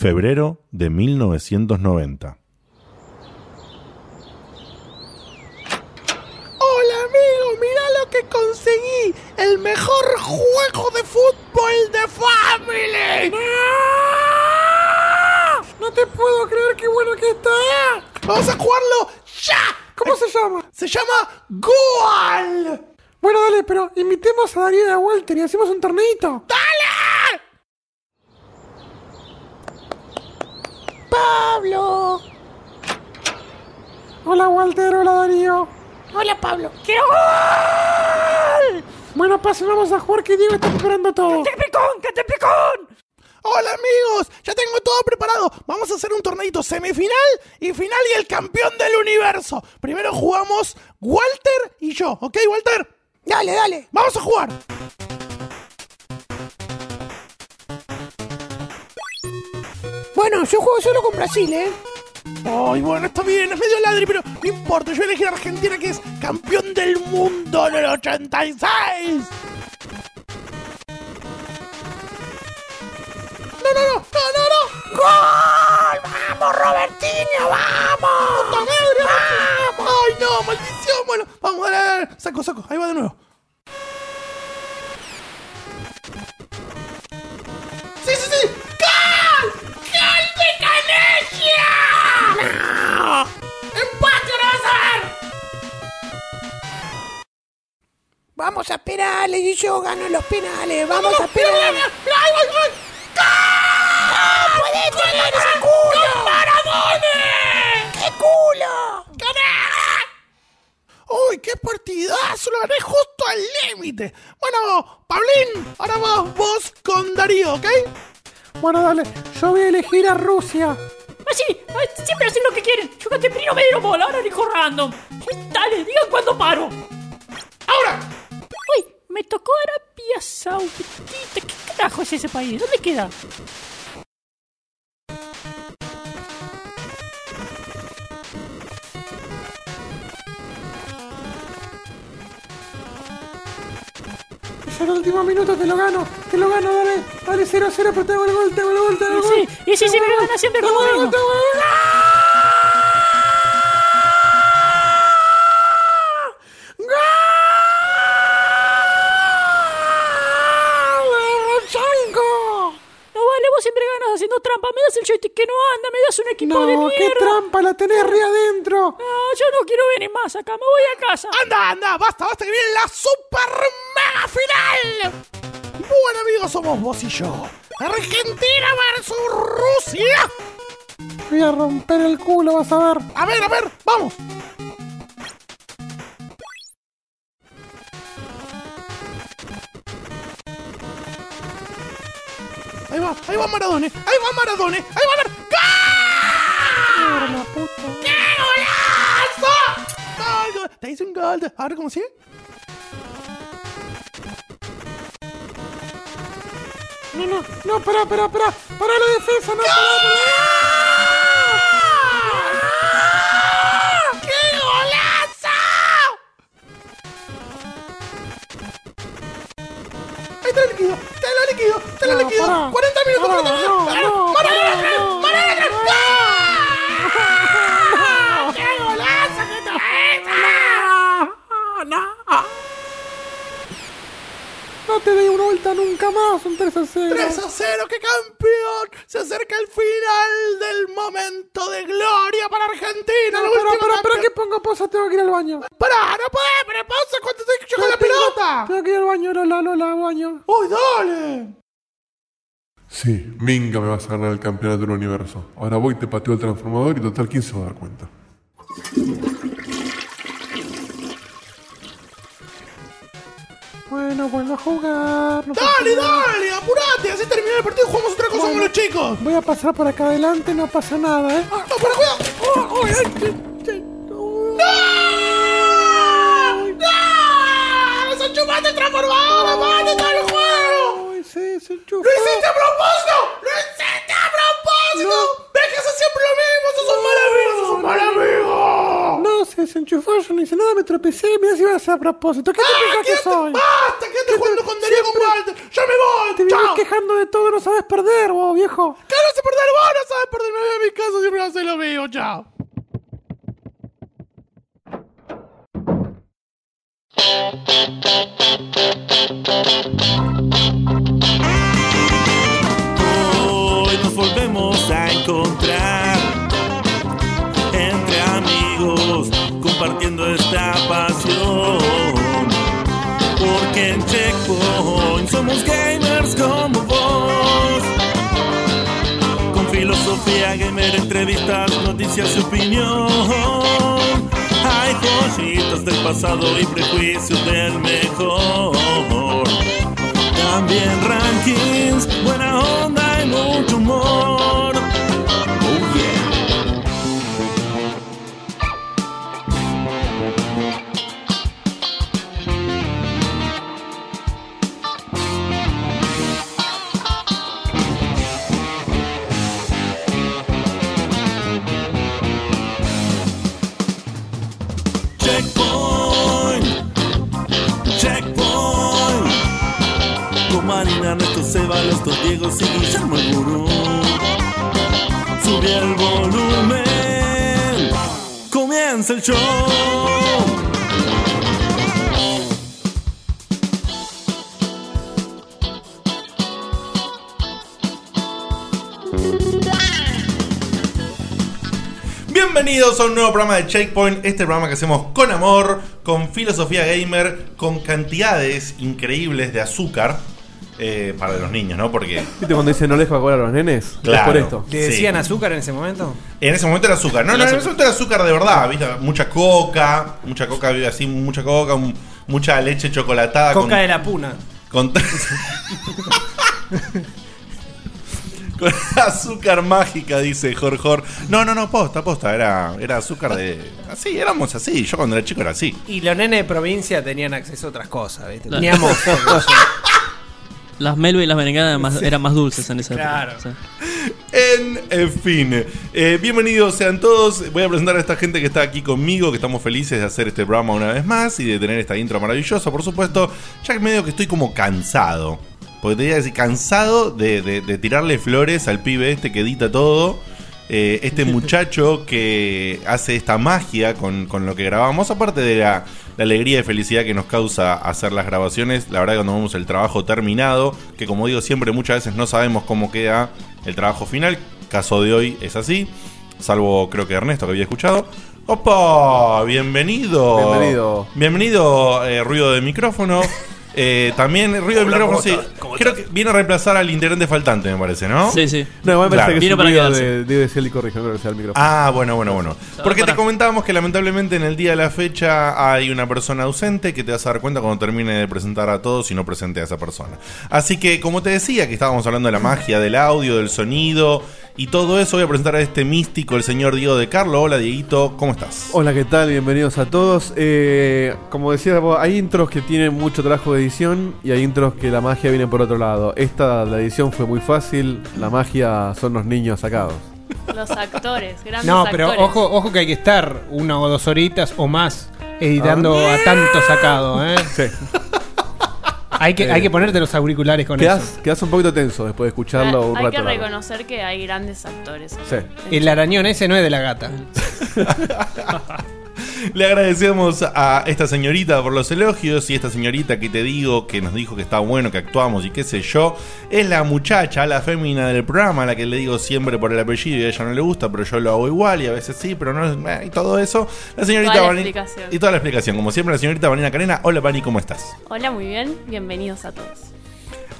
febrero de 1990. Hola amigo, mira lo que conseguí, el mejor juego de fútbol de Family. No te puedo creer qué bueno que está. Vamos a jugarlo ya. ¿Cómo se llama? Se llama Goal. Bueno, dale, pero invitemos a Darío y a Walter y hacemos un torneito. ¡Dale! Pablo. Hola Walter, hola Darío. Hola Pablo. ¡Quiero gol! Bueno, pasen, vamos a jugar que Diego está preparando todo. ¡Cate picón! ¡Cate picón! Hola amigos, ya tengo todo preparado. Vamos a hacer un torneito semifinal y final y el campeón del universo. Primero jugamos Walter y yo, ¿ok Walter? Dale, dale. Vamos a jugar. Bueno, yo juego solo con Brasil, ¿eh? Ay, bueno, está bien, es medio ladri, pero no importa. Yo elegí a Argentina que es campeón del mundo en el 86. No, no, no, no, no, no. ¡Gol! ¡Vamos, Robertinho! ¡Vamos! ¡Puta madre! ¡Vamos! ¡Ay, no! ¡Maldición! Bueno, vamos, dale, dale. Saco, saco. Ahí va de nuevo. ¡Sí, sí, sí! Vamos a penales y yo gano los penales. Vamos a ¡Mira, mira, penales. ¡No podés tener ese culo! ¡Maradona! ¡Qué culo! ¡Uy, qué partidazo! Lo gané justo al límite. Bueno, Pablín, ahora vas vos con Darío, ¿ok? Bueno, dale, yo voy a elegir a Rusia. Así, ah, siempre hacen lo que quieren. Yo primero me dieron bola, ahora elijo random. Dale, digan cuándo paro. ¡Ahora! Me tocó Arabia Saudita. ¿Qué carajo es ese país? ¿Dónde queda? Es el último minuto, te lo gano, te lo gano, dale, dale 0 a 0, pero te hago el gol, te hago el gol, te hago el gol. Sí, y sí, sí, me gana siempre como vengo. Te hago el gol. ¡Chanco! No vale, vos siempre ganas haciendo trampa. Me das el joystick que no anda, me das un equipo de No, mierda. qué trampa, la tenés re adentro. No, yo no quiero venir más acá, me voy a casa. ¡Anda, anda! ¡Basta, basta! ¡Que viene la super mega final! Bueno, amigos, somos vos y yo. Argentina versus Rusia. Voy a romper el culo, vas a ver. A ver, a ver, vamos. Ahí va, ahí va Maradona, ahí va Maradona, ahí va Maradona. ¡Qué golazo! Gol. Te hice un gol. de- Ahora, ¿cómo sigue? No, no, no, pará, pará, pará. Pará la defensa, no. Ahí te lo liquido, te lo liquido, te lo No, liquido. pará. 40 minutos, Pará, 40 no, minutos. no, Maradona, pará, no, Maradona, no, ¡Gol! ¡Qué golazo que te no. No te doy una vuelta nunca más, un 3 a 0. 3 a 0, qué campeón. Se acerca el final del momento de gloria para Argentina. No, pará, pará, campeón- que pongo pausa, tengo que ir al baño. Pará, no puede, pero pausa cuando estoy yo con la pelota. Tengo que ir al baño, Lola, Lola, al baño. ¡Uy, dale! Sí, Minga me vas a ganar el campeonato del universo. Ahora voy, te pateo el transformador y total, ¿quién se va a dar cuenta? Bueno, vuelvo a jugar. no ¡Dale, dale! ¡Apurate! Así termina el partido y jugamos otra cosa Bueno. como los chicos. Voy a pasar por acá adelante, no pasa nada, ¿eh? ¡No, pero cuidado! ¡Oh, oh, ay, ay, ay! ¡No! ¡No! ¡Se chupaste el juego! Ay, sí, se enchufó. ¡Lo hiciste a propósito! ¡Lo hiciste a propósito! ¡Ves que haces siempre lo mismo! ¡Sos un mal amigo! ¡Sos un mal amigo! Se desenchufó, yo no hice nada, me tropecé, mira si iba a hacer a propósito. ¿Qué te ¡Ah, pensás que soy? ¡Basta! ¡Quédate jugando con Darío con Walter! ¡Ya me voy! Te vienes quejando de todo, no sabes perder, vos, viejo. ¡Que no se perder vos! ¡No sabe perderme a mi casa, siempre hace lo mío, chao. Hoy nos volvemos a encontrar compartiendo esta pasión. Porque en Checkpoint somos gamers como vos. Con filosofía gamer, entrevistas, noticias y opinión. Hay joyitas del pasado y prejuicios del mejor. También rankings, buena onda y mucho humor. Seba, los dos y Guillermo el Gurú. Sube el volumen, comienza el show. Bienvenidos a un nuevo programa de Checkpoint, este programa que hacemos con amor, con filosofía gamer, con cantidades increíbles de azúcar eh, para los niños, ¿no? Porque ¿Viste cuando dicen no les va a los nenes? Claro. Es por esto. ¿Le decían Sí. azúcar en ese momento? en ese momento era azúcar. No, no, en ese momento era azúcar de verdad, ¿viste? Mucha coca, mucha coca, así, mucha coca, un- mucha leche chocolatada. Coca con, de la puna. con, con azúcar mágica, dice Jorjor. No, no, no, posta, posta, era, era azúcar de... Así, éramos así, yo cuando era chico era así. Y los nenes de provincia tenían acceso a otras cosas, ¿viste? Teníamos. Las Melba y las merengadas eran más, eran más dulces en esa Claro. época. sí. En, en fin, eh, bienvenidos sean todos. Voy a presentar a esta gente que está aquí conmigo, que estamos felices de hacer este programa una vez más y de tener esta intro maravillosa, por supuesto. Ya que medio que estoy como cansado. Porque te voy a decir, cansado de, de- de tirarle flores al pibe este que edita todo. Eh, este muchacho que hace esta magia con, con lo que grabamos, aparte de la, la alegría y felicidad que nos causa hacer las grabaciones, la verdad cuando vemos el trabajo terminado, que como digo siempre muchas veces no sabemos cómo queda el trabajo final, caso de hoy es así, salvo creo que Ernesto que había escuchado. ¡Opa! Bienvenido. Bienvenido. Bienvenido, eh, ruido de micrófono. Eh, también ruido de micrófono, sí. Creo que viene a reemplazar al integrante faltante, me parece, ¿no? Sí, sí. No, igual me Claro. parece que Vino es un para ruido quedarse. de, ser el corrijo, creo que sea el micrófono. Ah, bueno, bueno, bueno. Porque te comentábamos que lamentablemente en el día de la fecha hay una persona ausente que te vas a dar cuenta cuando termine de presentar a todos y no presente a esa persona. Así que, como te decía, que estábamos hablando de la magia del audio, del sonido y todo eso, voy a presentar a este místico, el señor Diego de Carlo. Hola, Dieguito, ¿cómo estás? Hola, ¿qué tal? Bienvenidos a todos. Eh, como decía, vos, hay intros que tienen mucho trabajo de edición y hay intros que la magia viene por otro lado. Esta, la edición fue muy fácil, la magia son los niños sacados. Los actores, grandes No, pero actores. ojo, ojo que hay que estar una o dos horitas o más editando Ah. a tanto sacado, ¿eh? Sí. Hay que, Eh, hay que ponerte los auriculares con Quedás, eso. quedás un poquito tenso después de escucharlo un hay rato. que largo. reconocer que hay grandes actores. Sí. El arañón ese no es de la gata. Le agradecemos a esta señorita por los elogios y esta señorita que te digo que nos dijo que está bueno que actuamos y qué sé yo, es la muchacha, la fémina del programa, la que le digo siempre por el apellido y a ella no le gusta, pero yo lo hago igual y a veces sí, pero no eh, y todo eso. La señorita Toda la explicación. y toda la explicación, como siempre la señorita Vanina Carena. Hola Vani, ¿cómo estás? Hola, muy bien. Bienvenidos a todos.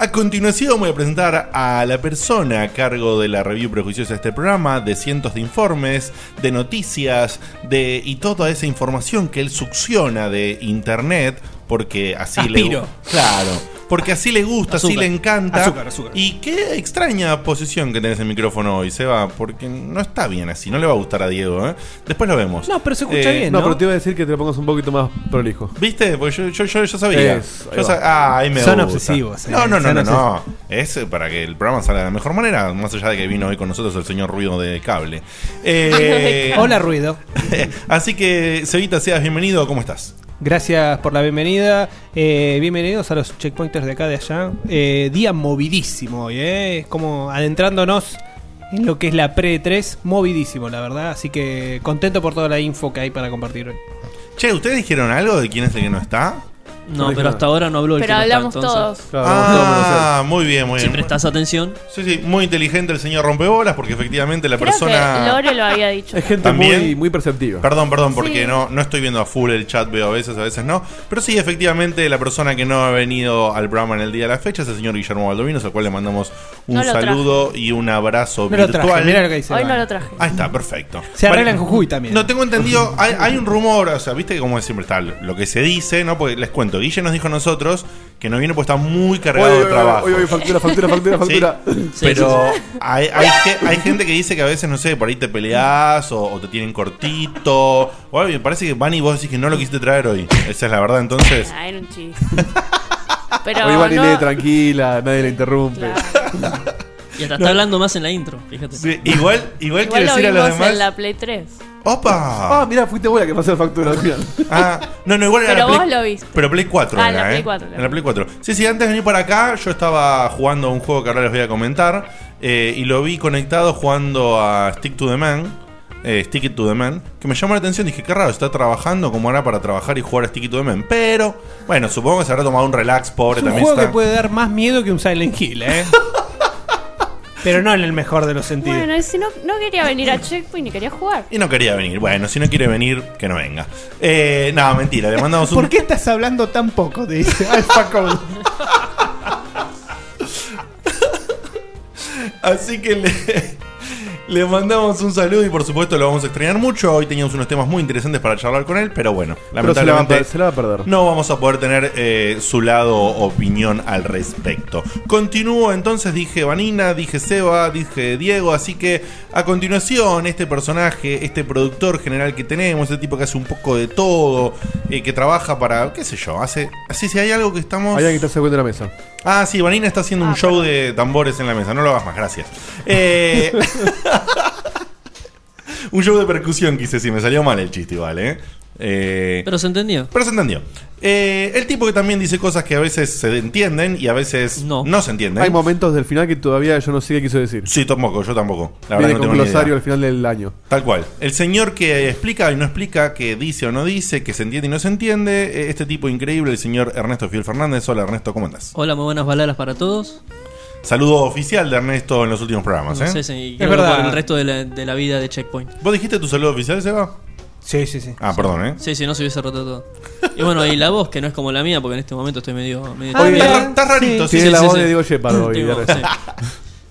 A continuación voy a presentar a la persona a cargo de la review prejuiciosa de este programa, de cientos de informes, de noticias, de y toda esa información que él succiona de internet, porque así le Aspiro. Claro, porque así le gusta, así le encanta. Azúcar, azúcar. Y qué extraña posición que tenés el micrófono hoy, Seba, porque no está bien así, no le va a gustar a Diego, ¿eh? Después lo vemos. No, pero se escucha Eh, bien, No, ¿no? pero te iba a decir que te lo pongas un poquito más prolijo. ¿Viste? Porque yo, yo, yo, yo sabía. Es, ahí Yo va. sab- ah, ahí me Son gusta. obsesivos, eh, No, no, no, no, no. Es para que el programa salga de la mejor manera, más allá de que vino hoy con nosotros el señor Ruido de Cable. Eh, Hola, ruido. Así que, Cevita, seas bienvenido. ¿Cómo estás? Gracias por la bienvenida. Eh, bienvenidos a los de acá de allá. Eh, día movidísimo hoy, ¿eh? Como adentrándonos en lo que es la pre-3, movidísimo, la verdad. Así que contento por toda la info que hay para compartir hoy. Che, ¿ustedes dijeron algo de quién es el que no está? No, pero hasta ahora no habló el Pero que no está, hablamos entonces. todos. Ah, muy bien, muy Si bien. prestas atención. Sí, sí, muy inteligente el señor Rompebolas porque efectivamente la Creo persona... que Lore lo había dicho. Es gente También. muy, muy perceptiva. Perdón, perdón, porque Sí. no, no estoy viendo a full el chat, veo a veces, a veces no. Pero sí, efectivamente, la persona que no ha venido al programa en el día de la fecha es el señor Guillermo Baldovinos, al cual le mandamos un No lo saludo y un abrazo No lo virtual. traje, mirá lo que dice. Hoy no lo traje. Ahí está, perfecto. Se arregla en. Jujuy también. No tengo entendido, hay, hay un rumor, o sea, viste que como siempre está lo que se dice, ¿no? Porque les cuento, Guille nos dijo a nosotros que no viene porque está muy cargado Oye, de trabajo. oye, oye, factura, factura, factura, Sí, factura. pero hay, hay, ge- hay gente que dice que a veces, no sé, por ahí te peleás o, o te tienen cortito. O algo, y me parece que Vani vos decís que no lo quisiste traer hoy. Esa es la verdad, entonces. Ah, era un chiste. Pero Oye, Vani no- lee tranquila, nadie le interrumpe. Y hasta está hablando más en la intro, fíjate. Sí, igual, igual, quiero lo decir a los vimos demás. en la Play 3. ¡Opa! Ah, mira, fuiste vos la que pasó la factura al final. Ah, no, no, igual era Pero la Play, vos lo viste. Pero Play 4 Ah, era, la Play ¿eh? 4, la En la Play 4. Sí, sí, antes de venir para acá, yo estaba jugando a un juego que ahora les voy a comentar. eh, y lo vi conectado jugando a Stick to the Man. eh, Stick It to the Man. Que me llamó la atención. Dije, qué raro, está trabajando como ahora para trabajar y jugar a Stick It to the Man. Pero, bueno, supongo que se habrá tomado un relax, pobre. Es un también juego está. que puede dar más miedo que un Silent Hill, ¿eh? Pero no en el mejor de los sentidos. Bueno, si no, no quería venir a Checkpoint ni quería jugar. Y no quería venir. Bueno, si no quiere venir, que no venga. Eh, no, mentira, le mandamos un. ¿Por qué estás hablando tan poco? Te dice Alpha Code. Así que le, le mandamos un saludo y por supuesto lo vamos a extrañar mucho. Hoy teníamos unos temas muy interesantes para charlar con él, pero bueno, Pero se la, va a lamentablemente per- se la va a perder. no vamos a poder tener eh, su lado opinión al respecto. Continúo entonces, dije Vanina, dije Seba, dije Diego, así que a continuación este personaje, este productor general que tenemos, este tipo que hace un poco de todo, eh, que trabaja para, qué sé yo, hace, así si hay algo que estamos... Hay alguien que está sacando de la mesa. Ah, sí, Vanina está haciendo un show de tambores en la mesa. No lo hagas más, gracias. Eh, un show de percusión quise decir. Me salió mal el chiste igual, ¿eh? Eh, Pero se entendió. pero se entendió. Eh, el tipo que también dice cosas que a veces se entienden y a veces no, se entienden. Hay momentos del final que todavía yo no sé qué quiso decir. Sí, tampoco, yo tampoco. La Viene verdad no con tengo ni glosario idea. al final del año. Tal cual. El señor que explica y no explica, que dice o no dice, que se entiende y no se entiende. eh, Este tipo increíble, el señor Ernesto Fiel Fernández. Hola Ernesto, ¿cómo andás? Hola, muy buenas baladas para todos. Saludo oficial de Ernesto en los últimos programas, ¿eh? Sí, sí, creo que por el resto de la, de la vida de Checkpoint. ¿Vos dijiste tu saludo oficial, Seba? Sí, sí, sí. Ah, perdón, ¿eh? Sí, sí, no se hubiese roto todo. Y bueno, y la voz, que no es como la mía, porque en este momento estoy medio. medio Ah, estás rarito, sí. Tiene la voz de Diego Shepard hoy, sí.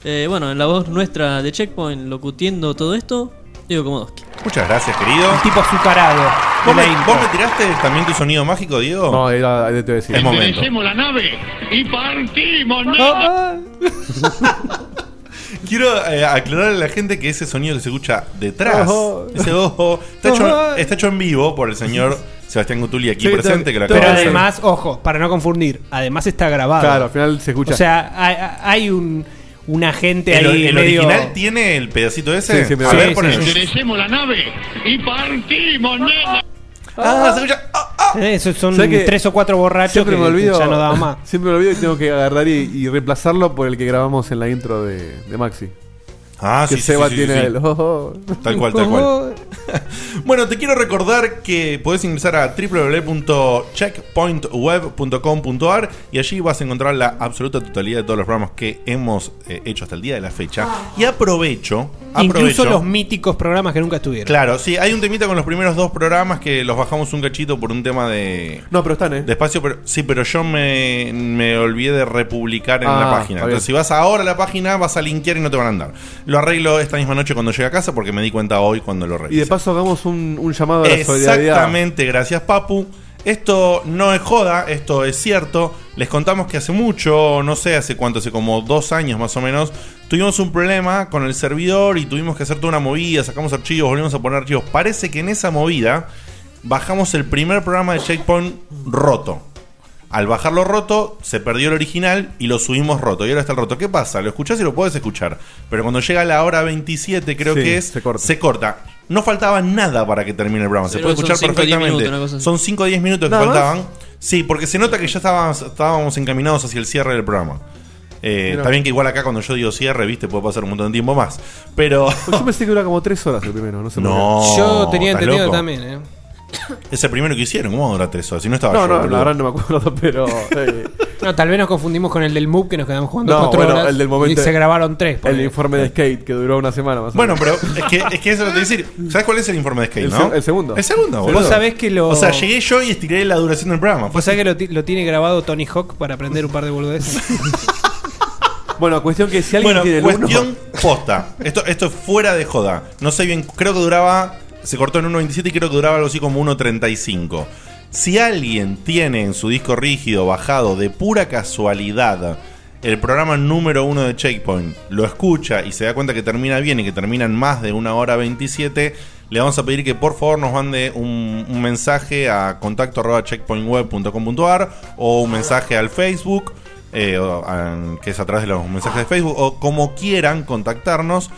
Eh, bueno, en la voz nuestra de Checkpoint, locutiendo todo esto, Diego Komodowski. Muchas gracias, querido. Un tipo azucarado. ¿Vos me, vos me tiraste también tu sonido mágico, Diego? No, era de TV Es momento. la nave y partimos, Quiero eh, aclararle a la gente que ese sonido que se escucha detrás, Ojo. ese ojo, está hecho, está hecho en vivo por el señor Sebastián Gutuli aquí Sí, presente, que lo Pero de hacer. además, ojo, para no confundir, además está grabado. Claro, al final se escucha. O sea, hay, hay un, un agente ¿El, ahí el medio... original tiene el pedacito ese? Sí, sí, a sí, ver, sí, ponelo. sí. Enderecemos la nave y partimos, nena. Ah, se escucha. Eh, Esos son ¿Sabes que tres o cuatro borrachos Siempre que me olvido. ya no daba más. Siempre me olvido y tengo que agarrar y, y reemplazarlo por el que grabamos en la intro de, de Maxi. Ah, que sí, sí, Seba sí, sí, tiene sí. el. oh, oh. Tal cual, tal cual. Bueno, te quiero recordar que podés ingresar a www.checkpointweb.com.ar y allí vas a encontrar la absoluta totalidad de todos los programas que hemos eh, hecho hasta el día de la fecha. Y aprovecho, Incluso los míticos programas que nunca estuvieron. Claro, sí, hay un temita con los primeros dos programas que los bajamos un cachito por un tema de, No, pero están, ¿eh? de espacio, pero sí, pero yo me, me olvidé de republicar en Ah, la página. está bien. Entonces, si vas ahora a la página, vas a linkear y no te van a andar. Lo arreglo esta misma noche cuando llegue a casa porque me di cuenta hoy cuando lo Y revisé. de paso hagamos un, un llamado a la solidaridad. Exactamente, gracias Papu. Esto no es joda, esto es cierto. Les contamos que hace mucho, no sé hace cuánto, hace como dos años más o menos, tuvimos un problema con el servidor y tuvimos que hacer toda una movida, sacamos archivos, volvimos a poner archivos. Parece que en esa movida bajamos el primer programa de Checkpoint roto. Al bajarlo roto, se perdió el original y lo subimos roto. Y ahora está el roto. ¿Qué pasa? Lo escuchás y lo puedes escuchar. Pero cuando llega la hora 27, creo Sí, que es, se corta. No faltaba nada para que termine el programa. Se puede escuchar perfectamente. Son 5 o 10 minutos que ¿Nada más? faltaban. Sí, porque se nota que ya estábamos, estábamos encaminados hacia el cierre del programa. Eh, Mira. bien que igual acá cuando yo digo cierre, viste, puede pasar un montón de tiempo más. Pero. Pues yo pensé que dura como 3 horas el primero, no sé por No. qué. Yo tenía ¿estás entendido loco? también, ¿eh? Es el primero que hicieron, ¿cómo dura tres horas? Si no estaba No, yo, no, boludo. la verdad no me acuerdo, pero. eh, No, tal vez nos confundimos con el del MOOC que nos quedamos jugando no, cuatro bueno, horas el del momento. y se grabaron tres. El informe de skate que duró una semana más o Bueno, pero es que, es que eso lo te decir. ¿Sabes cuál es el informe de Skate, El no? se- el segundo. El segundo, Vos boludo. sabés que lo- O sea, llegué yo y estiré la duración del programa. Vos sabés que lo, ti- lo tiene grabado Tony Hawk para aprender un par de boludeces. Bueno, cuestión que si alguien Bueno, tiene cuestión uno- posta. Esto, esto es fuera de joda. No sé bien, creo que duraba. Se cortó en 1.27 y creo que duraba algo así como 1.35. Si alguien tiene en su disco rígido bajado de pura casualidad el programa número uno de Checkpoint, lo escucha y se da cuenta que termina bien y que termina en más de una hora 27, le vamos a pedir que por favor nos mande un, mensaje a contacto o un mensaje al Facebook eh, que es a través de los mensajes de Facebook, o como quieran contactarnos,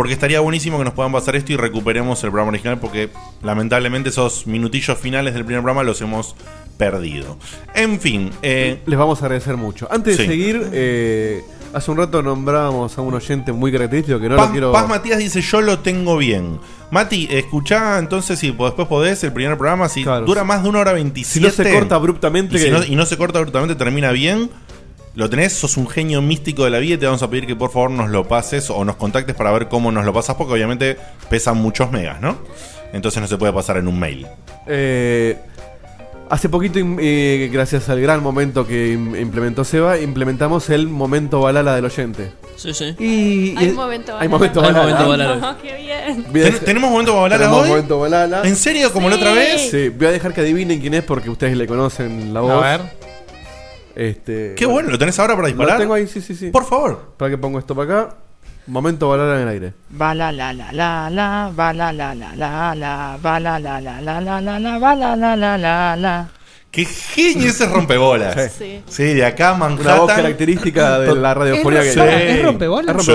porque estaría buenísimo que nos puedan pasar esto y recuperemos el programa original, porque lamentablemente esos minutillos finales del primer programa los hemos perdido. En fin, eh, Les vamos a agradecer mucho. Antes de Sí. seguir, eh, hace un rato nombrábamos a un oyente muy característico que no Paz, lo quiero. Paz Matías dice: Yo lo tengo bien. Mati, escuchá entonces si después podés el primer programa. Si dura más de una hora 27. Si no se corta abruptamente, Y, si no, y no se corta abruptamente, termina bien. Lo tenés, sos un genio místico de la vida y te vamos a pedir que por favor nos lo pases o nos contactes para ver cómo nos lo pasas, porque obviamente pesan muchos megas, ¿no? Entonces no se puede pasar en un mail. Eh, hace poquito, eh, gracias al gran momento que im- implementó Seba, implementamos el momento balala del oyente. Sí, sí. Y, Hay y- un momento hay balala. momento Hay balala. momento balala. Oh, qué bien. Voy a ¿Ten- dejar- ¿Tenemos momento balala Tenemos hoy? momento balala. ¿En serio? ¿Como la otra Sí. vez? Sí, voy a dejar que adivinen quién es porque ustedes le conocen la voz. A ver. Este, Qué bueno, ¿lo tenés ahora para disparar? Lo tengo ahí, sí, sí, sí. Por favor. Para que pongo esto para acá. Momento balala en el aire. Va la la la la la, la la la la la, la la la la la la la, va la la la la la. ¡Qué genio ese rompebolas! Sí. Sí, de acá Manhattan. Una voz característica de la radiofonía que Sí. ¿Es rompebolas? Es Sí.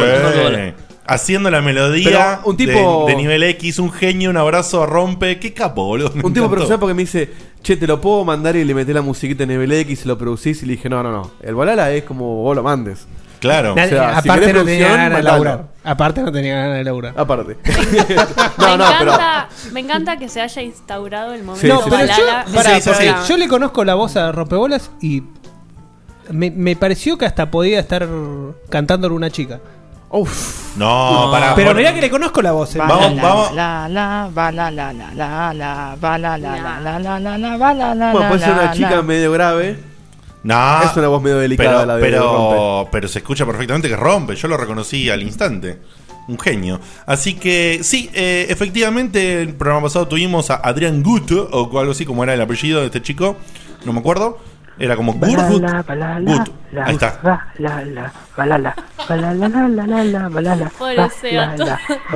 Haciendo la melodía Pero un tipo- de, de nivel X, un genio, un abrazo a rompe. Qué capo, boludo. me Un tipo encantó. profesional porque me dice, che, te lo puedo mandar y le meté la musiquita en nivel X y lo producís y le dije, no, no, no. El balala es como vos lo mandes. Claro. Nadie- O sea, si aparte querés no tenía ganas de laburar. Aparte no tenía ganas de laburar. Aparte. me, no, no, pero. encanta, me encanta que se haya instaurado el momento Sí, No, sí, pero sí. balala. yo, pará, Sí, sí, pará, sí. yo le conozco la voz a Rompebolas y me, me pareció que hasta podía estar cantándole una chica. Uf. No, No. pará. Pero mirá que le conozco la voz. eh. Va Vamos, la vamos. la la, va la la la la la, va la la la la la la la, va la la Bueno, la puede ser la una chica la. medio grave. No. Es una voz medio delicada pero, la de pero se escucha perfectamente que rompe. Yo lo reconocí al instante. Un genio. Así que sí, eh, efectivamente, el programa pasado tuvimos a Adrián Gut, o algo así como era el apellido de este chico. No me acuerdo. Era como Gurgut. Gut. Ahí está.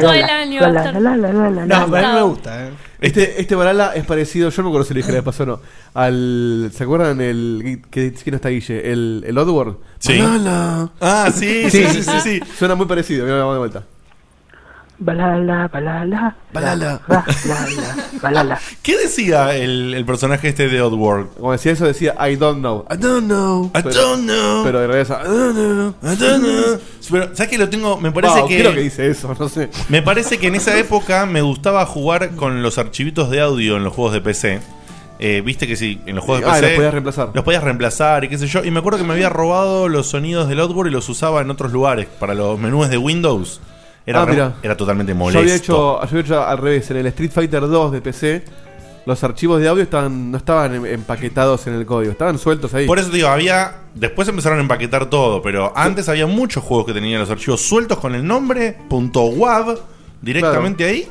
todo- el año. No, pero a mí me gusta. eh. Este, este balala es parecido, yo no me acuerdo si le dije la pasó o no, al... ¿Se acuerdan el... que, que no está Guille? El, el Oddworld. Sí. Balala. Ah, sí, sí, sí, sí. sí. Suena muy parecido, mira, vamos de vuelta. Va la la, va la la, Balala. va la la, va la la. ¿Qué decía el, el personaje este de Oddworld? Como decía eso, decía I don't know. I don't know. I Pero- don't know. Pero de realidad, I don't know. I don't know. Pero, ¿sabes que lo tengo? Me parece Wow, que. Creo que dice eso, no sé. Me parece que en esa época me gustaba jugar con los archivitos de audio en los juegos de PC. Eh, Viste que sí, en los juegos de Ah, PC. los podías reemplazar. Los podías reemplazar y qué sé yo. Y me acuerdo que me había robado los sonidos del Outboard y los usaba en otros lugares. Para los menús de Windows. Era, Ah, era totalmente Yo molesto. había, hecho, yo había hecho al revés. En el Street Fighter 2 de PC, los archivos de audio estaban, no estaban em- empaquetados en el código, estaban sueltos ahí. Por eso te digo, había. Después empezaron a empaquetar todo, pero antes había muchos juegos que tenían los archivos sueltos con el nombre .wav directamente ahí.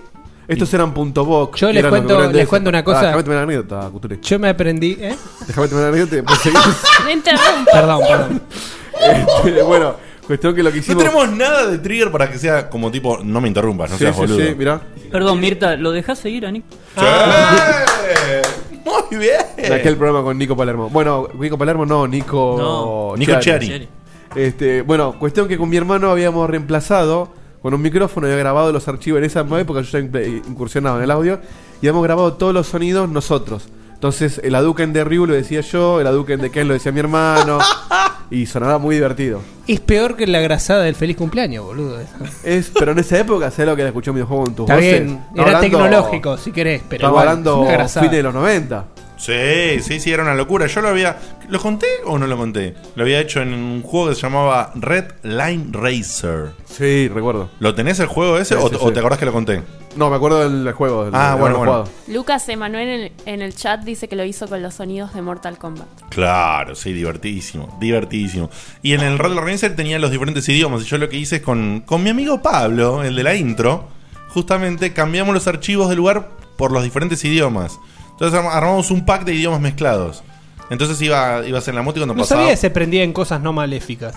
Estos eran punto .boc. Yo les cuento- les cuento una cosa. Ah, déjame terminar la anécdota, Cuturi. Yo me aprendí, ¿eh? Déjame terminar la anécdota. Perdón, perdón. Este, bueno, cuestión que lo que No hicimos. tenemos nada de trigger para que sea como tipo, no me interrumpas, no sí, seas sí, boludo. sí, mirá. Perdón, Mirta, ¿lo dejás seguir a Nick? Muy bien. En aquel programa con Nico Palermo. Bueno, Nico Palermo no, Nico. No, Nico Chiari. Este, bueno, cuestión que con mi hermano habíamos reemplazado con un micrófono, había grabado los archivos en esa época, yo ya incursionaba en el audio, y habíamos grabado todos los sonidos nosotros. Entonces, el Aduken de Ryu lo decía yo, el Aduken de Ken lo decía mi hermano. Y sonaba muy divertido. Es peor que la grasada del feliz cumpleaños, boludo. Es, pero en esa época, ¿sabes lo que era escuchar un videojuego en tus Está voces? bien, era hablando- tecnológico, si querés, pero Estaba igual, hablando fines de los 90. Sí, sí, sí, era una locura. Yo lo había. ¿Lo conté o no lo conté? Lo había hecho en un juego que se llamaba Red Line Racer. Sí, recuerdo. ¿Lo tenés el juego ese Sí, o, sí, o sí. te acordás que lo conté? No, me acuerdo del juego. Del, Ah, de bueno, bueno. jugado. Lucas Emanuel en el, en el chat dice que lo hizo con los sonidos de Mortal Kombat. Claro, sí, divertidísimo, divertidísimo. Y en el Red Line Racer tenía los diferentes idiomas. Y yo lo que hice es con, con mi amigo Pablo, el de la intro, justamente cambiamos los archivos del lugar por los diferentes idiomas. Entonces arm- armamos un pack de idiomas mezclados. Entonces iba, ibas en la moto y cuando No pasaba. sabía que se prendía en cosas no maléficas.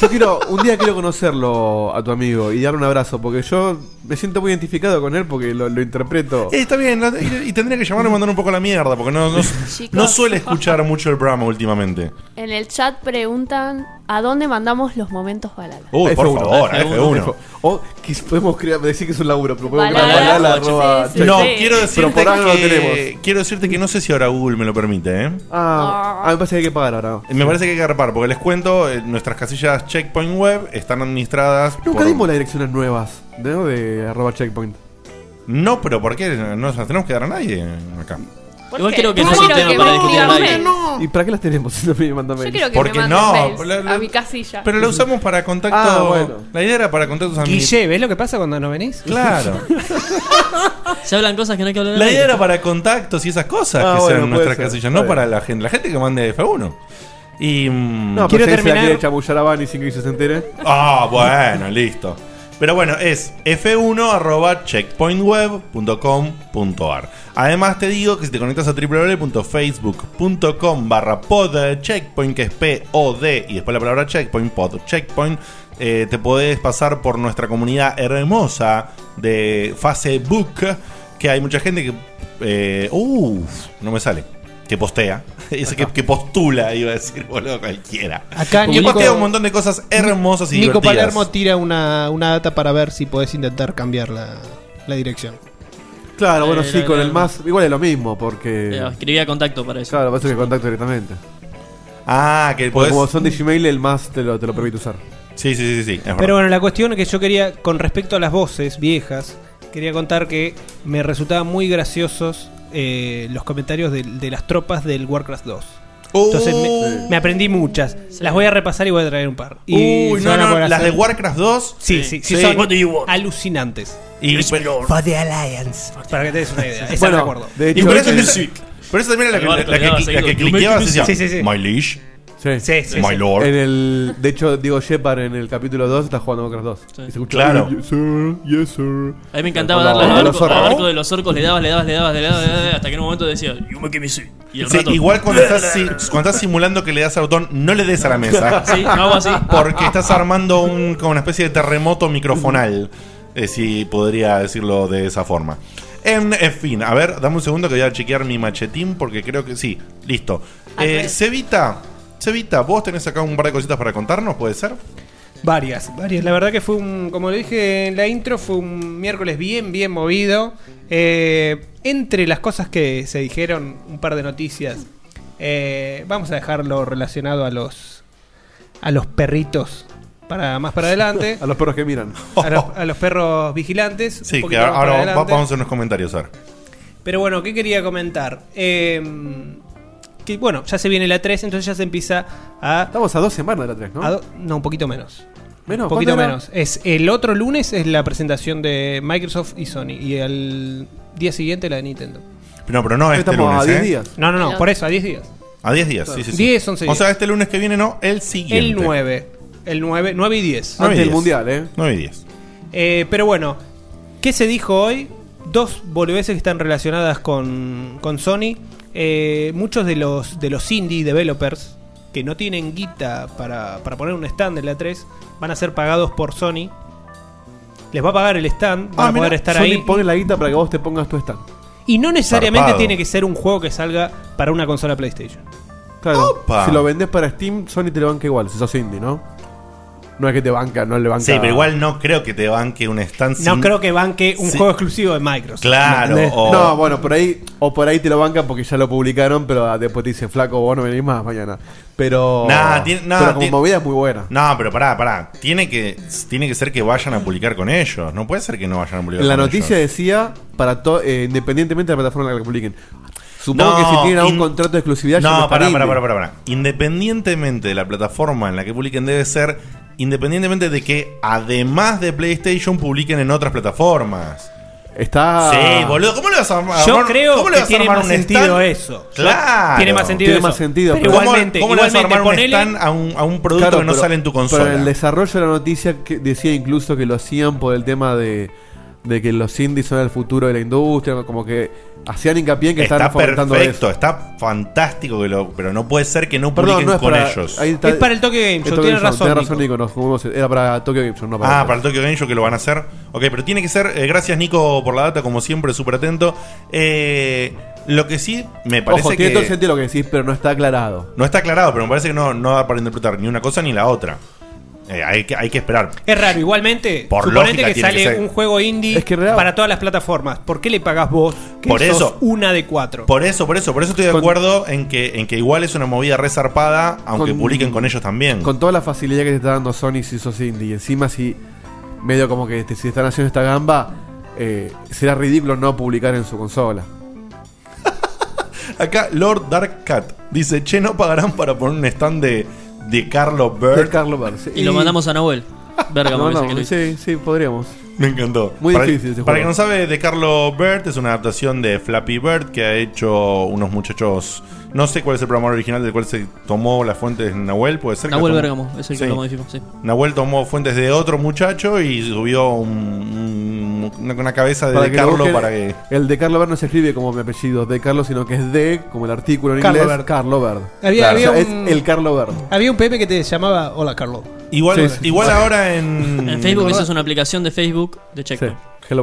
Yo quiero, un día quiero conocerlo a tu amigo y darle un abrazo, porque yo me siento muy identificado con él porque lo, lo interpreto. Eh, está bien, la- y, y tendría que llamarlo y mandar un poco a la mierda, porque no, no, Chicos. no suele escuchar mucho el programa últimamente. En el chat preguntan a dónde mandamos los momentos balala. Uy, por favor, a F1. O que podemos crear, decir que es un laburo, pero podemos Balala, crear balala, sí, arroba, sí, check. No, Sí. quiero Pero decirte por ahora no lo que tenemos. quiero decirte que no sé si ahora Google me lo permite, ¿eh? Ah, ah, me parece que hay que pagar ahora. Me parece que hay que repar, porque les cuento, eh, nuestras casillas Checkpoint Web están administradas. Nunca por- dimos las direcciones nuevas, ¿no? De arroba checkpoint. No, pero ¿por qué? No las tenemos que dar a nadie acá. Igual creo que Yo no es un tema que para me discutir al aire. ¿Y para qué las tenemos si no me mandan Yo mails? quiero que Porque me no, mails la- la- a mi casilla. Pero lo usamos para contacto. Ah, bueno. La idea era para contactos administrativos. Guille, ¿ves lo que pasa cuando no venís? Claro. Se hablan cosas que no hay que hablar. La idea era para contactos y esas cosas Ah, que bueno, sean puede nuestras ser. casillas, no para la gente. La gente que mande F1. Y. mm, No, Quiero la terminar- quiere chamullar a Bani sin que se entere. Ah, bueno, listo. Pero bueno, es f1.checkpointweb.com.ar. Además te digo que si te conectas a www.facebook.com barra podcheckpoint, que es P-O-D, y después la palabra checkpoint, podcheckpoint, eh, te podés pasar por nuestra comunidad hermosa de Facebook, que hay mucha gente que... Eh, uf, no me sale. Que postea. Ese que, que postula, iba a decir, boludo, cualquiera. Acá que Nico- postea un montón de cosas hermosas y Nico divertidas. Palermo tira una, una data para ver si podés intentar cambiar la, la dirección. Claro, bueno, Eh, sí, la- con la- el más. Igual es lo mismo, porque. Eh, Escribía contacto para eso. Claro, parece que contacto directamente. Ah, que Porque podés... como son de Gmail, el más te lo, te lo permite usar. Sí, sí, sí, sí. es Pero bueno, la cuestión que yo quería, con respecto a las voces viejas, quería contar que me resultaban muy graciosos eh, los comentarios de, de las tropas del Warcraft 2. Entonces me, me aprendí muchas. Las voy a repasar y voy a traer un par. Y Uy, no, no, las de Warcraft 2. Sí, sí, sí, Sí. son alucinantes. Y, For the Alliance. Para que te des una idea. Esa Bueno, me acuerdo. de y por eso, por eso también era la, que- la que, la que cliqueabas decía, sí. My liege, Sí. Sí, sí, my lord. En el, de hecho, Diego Shepard en el capítulo 2 está jugando Warcraft 2. Sí. Y se escucha, Claro. Yes, sir, yes, sir. A mí me encantaba darle al hola, arco, zorro. al arco de los orcos, le dabas, le dabas, le dabas, le dabas, le dabas, hasta que en un momento decía, You make me see. Y el Sí, rato, igual cuando estás, si- cuando estás simulando que le das al botón, no le des a la mesa. Sí, hago así. Porque estás armando un, como una especie de terremoto microfonal. eh, si podría decirlo de esa forma. En, en fin, a ver, dame un segundo que voy a chequear mi machetín porque creo que sí. Listo. Eh. Cevita, Cevita, vos tenés acá un par de cositas para contarnos, ¿puede ser? Varias, varias. La verdad que fue un, como lo dije en la intro, fue un miércoles bien, bien movido. Eh, entre las cosas que se dijeron, un par de noticias. Eh, vamos a dejarlo relacionado a los a los perritos para más para adelante. A los perros que miran. a, los, a los perros vigilantes. Sí, que ahora vamos a hacer unos comentarios, a ver. Pero bueno, ¿qué quería comentar? Eh, que bueno, ya se viene la 3, entonces ya se empieza a Estamos a dos semanas de la 3, ¿no? a do- no, un poquito menos. Menos, Un poquito menos. Es el otro lunes es la presentación de Microsoft y Sony y el día siguiente la de Nintendo. No, pero no este Estamos lunes, a 10 ¿eh? días. No, no, no, por eso, a 10 días. A 10 días, sí, sí, sí. 10, 11 O días. sea, este lunes que viene no, el siguiente. El 9. El 9, 9 y 10. Nueve Antes y del mundial, ¿eh? 9 y 10. Eh, pero bueno, ¿qué se dijo hoy? Dos boludeces que están relacionadas con, con Sony. Eh, muchos de los, de los indie developers que no tienen guita para, para poner un stand en la 3 van a ser pagados por Sony. Les va a pagar el stand, van Ah, a mira, poder estar Sony ahí. pone la guita para que vos te pongas tu stand. Y no necesariamente Zarpado. tiene que ser un juego que salga para una consola PlayStation. Claro. Opa. Si lo vendés para Steam, Sony te lo banca igual, si sos indie, ¿no? No es que te banca, no le banca. Sí, pero igual no creo que te banque un stand No sin- creo que banque un Sí. juego exclusivo de Microsoft. Claro, ¿me entendés? o- No, bueno, por ahí, o por ahí te lo bancan porque ya lo publicaron, pero después te dicen, flaco, vos no venís más mañana. Pero. Nah, tiene- nah, pero como tiene- movida es muy buena. No, pero pará, pará. Tiene que, tiene que ser que vayan a publicar con ellos. No puede ser que no vayan a publicar En la con noticia ellos. decía, para to- eh, independientemente de la plataforma en la que publiquen. Supongo No, que si tienen algún in- contrato de exclusividad, ya No, es pará, indie. pará, pará, pará, pará. Independientemente de la plataforma en la que publiquen, debe ser independientemente de que además de PlayStation publiquen en otras plataformas. Está. Sí, boludo, ¿cómo le vas a armar? Yo creo ¿cómo le que a tiene más un sentido stand? eso. Claro. Tiene más sentido Tiene eso. más sentido, Pero pero- ¿Cómo- igualmente, ¿Cómo, le vas a igualmente armar un ponele- stand a un, a un producto Claro, que no pero- sale en tu consola? Pero en el desarrollo de la noticia que decía incluso que lo hacían por el tema de, de que los indies son el futuro de la industria, como que hacían hincapié en que Está estaban fomentando perfecto, eso. está fantástico, que lo, pero no puede ser que no Perdón, publiquen no es con para, ellos. ahí está- Es para el Tokyo Game Show, Tokyo tiene Game Show, razón, tiene razón, Nico. Nico. nos fuimos- era para Tokyo Game Show, no para Ah, para el Tokyo Game Show que lo van a hacer. Ok, pero tiene que ser. eh, gracias, Nico, por la data, como siempre, súper atento. Eh, lo que sí me parece Ojo, que. tiene todo el sentido lo que decís, pero no está aclarado. No está aclarado, pero me parece que no, no da para interpretar ni una cosa ni la otra. Eh, hay, que, hay que esperar. Es raro, igualmente, Por suponete lógica que tiene sale que ser. un juego indie Es que real. para todas las plataformas. ¿Por qué le pagás vos que Por sos eso. una de cuatro? Por eso, por eso, por eso estoy de Con- acuerdo en que, en que igual es una movida resarpada, aunque Con- publiquen con ellos también. Con toda la facilidad que te está dando Sony si sos indie, y encima si medio como que te- si están haciendo esta gamba, eh, será ridículo no publicar en su consola. Acá Lord Dark Cat dice, che, no pagarán para poner un stand de, de Carlo Bird. De Carlo Bird, sí. Y lo mandamos a Nahuel. Verga, No, no, sí, sí, podríamos. Me encantó. Muy para, difícil ese Para que no sabe, de Carlo Bird es una adaptación de Flappy Bird que ha hecho unos muchachos. No sé cuál es el programador original del cual se tomó las fuentes de Nahuel, puede ser. que Nahuel tomó- Bergamo, es el que Sí. lo modificó, sí. Nahuel tomó fuentes de otro muchacho y subió un- un- una, una cabeza de, Para de que lo Carlo busquen, para que. El de Carlo Bird no se escribe como mi apellido de Carlos, sino que es de, como el artículo en Carlo inglés, Bird. Carlo Bird. Había- Claro, había o sea, un- Es el Carlo Bird. Había un Pepe que te llamaba Hola Carlos. Igual, Sí, sí. igual ahora en. En Facebook esa es una aplicación de Facebook de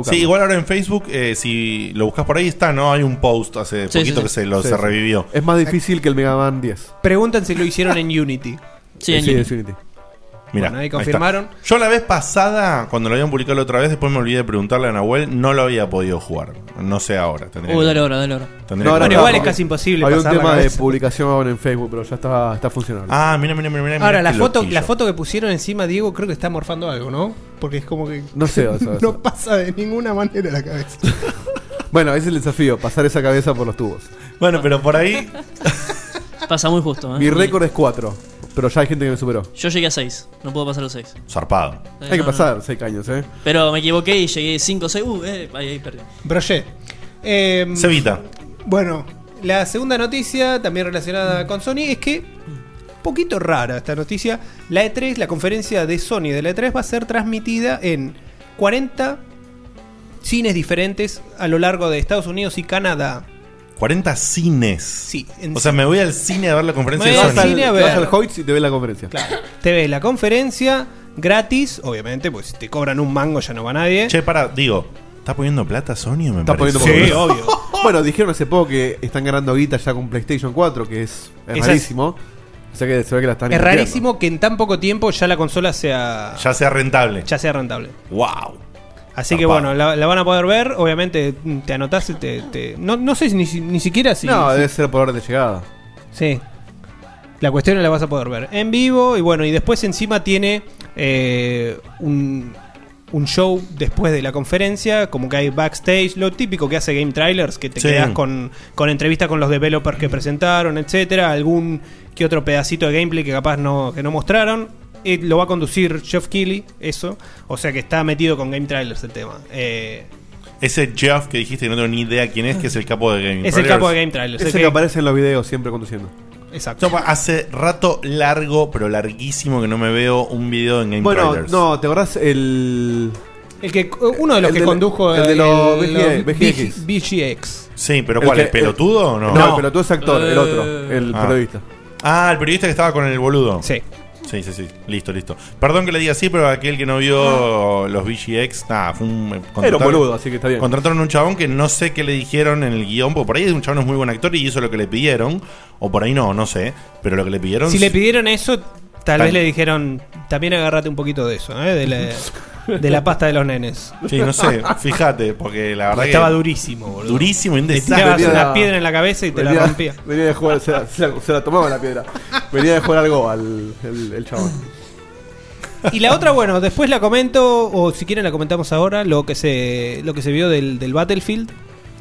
Sí, igual ahora en Facebook, eh, si lo buscas por ahí está, ¿no? Hay un post hace Sí, poquito sí, que se lo Sí, se sí. revivió. Es más difícil que el Mega Man 10. Preguntan si lo hicieron en Unity. Sí, en sí, Unity. Mira, Bueno, ahí confirmaron. Yo la vez pasada, cuando lo habían publicado la otra vez, después me olvidé de preguntarle a Nahuel, no lo había podido jugar. No sé ahora. Tendría Uh, dale ahora, dale ahora. tendría No, ahora igual es casi imposible Había un tema de publicación ahora en Facebook, pero ya está, está funcionando. Ah, mira, mira, mira, mira. Ahora, la foto, loquillo. la foto que pusieron encima, Diego, creo que está morfando algo, ¿no? Porque es como que. No sé, eso, eso. no pasa de ninguna manera la cabeza. Bueno, ese es el desafío, pasar esa cabeza por los tubos. Bueno, pero por ahí. Pasa muy justo. ¿eh? Mi récord es 4, pero ya hay gente que me superó. Yo llegué a 6. No puedo pasar los 6. Zarpado. Hay que pasar 6 años, ¿eh? Pero me equivoqué y llegué 5 o 6. Uh, eh, ahí, ahí perdí. Brochet. Eh, Cevita. Bueno, la segunda noticia, también relacionada con Sony, es que, un poquito rara esta noticia, la E3, la conferencia de Sony de la E3 va a ser transmitida en 40 cines diferentes a lo largo de Estados Unidos y Canadá. 40 cines. Sí, en- O sea, me voy al cine a ver la conferencia Me de voy Sony. al cine a Te ver. vas al Hoyts y te ves la conferencia. Claro. Te ves la conferencia gratis, obviamente, pues si te cobran un mango ya no va nadie. Che, para, digo, ¿está poniendo plata Sony o me Está parece? poniendo Sí, poco. obvio. Bueno, dijeron hace poco que están ganando guita ya con PlayStation 4, que es, es Esa rarísimo. O sea que se ve que la están Es invirtiendo. rarísimo que en tan poco tiempo ya la consola sea Ya sea rentable. ya sea rentable. Wow. Así que bueno, la, la van a poder ver. Obviamente mm, te anotás y te. te- no, no sé si ni, si- ni siquiera si. No, si- debe ser por orden de llegada. Sí. La cuestión es la vas a poder ver en vivo. Y bueno, y después encima tiene eh, un, un show después de la conferencia. Como que hay backstage. Lo típico que hace Game Trailers. Que te Sí. quedas con, con entrevistas con los developers que presentaron, etcétera Algún que otro pedacito de gameplay que capaz no, que no mostraron. Eh, lo va a conducir Jeff Keighley, eso. O sea que está metido con Game Trailers el tema. Eh, Ese Jeff que dijiste que no tengo ni idea quién es, que es el capo de Game es el capo de Game Trailers. Ese el que aparece en los videos siempre conduciendo. Exacto. Yo hace rato largo, pero larguísimo que no me veo un video en Game Bueno, Trailers. no, ¿te acordás el. El que, uno de los El que de- condujo el de los el- VG- los. VGX. Sí, pero el ¿cuál? que- ¿El pelotudo o no? No, el pelotudo es actor, el otro, el Ah. periodista. Ah, el periodista que estaba con el boludo. Sí. Sí, sí, sí. Listo, listo. Perdón que le diga así, pero aquel que no vio los VGX, nada, fue un. Era un contrataron- boludo, así que está bien. Contrataron a un chabón que no sé qué le dijeron en el guion, porque por ahí un chabón es muy buen actor y hizo lo que le pidieron, o por ahí no, no sé, pero lo que le pidieron. Si le pidieron eso, Tal vez le dijeron, también agárrate un poquito de eso, ¿eh? de, la, de la pasta de los nenes. Sí, no sé, fíjate, porque la verdad que. Estaba durísimo, boludo. Durísimo, Le tirabas Venía- una piedra en la cabeza y te la rompía. Venía de jugar, se la, se la- se la tomaba la piedra. Venía de jugar algo al el, el chabón. Y la otra, bueno, después la comento, o si quieren la comentamos ahora, lo que se, lo que se vio del, del Battlefield.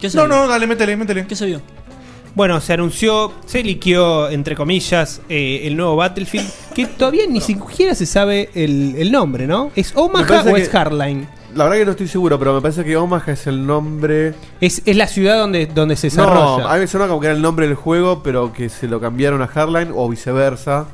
¿Qué se No, vio? no, dale, métele, métele. ¿Qué se vio? Bueno, se anunció, se liqueó, entre comillas, eh, el nuevo Battlefield, que todavía ni siquiera se sabe el, el nombre, ¿no? ¿Es Omaha o es Hardline? La verdad que no estoy seguro, pero me parece que Omaha es el nombre. Es, es la ciudad donde, donde se No, desarrolla. a mí me suena como que era el nombre del juego, pero que se lo cambiaron a Hardline o viceversa.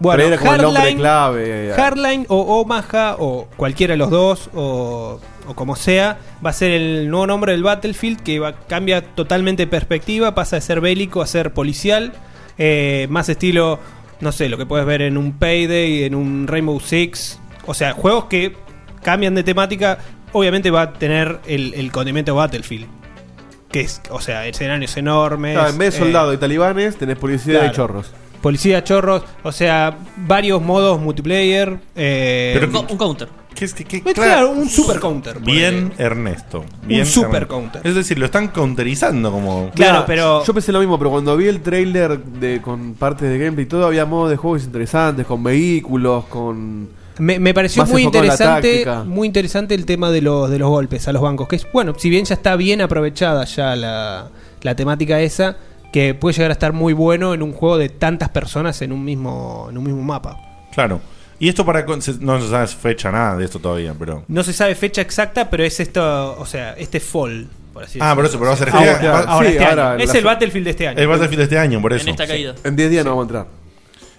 Bueno, pero era como el nombre clave. Hardline o Omaha o cualquiera de los dos o, o como sea, va a ser el nuevo nombre del Battlefield que va, cambia totalmente de perspectiva, pasa de ser bélico a ser policial, eh, más estilo, no sé, lo que puedes ver en un Payday, en un Rainbow Six, o sea, juegos que cambian de temática, obviamente va a tener el, el condimento Battlefield. Que es, o sea, escenarios enormes. Claro, en vez de eh, soldados y talibanes, tenés policía claro. y chorros. Policía, chorros, o sea, varios modos multiplayer. eh, Pero- Un counter. ¿Qué es que, qué- Pues claro, un super counter. Bien, Ernesto. Bien, super Ernesto. counter. Es decir, lo están counterizando como. Claro, Mira, pero- Yo pensé lo mismo, pero cuando vi el trailer de, con partes de gameplay y todo, había modos de juegos interesantes, con vehículos, con. Me, me pareció muy interesante, muy interesante el tema de los, de los golpes a los bancos. Que es, bueno, si bien ya está bien aprovechada ya la, la temática esa, que puede llegar a estar muy bueno en un juego de tantas personas en un mismo, en un mismo mapa. Claro. Y esto para. con- se- No se sabe fecha nada de esto todavía, pero. No se sabe fecha exacta, pero es esto, o sea, este fall. Por así Ah, por eso, pero va a ser Ahora, este año. ahora Sí, este ahora año. Es el Battlefield de este año. El Battlefield de este año, por eso. En esta Sí. caída. En 10 días no vamos a entrar.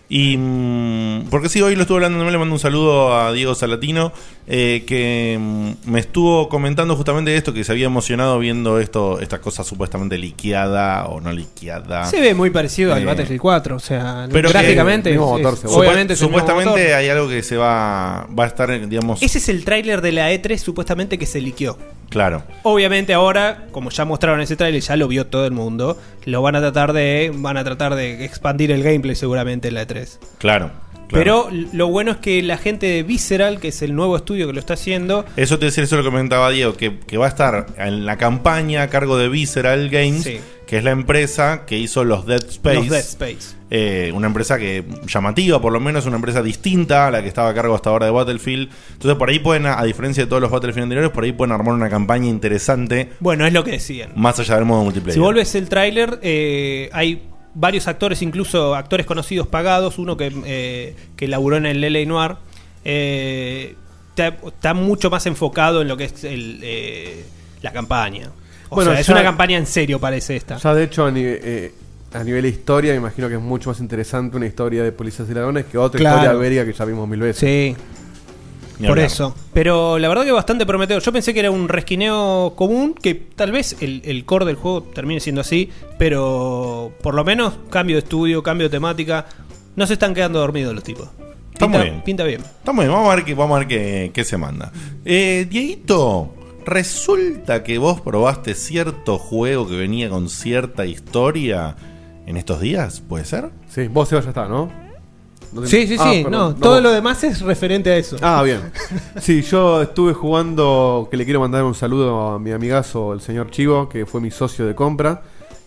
Y. mm, porque sí, hoy lo estuve hablando, también le mando un saludo a Diego Salatino, eh, que mm, me estuvo comentando justamente esto, que se había emocionado viendo esto, esta cosa supuestamente liqueada o no liqueada. Se ve muy parecido al Eh, Battlefield 4, o sea, pero gráficamente. es- motor, es- obviamente Supuestamente motor. hay algo que se va, va a estar, digamos. Ese es el tráiler de la E3 supuestamente que se liqueó. Claro. Obviamente ahora, como ya mostraron ese tráiler, ya lo vio todo el mundo, lo van a tratar de van a tratar de expandir el gameplay seguramente en la E3. Claro. claro. Pero lo bueno es que la gente de Visceral, que es el nuevo estudio que lo está haciendo, Eso te decía, eso es lo comentaba Diego, que, que va a estar en la campaña a cargo de Visceral Games, Sí. que es la empresa que hizo los Dead Space. los Dead Space. Eh, una empresa que llamativa, por lo menos, una empresa distinta a la que estaba a cargo hasta ahora de Battlefield. Entonces, por ahí pueden, a diferencia de todos los Battlefield anteriores, por ahí pueden armar una campaña interesante, Bueno, es lo que decían. más allá del modo multiplayer. Si vuelves el tráiler, eh, hay varios actores, incluso actores conocidos pagados, uno que, eh, que laburó en el LA Noir, eh, está, está mucho más enfocado en lo que es el, eh, la campaña. O Bueno, sea, es ya- una campaña en serio, parece esta. Ya de hecho, a, nive- eh, a nivel de historia, me imagino que es mucho más interesante una historia de policías y ladrones que otra Claro. historia bélica que ya vimos mil veces. Sí, por hablar. eso. Pero la verdad que bastante prometedor. Yo pensé que era un resquineo común, que tal vez el, el core del juego termine siendo así, pero por lo menos cambio de estudio, cambio de temática. No se están quedando dormidos los tipos. Está Pinta, muy bien. pinta bien. Está muy bien, vamos a ver qué, vamos a ver qué, qué se manda. Eh, Dieguito, resulta que vos probaste cierto juego que venía con cierta historia en estos días, ¿puede ser? Sí, vos Seba ya está, ¿no? No Sí, sí, Ah, sí. perdón, no, no, todo lo demás es referente a eso. Ah, bien. Sí, yo estuve jugando, que le quiero mandar un saludo a mi amigazo, el señor Chivo, que fue mi socio de compra.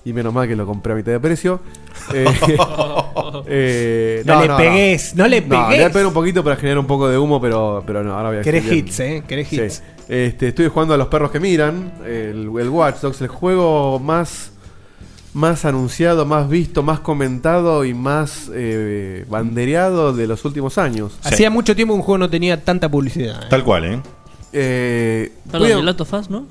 Y menos mal que lo compré a mitad de precio. Eh, eh, No le pegues, no le No, le pegues. pegar un poquito para generar un poco de humo, pero, pero no, ahora voy a Querés hits, ¿eh? Querés Sí. hits. Este, estuve jugando a los perros que miran, el, el Watch Dogs, el juego más, más anunciado, más visto, más comentado y más eh, bandereado de los últimos años. Hacía mucho tiempo que un juego no tenía tanta publicidad. ¿eh? Tal cual, ¿eh? Eh, Perdón, voy a- ¿el Last of Us, no?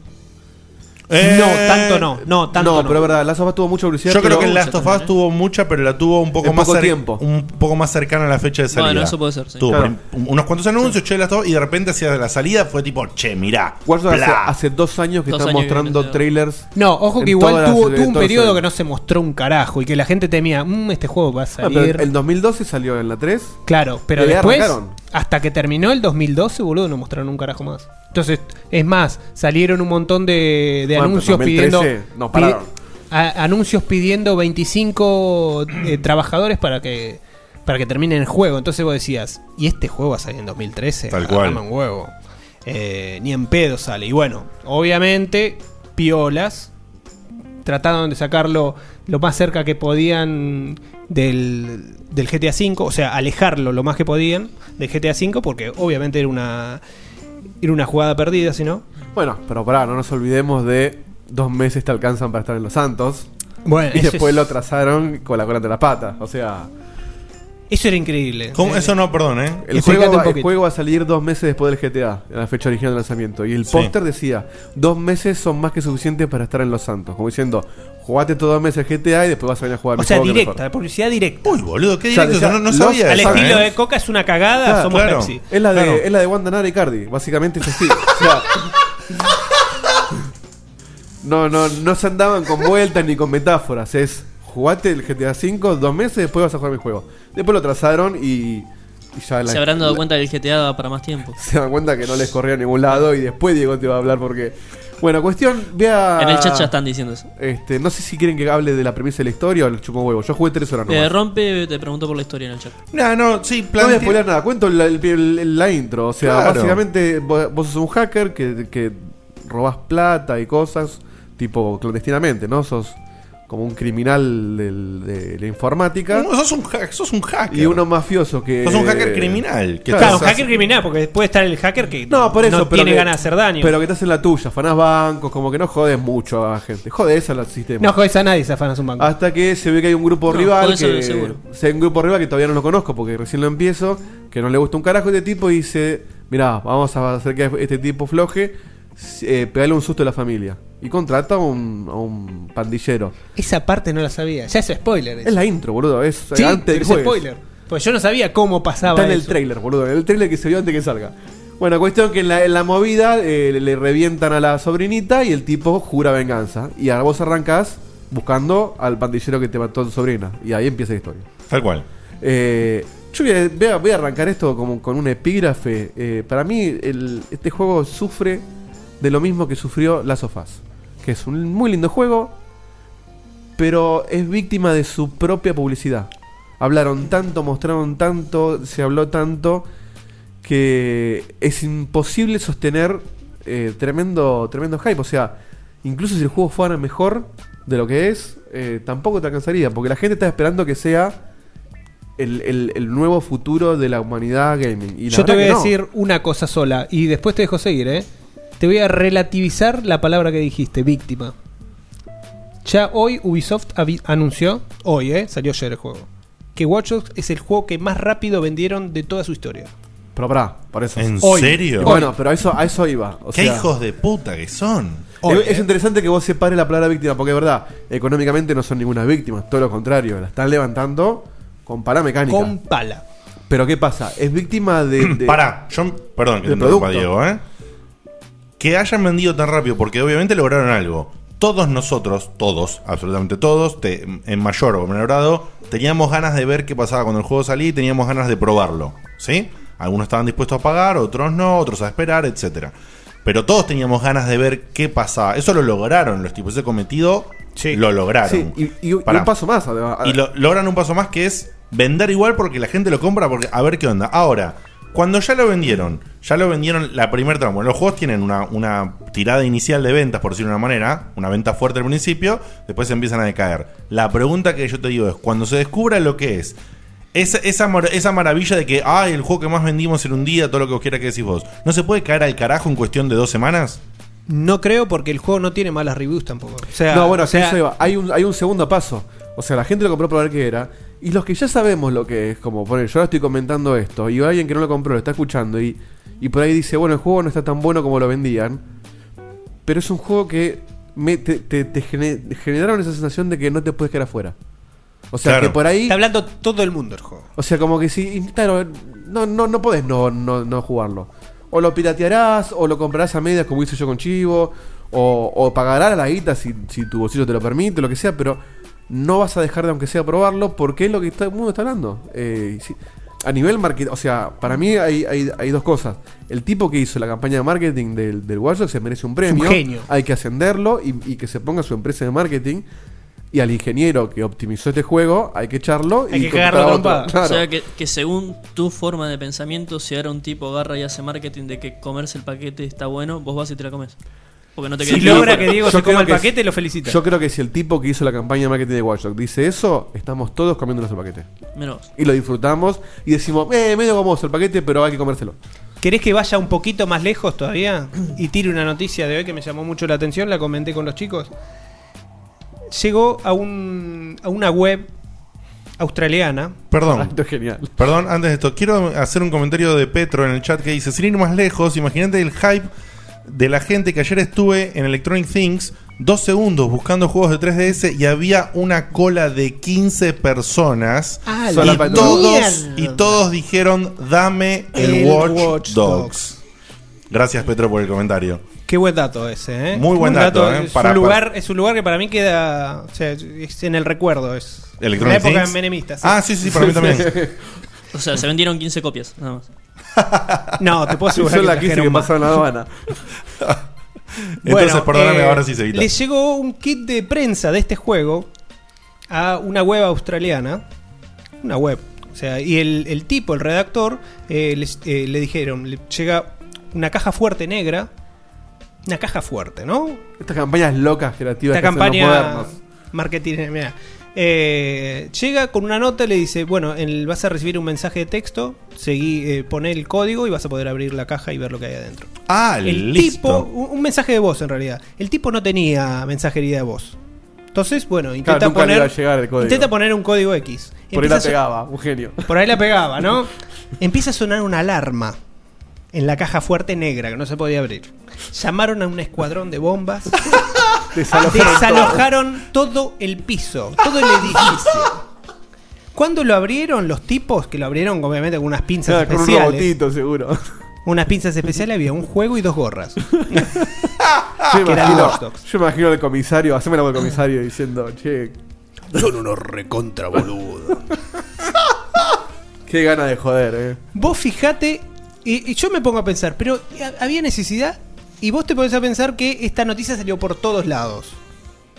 No, tanto no. No, tanto no, no. pero es verdad, Last of Us tuvo mucha publicidad. Yo creo que el Last of Us tuvo mucha, pero la tuvo un poco En más poco cer- tiempo. un poco más cercana a la fecha de salida. Bueno, eso puede ser, sí. Tuvo Claro. unos cuantos anuncios, che, Last of Us, y de repente hacia la salida fue tipo, che, mirá. Hace, bla. hace dos años que Dos están años mostrando trailers. No, ojo en que igual todas las- tuvo, un periodo que no se mostró un carajo y que la gente temía, "Mm, este juego va a Ah, salir. pero el 2012 salió en la 3. Claro, pero Y ahí después, arrancaron. Hasta que terminó el 2012, boludo, no mostraron un carajo más. Entonces, es más, salieron un montón de, de Bueno, anuncios pidiendo. 2013 no, a- anuncios pidiendo 25 eh, trabajadores para que para que termine el juego. Entonces vos decías, ¿y este juego va a salir en 2013? Tal cual. un huevo. Eh, ni en pedo sale. Y bueno, obviamente, piolas. Trataron de sacarlo lo más cerca que podían del, del GTA V, o sea, alejarlo lo más que podían del GTA V, porque obviamente era una, era una jugada perdida, si no. Bueno, pero pará, no nos olvidemos de dos meses te alcanzan para estar en Los Santos. Bueno, y después es- lo trazaron con la cola entre las patas. O sea, Eso era increíble. ¿Cómo? Eh, Eso no, perdón, ¿eh? el juego, un va, el poquito. juego va a salir dos meses después del GTA, en la fecha original de lanzamiento. Y el Sí. póster decía, dos meses son más que suficientes para estar en Los Santos. Como diciendo, jugate todos dos meses el GTA y después vas a venir a jugar O mi sea, juego que directa, mejor. publicidad directa. Uy, boludo, qué O sea, directo. decía, no, no los- sabía Al estilo ¿eh? de Coca es una cagada, Claro, somos claro. Pepsi. Es la de, Claro. es la de Wanda Nara y Cardi, básicamente es así. O sea, no, no, no se andaban con vueltas ni con metáforas. Es jugate el GTA V dos meses, después vas a jugar mi juego. Después lo trazaron y, y ya la- Se habrán dado la- cuenta que el GTA daba para más tiempo. se dan cuenta que no les corría a ningún lado y después Diego te va a hablar porque... Bueno, cuestión, vea... En el chat ya están diciendo eso. Este, no sé si quieren que hable de la premisa de la historia o el chupo huevo. Yo jugué tres horas Eh, nomás. rompe, te preguntó por la historia en el chat. No, no, sí, No voy a spoiler nada, cuento la, el- el- la intro. O sea, Claro. básicamente vos, vos sos un hacker que, que robás plata y cosas, tipo clandestinamente, ¿no? Sos como un criminal del- de la informática. No, sos un, hack- sos un hacker. Y uno mafioso que. Sos un hacker criminal. Que Claro, un hacker criminal, porque puede estar el hacker que No, por eso, pero tiene que- ganas de hacer daño. Pero que estás en la tuya, fanás bancos, como que no jodes mucho a la gente. Jodes al sistema. no jodes a nadie si afanas un banco. Hasta que se ve que hay un grupo No, rival jodés que. seguro. se- hay un grupo rival que todavía no lo conozco porque recién lo empiezo. Que no le gusta un carajo a este tipo y dice: Mirá, vamos a hacer que este tipo floje. Eh, pegarle un susto a la familia. Y contrata a un, a un pandillero. Esa parte no la sabía. Ya es spoiler. eso. Es la intro, boludo. Es Sí, antes pero del es jueves. spoiler. Pues yo no sabía cómo pasaba Está en el eso. trailer, boludo. En el trailer que se vio antes que salga. Bueno, cuestión que en la, en la movida eh, le revientan a la sobrinita y el tipo jura venganza. Y ahora vos arrancás buscando al pandillero que te mató a tu sobrina. Y ahí empieza la historia. Tal cual. Eh, yo voy a, voy a- voy a arrancar esto como con un epígrafe. Eh, para mí, el- este juego sufre de lo mismo que sufrió Last of Us. Que es un muy lindo juego, pero es víctima de su propia publicidad. Hablaron tanto, mostraron tanto, se habló tanto, que es imposible sostener eh, tremendo, tremendo hype. O sea, incluso si el juego fuera mejor de lo que es, eh, tampoco te alcanzaría, porque la gente está esperando que sea el, el- el nuevo futuro de la humanidad gaming. Y la Yo te voy a no. decir una cosa sola y después te dejo seguir, ¿eh? Te voy a relativizar la palabra que dijiste, víctima. Ya hoy Ubisoft anunció, hoy, ¿eh? Salió ayer el juego, que Watch Dogs es el juego que más rápido vendieron de toda su historia. Pero pará, por eso. ¿En Hoy. serio? Bueno, pero a eso, a eso iba. O Qué sea, hijos de puta que son. es, Hoy, es ¿eh? interesante que vos separes la palabra víctima, porque es verdad, económicamente no son ninguna víctima, todo lo contrario, la están levantando con pará mecánica. Con pala. Pero ¿qué pasa? Es víctima de. de- Pará, yo, perdón que te de interrumpa, producto. Diego, ¿eh? Que hayan vendido tan rápido, porque obviamente lograron algo. Todos nosotros, todos, absolutamente todos, te- en mayor o menor grado, teníamos ganas de ver qué pasaba cuando el juego salía y teníamos ganas de probarlo. ¿Sí? Algunos estaban dispuestos a pagar, otros no, otros a esperar, etcétera. Pero todos teníamos ganas de ver qué pasaba. Eso lo lograron los tipos. Ese cometido lo lograron. Sí, y, y- y Pará. un paso más, además. Y lo- logran un paso más que es vender igual porque la gente lo compra porque a ver qué onda. Ahora, cuando ya lo vendieron, ya lo vendieron la primera trama. Bueno, los juegos tienen una, una tirada inicial de ventas, por decirlo de una manera, una venta fuerte al principio, después empiezan a decaer. La pregunta que yo te digo es, cuando se descubra lo que es, esa, esa, mar- esa maravilla de que, ay, el juego que más vendimos en un día, todo lo que vos quieras que decís vos, ¿no se puede caer al carajo en cuestión de dos semanas? No creo porque el juego no tiene malas reviews tampoco. O sea, no, bueno, o sea, eso iba. Hay un, hay un segundo paso. O sea, la gente lo compró para ver qué era. Y los que ya sabemos lo que es, como poner, yo ahora estoy comentando esto, y alguien que no lo compró lo está escuchando, y, y por ahí dice, bueno, el juego no está tan bueno como lo vendían. Pero es un juego que me- te, te- te gene- generaron esa sensación de que no te puedes quedar afuera. O sea, Claro. que por ahí. Está hablando todo el mundo el juego. O sea, como que si. Claro, no, no, no podés no, no, no jugarlo. O lo piratearás, o lo comprarás a medias como hice yo con Chivo, o, o pagarás la guita si, si tu bolsillo te lo permite, lo que sea, pero no vas a dejar de aunque sea probarlo porque es lo que todo el mundo está hablando. Eh, si- a nivel marketing, o sea, para mí hay, hay, hay dos cosas. El tipo que hizo la campaña de marketing del, del Watch Dogs se merece un premio. genio. Hay que ascenderlo y, y que se ponga su empresa de marketing Y al ingeniero que optimizó este juego hay que echarlo Hay y que cagarlo. Claro. O sea que, que según tu forma de pensamiento, si ahora un tipo agarra y hace marketing de que comerse el paquete está bueno, vos vas y te la comes. Porque no te Si logra que Diego se coma el que paquete, si- lo felicita. Yo creo que si el tipo que hizo la campaña de marketing de Watch Dogs dice eso, estamos todos comiéndonos el paquete. Vos. Y lo disfrutamos y decimos, eh, medio gomoso el paquete, pero hay que comérselo. ¿Querés que vaya un poquito más lejos todavía? Y tire una noticia de hoy que me llamó mucho la atención, la comenté con los chicos. Llegó a, un, a una web australiana. Perdón. Esto es genial. Perdón, antes de esto, quiero hacer un comentario de Petro en el chat que dice, sin ir más lejos, imagínate el hype de la gente que ayer estuve en Electronic Things, dos segundos buscando juegos de 3DS y había una cola de 15 personas Ah, y, la mierda. todos, y todos dijeron, dame el, El Watch, Watch Dogs. Gracias Petro por el comentario. Qué buen dato ese, ¿eh? Muy buen Un dato, ¿eh? Es, Para- un lugar, es un lugar que para mí queda. O sea, es en el recuerdo. Es Electronic la época Things. menemista. sí. Ah, sí, sí, para mí también. O sea, se vendieron 15 copias, nada más. No, te puedo asegurar que las 15 que pasaron la aduana. Entonces, perdóname, eh, ahora sí se Le llegó un kit de prensa de este juego a una web australiana. Una web. O sea, y el, el tipo, el redactor, eh, les- eh, le dijeron: le llega una caja fuerte negra. Una caja fuerte, ¿no? Estas campañas locas, creativas Esta que hacen los campaña modernos. marketing, mira. Eh, llega con una nota y le dice, bueno, vas a recibir un mensaje de texto, seguí, eh, poné el código y vas a poder abrir la caja y ver lo que hay adentro. Ah, El listo. tipo, un, un mensaje de voz en realidad. El tipo no tenía mensajería de voz. Entonces, bueno, intenta Claro, poner llegar intenta poner un código X. Por ahí la pegaba, un genio. Por ahí la pegaba, ¿no? Empieza a sonar una alarma en la caja fuerte negra que no se podía abrir. Llamaron a un escuadrón de bombas. Desalojaron Desalojaron todo el piso, todo el edificio. Cuando lo abrieron, los tipos que lo abrieron, obviamente con unas pinzas Claro, con un especiales. robotito, seguro. Unas pinzas especiales, había un juego y dos gorras. Yo imagino, yo imagino al comisario, haceme la voz del comisario diciendo, che, Son unos recontra boludos. qué gana de joder, eh. Vos fijate, y, y yo me pongo a pensar, pero ¿ha- ¿había necesidad? Y vos te podés a pensar que esta noticia salió por todos lados.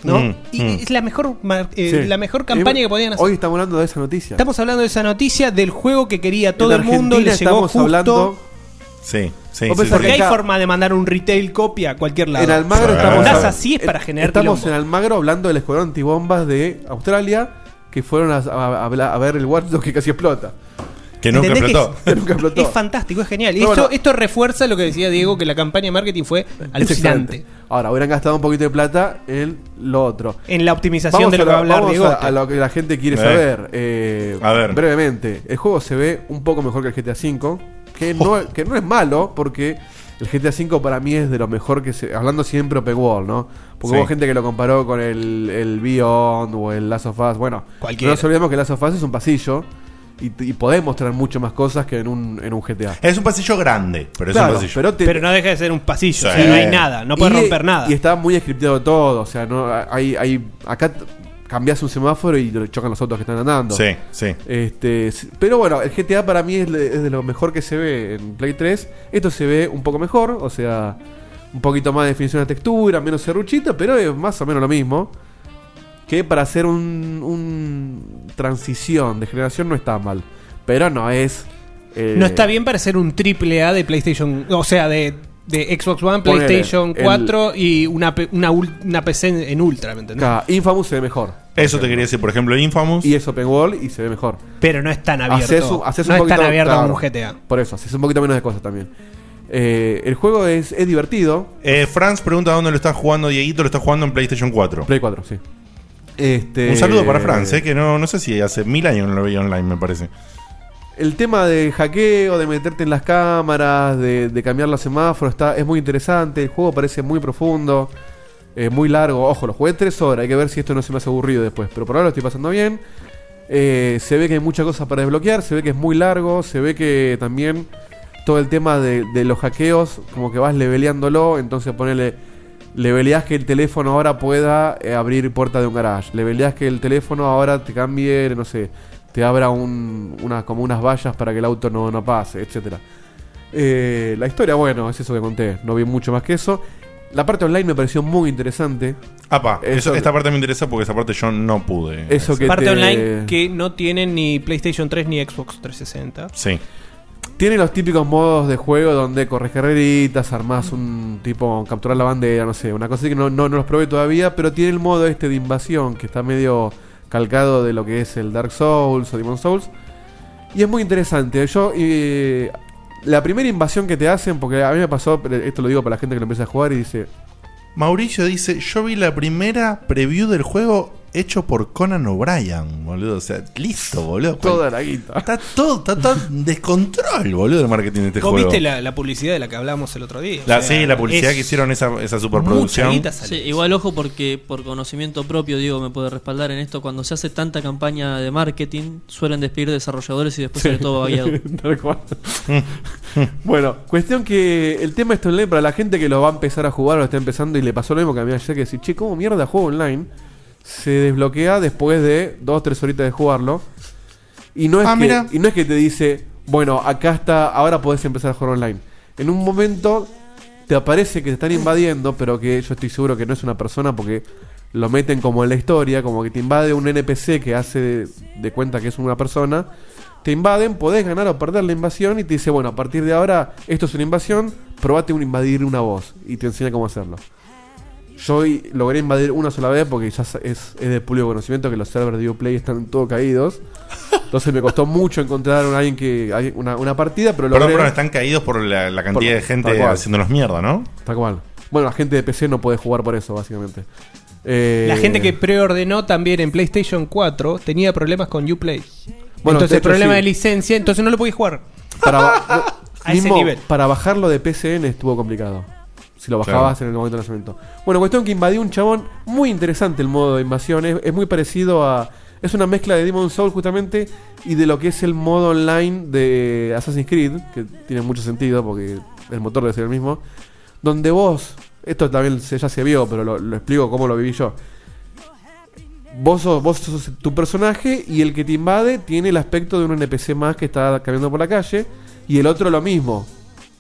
¿No? Mm, y mm. es la mejor, mar- eh, Sí. la mejor campaña Eh, que podían hacer. Hoy estamos hablando de esa noticia. Estamos hablando de esa noticia del juego que quería todo En el mundo, le llegó estamos justo. hablando- Sí, sí, sí. Porque que hay acá- forma de mandar un retail copia a cualquier lado. En Almagro estamos, hab- así es para en- generar Estamos quilombo. en Almagro hablando del escuadrón antibombas de Australia que fueron a, a- a a ver el Watch que casi explota. Que nunca ¿Entendés explotó. Que nunca explotó. Es fantástico, es genial. Y esto, bueno. esto refuerza lo que decía Diego, que la campaña de marketing fue alucinante. Ahora, hubieran gastado un poquito de plata en lo otro. En la optimización Vamos de lo que va a hablar vamos Diego. a, a lo que la gente quiere Eh. saber. Eh, A ver. Brevemente, el juego se ve un poco mejor que el GTA V, que no, que no es malo, porque el GTA V para mí es de lo mejor que se... Hablando siempre open world, ¿no? Porque Sí. hubo gente que lo comparó con el, el Beyond o el Last of Us. Bueno, Cualquiera. no nos olvidemos que Last of Us es un pasillo y, y podemos traer mucho más cosas que en un, en un GTA. Es un pasillo grande, pero es un pasillo. pero te- Pero no deja de ser un pasillo, Sí. o sea, no hay nada, no puedes Y- romper nada. Y está muy scripteado todo. O sea, no hay, hay acá cambias un semáforo y lo chocan los autos que están andando. Sí, sí. Este, pero bueno, el GTA para mí es, le- es de lo mejor que se ve en Play 3. Esto se ve un poco mejor, o sea, un poquito más de definición de textura, menos serruchito, pero es más o menos lo mismo. Que para hacer un, un transición de generación no está mal. Pero no es. eh, No está bien para ser un triple A de PlayStation, o sea, de, de Xbox One, Ponele, PlayStation el- 4 y una, una, ul- una PC en, en Ultra, ¿me entendés? Infamous se ve mejor. Eso te quería decir, por ejemplo, Infamous. Y es open world y se ve mejor. Pero no es tan abierto. Haces un- haces no un es tan poquito- abierto claro, como un GTA. Por eso, haces un poquito menos de cosas también. Eh, el juego es, es divertido. Eh, Franz pregunta dónde lo está jugando Dieguito, lo está jugando en PlayStation 4. Play 4, sí. Este, Un saludo para Franz, eh, que no, no sé si hace mil años no lo veía online, me parece. El tema de hackeo, de meterte en las cámaras, de, de cambiar los semáforos, está, es muy interesante. El juego parece muy profundo, eh, muy largo. Ojo, lo jugué tres horas. Hay que ver si esto no se me hace aburrido después. Pero por ahora lo estoy pasando bien. Eh, se ve que hay muchas cosas para desbloquear. Se ve que es muy largo. Se ve que también todo el tema de, de los hackeos, como que vas leveleándolo. Entonces ponele. Leveleás que el teléfono ahora pueda eh, abrir puerta de un garage. Leveleás que el teléfono ahora te cambie, no sé, te abra un, una, como unas vallas para que el auto no, no pase, etcétera. Eh, la historia, bueno, es eso que conté. No vi mucho más que eso. La parte online me pareció muy interesante. Apa, eso- Eso- esta parte me interesa porque esa parte yo no pude. Eso que Parte te- online que no tienen ni PlayStation 3 ni Xbox 360. Sí. Tiene los típicos modos de juego donde corres carreritas, armás un tipo capturar la bandera, no sé, una cosa así que no, no, los probé todavía, pero tiene el modo este de invasión que está medio calcado de lo que es el Dark Souls o Demon Souls. Y es muy interesante. Yo, eh, la primera invasión que te hacen, porque a mí me pasó, esto lo digo para la gente que lo empieza a jugar y dice, Mauricio dice, yo vi la primera preview del juego hecho por Conan O'Brien, boludo. O sea, listo, boludo. Toda la guita. Está todo, está todo descontrol, boludo, el marketing de este ¿Vos juego. viste la, la publicidad de la que hablamos el otro día? O La- sea, sí, la publicidad es que hicieron esa, esa superproducción. Sí, igual ojo porque por conocimiento propio, Diego me puede respaldar en esto, cuando se hace tanta campaña de marketing, suelen despedir desarrolladores y después sale todo vagueado. Tal cual. bueno, cuestión que el tema está online para la gente que lo va a empezar a jugar o lo está empezando y le pasó lo mismo que a mí ayer que decir, che, ¿cómo mierda juego online? Se desbloquea después de dos o tres horitas de jugarlo. Y no es, Ah, que, mira. y no es que te dice, bueno, acá está, ahora podés empezar a jugar online. En un momento te aparece que te están invadiendo, pero que yo estoy seguro que no es una persona porque lo meten como en la historia, como que te invade un NPC que hace de, de cuenta que es una persona. Te invaden, podés ganar o perder la invasión y te dice, bueno, a partir de ahora esto es una invasión, probate un invadir una voz y te enseña cómo hacerlo. Yo logré invadir una sola vez porque ya es, es de público conocimiento que los servers de Uplay están todos caídos. Entonces me costó mucho encontrar a alguien que una, una partida, pero logré. perdón, están caídos por la, la cantidad Por- de gente haciéndonos mierda, ¿no? Tal cual. Bueno, la gente de PC no puede jugar por eso, básicamente. Eh, La gente que preordenó también en PlayStation 4 tenía problemas con Uplay. Bueno, entonces, hecho, problema sí. de licencia, entonces no lo podía jugar. Para, A ese nivel. para bajarlo de PCN estuvo complicado. Si lo bajabas en el momento de lanzamiento. Bueno, cuestión que invadió un chabón. Muy interesante el modo de invasión. Es, es muy parecido a. Es una mezcla de Demon Soul justamente y de lo que es el modo online de Assassin's Creed, que tiene mucho sentido porque el motor debe ser el mismo. Donde vos, esto también se- ya se vio, pero lo, lo explico cómo lo viví yo. Vos sos, vos sos tu personaje y el que te invade tiene el aspecto de un NPC más que está caminando por la calle y el otro lo mismo.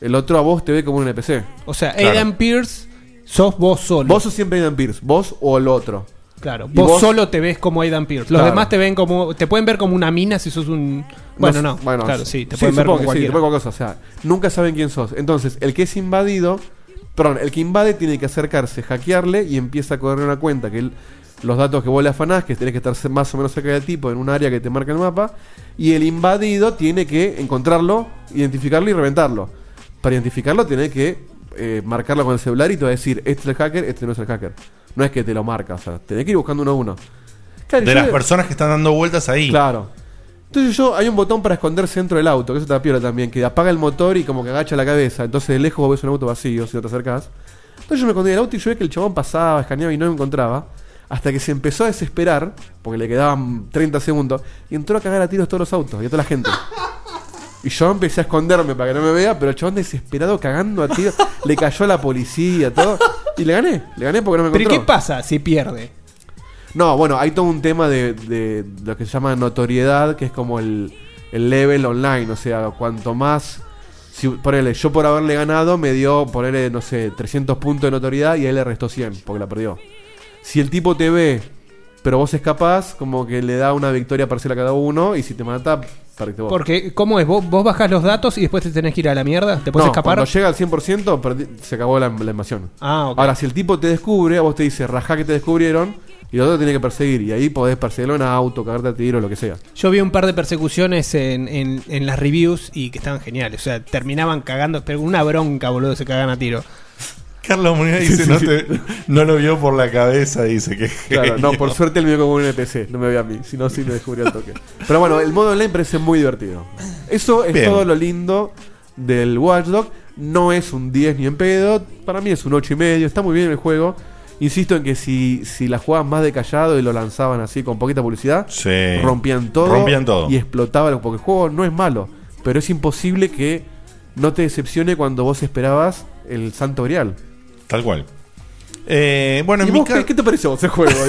El otro a vos te ve como un NPC. O sea, Aidan Pierce sos vos solo. Vos sos siempre Aidan Pierce, vos o el otro. Claro, Y vos, solo te ves como Aidan Pierce. Los Claro. demás te ven como. Te pueden ver como una mina si sos un. Bueno, no. bueno, claro, sí, te pueden ver supongo como que sí, cualquiera. te pueden cualquier cosa. O sea, nunca saben quién sos. Entonces, el que es invadido, perdón, el que invade tiene que acercarse, hackearle y empieza a correr una cuenta que él- los datos que vos le afanás, que tenés que estar más o menos cerca del tipo en un área que te marca el mapa, y el invadido tiene que encontrarlo, identificarlo y reventarlo. Para identificarlo tiene que eh, marcarlo con el celular y te va a decir, este es el hacker, este no es el hacker. No es que te lo marca, o sea, tenés que ir buscando uno a uno. Claro, De yo- las personas que están dando vueltas ahí. Claro. Entonces yo, hay un botón para esconderse dentro del auto, que eso te piola también, que apaga el motor y como que agacha la cabeza. Entonces de lejos vos ves un auto vacío si no te acercás. Entonces yo me escondí en el auto y yo vi que el chabón pasaba, escaneaba y no me encontraba. Hasta que se empezó a desesperar, porque le quedaban 30 segundos, y entró a cagar a tiros todos los autos y a toda la gente. Y yo empecé a esconderme para que no me vea, pero el chabón desesperado cagando a tiros, le cayó a la policía, todo. Y le gané, le gané porque no me Pero ¿y encontró. qué pasa si pierde? No, bueno, hay todo un tema de, de lo que se llama notoriedad, que es como el, el level online. O sea, cuanto más. Si, ponele, yo por haberle ganado me dio, ponele, no sé, 300 puntos de notoriedad y a él le restó 100 porque la perdió. Si el tipo te ve, pero vos escapás, como que le da una victoria parcial a cada uno y si te mata, perdiste vos. Porque, ¿cómo es? ¿Vos, vos bajás los datos y después te tenés que ir a la mierda? ¿Te puedes no, escapar? Cuando llega al 100%, perdi- se acabó la, la invasión. Ah, ok. Ahora, si el tipo te descubre, a vos te dice, rajá que te descubrieron, y el otro tiene que perseguir. Y ahí podés perseguirlo en auto, cagarte a tiro, lo que sea. Yo vi un par de persecuciones en, en- en las reviews y que estaban geniales. O sea, terminaban cagando, pero una bronca, boludo, se cagan a tiro. Carlos Muñoz dice, sí, no, sí. te- no lo vio por la cabeza, dice que Claro, no, por suerte el mío como un NPC, no me ve a mí, si no, sí me descubrió el toque. Pero bueno, el modo online parece muy divertido. Eso es Bien. todo lo lindo del Watchdog. No es un 10 ni en pedo, para mí es un 8 y medio, está muy bien el juego. Insisto en que si, si la jugaban más de callado y lo lanzaban así con poquita publicidad, Sí. rompían todo, Rompían todo. y explotaba, porque el juego no es malo, pero es imposible que no te decepcione cuando vos esperabas el Santo Grial. Tal cual. Eh, bueno, ¿Y en mi ca- qué, qué te pareció ese juego?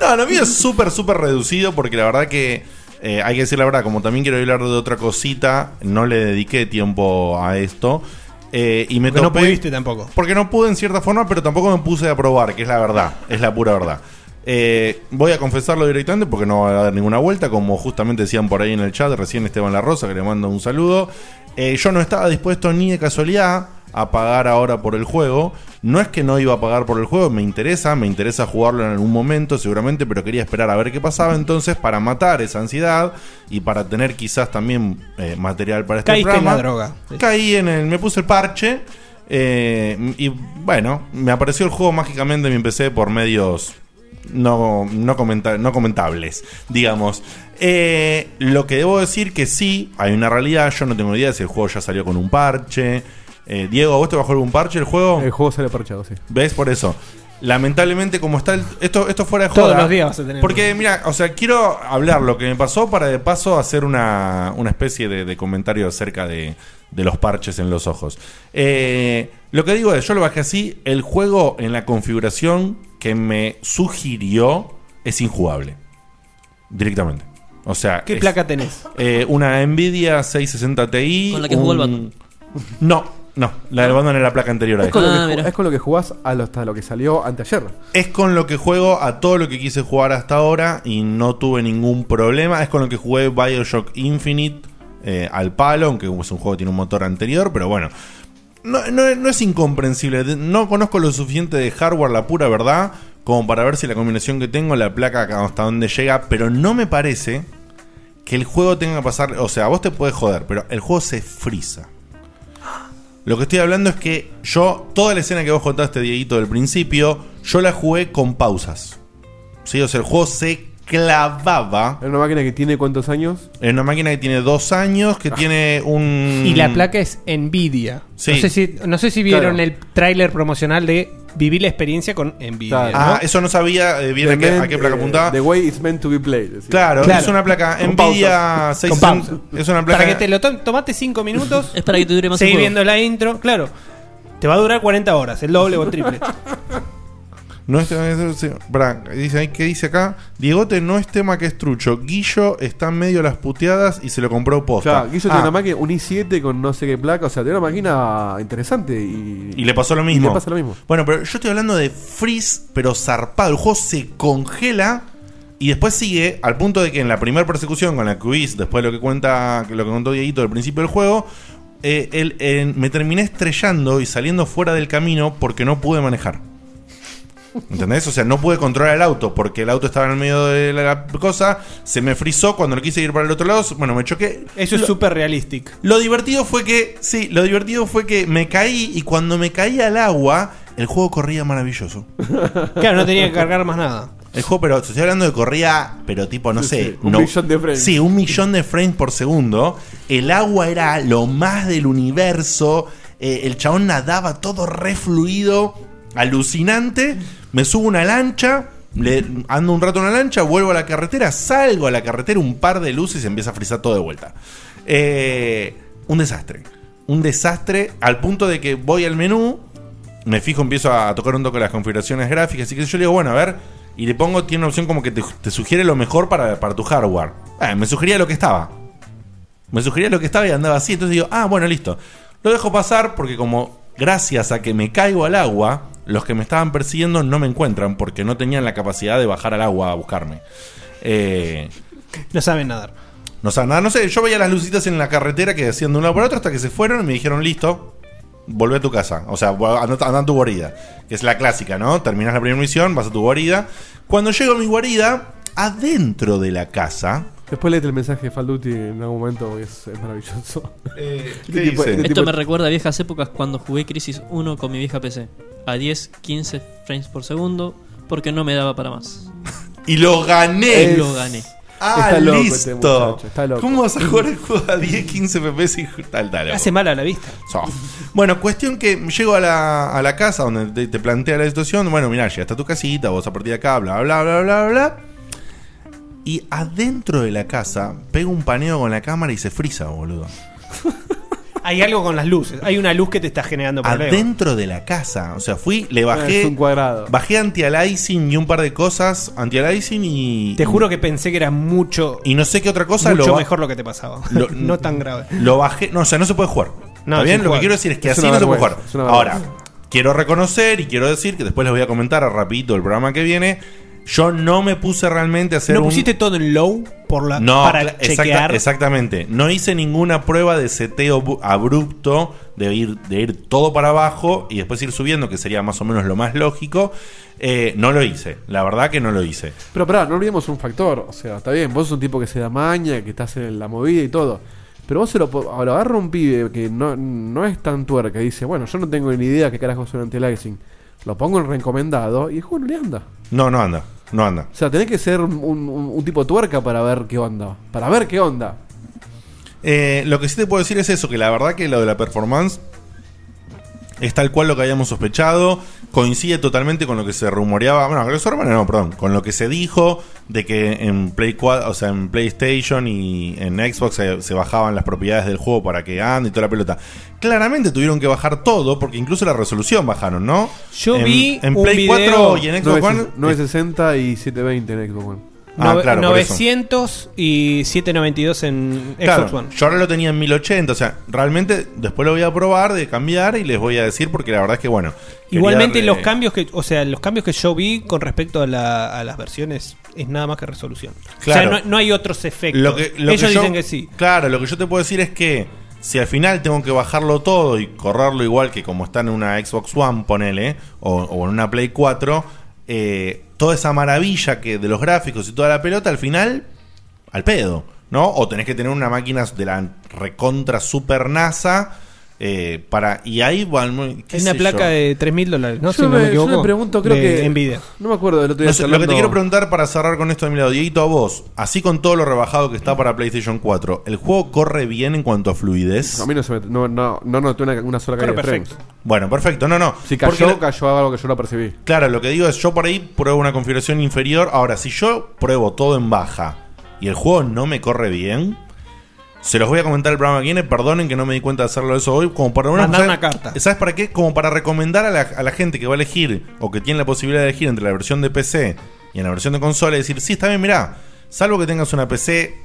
No, lo mío es súper, súper reducido porque la verdad que eh, hay que decir la verdad, como también quiero hablar de otra cosita, no le dediqué tiempo a esto. Eh, y me Porque no topé- pudiste tampoco. Porque no pude en cierta forma, pero tampoco me puse a probar, que es la verdad, es la pura verdad. Eh, voy a confesarlo directamente porque no va a dar ninguna vuelta, como justamente decían por ahí en el chat, recién Esteban La Rosa, que le mando un saludo. Eh, yo no estaba dispuesto ni de casualidad a pagar ahora por el juego. No es que no iba a pagar por el juego, me interesa, me interesa jugarlo en algún momento seguramente, pero quería esperar a ver qué pasaba entonces para matar esa ansiedad y para tener quizás también eh, material para este Caíste en programa. la droga. Caí en el, me puse el parche eh, y bueno, me apareció el juego mágicamente en mi PC por medios no, no, comenta- no comentables, digamos. Eh, lo que debo decir que sí, hay una realidad, yo no tengo idea si el juego ya salió con un parche. Eh, Diego, ¿vos te bajó algún parche el juego? El juego sale parchado, sí. ¿Ves? Por eso. Lamentablemente, como está el- esto, esto fuera de Todos joda. los días vas a tener Porque, mira, o sea, quiero hablar lo que me pasó para de paso hacer una, una especie de, de comentario acerca de, de los parches en los ojos. Eh, lo que digo es, yo lo bajé así, el juego en la configuración que me sugirió es injugable. Directamente. O sea, ¿Qué es, placa tenés? eh, una Nvidia 660 Ti. Con la que jugó el un- No, no, la del Batman es la placa anterior a Es esta. con, lo Ah, que, ju- mira. es con lo que jugás a lo- hasta lo que salió anteayer. Es con lo que juego a todo lo que quise jugar hasta ahora y no tuve ningún problema. Es con lo que jugué Bioshock Infinite eh, al palo, aunque es un juego que tiene un motor anterior, pero bueno. No, no- no es incomprensible. De- No conozco lo suficiente de hardware, la pura verdad, como para ver si la combinación que tengo, la placa hasta dónde llega, pero no me parece que el juego tenga que pasar. O sea, vos te puedes joder, pero el juego se frisa. Lo que estoy hablando es que yo, toda la escena que vos contaste, Dieguito, del principio, yo la jugué con pausas. ¿Sí? O sea, el juego se clavaba. ¿Es una máquina que tiene cuántos años? En una máquina que tiene dos años, que tiene un. Y la placa es Nvidia. Sí. No, sé si, no sé si vieron Claro. el tráiler promocional de Vivir la experiencia con Nvidia. Claro. Ah, eso no sabía eh, bien a qué, a qué placa Eh, apuntaba. The way it's meant to be played. decía. Claro, Claro. es una placa Con Nvidia pausas. 660. Con pausa. Es una placa. Para que te lo to- tomate 5 minutos. Es para que te dure más el Seguí juego. viendo la intro. Claro. Te va a durar 40 horas, el doble o el triple. No es tema que- pará, dice ¿qué dice acá? Diegote no es tema que es trucho. Guillo está en medio de las puteadas y se lo compró posta. Claro, Guillo Ah, tiene una máquina, un i7 con no sé qué placa, o sea, tiene una máquina interesante y, Y le pasó lo mismo. y le pasa lo mismo. Bueno, pero yo estoy hablando de freeze, pero zarpado. El juego se congela y después sigue al punto de que en la primera persecución con la quiz, después de lo que cuenta, lo que contó Dieguito al principio del juego, eh, el- me terminé estrellando y saliendo fuera del camino porque no pude manejar. ¿Entendés? O sea, no pude controlar el auto porque el auto estaba en el medio de la cosa, se me frizó cuando lo quise ir para el otro lado, bueno, me choqué. Eso es súper realistic. lo divertido fue que, sí, lo divertido fue que me caí y cuando me caí al agua, el juego corría maravilloso. Claro, no tenía que cargar más nada. El juego, pero estoy hablando de corría, pero tipo, no Sí, sé. sí, un no- millón de frames. Sí, un millón de frames por segundo. El agua era lo más del universo. eh, el chabón nadaba todo re fluido, alucinante. Me subo a una lancha. Ando un rato en una lancha, vuelvo a la carretera, salgo a la carretera, un par de luces y se empieza a frizar todo de vuelta. Eh, un desastre. Un desastre al punto de que voy al menú, me fijo, empiezo a tocar un toque las configuraciones gráficas y que yo le digo, bueno, a ver, y le pongo, tiene una opción como que te, sugiere lo mejor para, para tu hardware. Ah, me sugería lo que estaba. Me sugería lo que estaba y andaba así. Entonces digo, ah, bueno, listo. Lo dejo pasar porque como gracias a que me caigo al agua, los que me estaban persiguiendo no me encuentran porque no tenían la capacidad de bajar al agua a buscarme. Eh, No saben nadar. no saben nada, no sé, yo veía las lucitas en la carretera que decían de un lado para otro hasta que se fueron y me dijeron, listo, volvé a tu casa. O sea, anda, anda a tu guarida. Que es la clásica, ¿no? Terminas la primera misión, vas a tu guarida. Cuando llego a mi guarida, adentro de la casa... Después leete el mensaje de Falduti en algún momento, es, es maravilloso. ¿qué tipo- dice? este Esto tipo- me recuerda a viejas épocas cuando jugué Crisis 1 con mi vieja PC. A 10, 15 frames por segundo porque no me daba para más. Y lo gané. Y lo gané. Ah, Está loco listo. este muchacho, está loco. ¿Cómo vas a jugar el juego a 10, 15 FPS y tal, tal? Hace mal a la vista. So. Bueno, cuestión que llego a la, a la casa donde te, te plantea la situación. Bueno, mirá, llegaste a tu casita, vos a partir de acá, bla, bla, bla, bla, bla. Y adentro de la casa pego un paneo con la cámara y se frisa, boludo. Hay algo con las luces. Hay una luz que te está generando problemas. Adentro de la casa. O sea, fui, le Es bajé. un cuadrado. Bajé anti-aliasing y un par de cosas. Anti-aliasing y. Te juro que pensé que era mucho, Y no sé qué otra cosa mucho lo, mejor lo que te pasaba. Lo- no tan grave. Lo bajé. No, o sea, no se puede jugar. No, ¿Está bien? Lo que quiero decir es que Es así no se puede jugar. es Ahora, quiero reconocer y quiero decir que después les voy a comentar rapidito el programa que viene. Yo no me puse realmente a hacer ¿No un... pusiste todo en low por la, No, para cla- exacta- chequear? exactamente. No hice ninguna prueba de seteo bu- abrupto, de ir, de ir todo para abajo y después ir subiendo, que sería más o menos lo más lógico. Eh, no lo hice. La verdad que no lo hice. Pero pará, no olvidemos un factor. O sea, está bien, vos sos un tipo que se da maña, que estás en la movida y todo. Pero vos se lo, po- lo agarra un pibe que no, no es tan tuerca y dice, bueno, yo no tengo ni idea qué carajo es un anti-aliasing. Lo pongo en recomendado y el juego no le anda. No, no anda. No anda. O sea, tenés que ser un, un- un tipo tuerca para ver qué onda. Para ver qué onda. Eh, lo que sí te puedo decir es eso, que la verdad que lo de la performance es tal cual lo que habíamos sospechado. Coincide totalmente con lo que se rumoreaba. Bueno, con lo que se rumoreaba, no, perdón. Con lo que se dijo de que en Play 4, o sea, en PlayStation y en Xbox se, se bajaban las propiedades del juego para que ande y toda la pelota. Claramente tuvieron que bajar todo, porque incluso la resolución bajaron, ¿no? Yo en, vi en un Play video- 4 y en Xbox One. 960 y 720 en Xbox One. Ah, Nove- claro, por eso. 900 y 792 en Claro, Xbox One. yo ahora lo tenía en 1080, o sea, realmente después lo voy a probar de cambiar y les voy a decir porque la verdad es que bueno. Igualmente darle- los cambios que, o sea, los cambios que yo vi con respecto a, la- a las versiones es nada más que resolución. Claro. O sea, no, no hay otros efectos. Lo que, lo Ellos que yo- dicen que sí. Claro, lo que yo te puedo decir es que si al final tengo que bajarlo todo y correrlo igual que como está en una Xbox One, ponele, o, o en una Play 4, eh, toda esa maravilla que de los gráficos y toda la pelota, al final, al pedo, ¿no? O tenés que tener una máquina de la recontra super NASA. Eh, para y ahí bueno, qué Es una placa yo. de 3 mil dólares, ¿no? Yo Si no me- yo me pregunto, creo de que- Nvidia. No me acuerdo del otro día. No sé, lo que te quiero preguntar para cerrar con esto de mi lado, Dieguito, a vos, así con todo lo rebajado que está para PlayStation 4, ¿el juego corre bien en cuanto a fluidez? A mí no se me, no, no, no noté una, una sola caída de frames. Bueno, perfecto, no, no. Si cayó, Porque cayó algo que yo no percibí. Claro, lo que digo es, yo por ahí pruebo una configuración inferior. Ahora, si yo pruebo todo en baja y el juego no me corre bien, se los voy a comentar el programa que viene. Perdonen que no me di cuenta de hacerlo eso hoy. Como para Mandar ¿sabes- una carta. ¿Sabes para qué? Como para recomendar a la, a la gente que va a elegir o que tiene la posibilidad de elegir entre la versión de PC y en la versión de consola y decir, sí, está bien, mirá, salvo que tengas una PC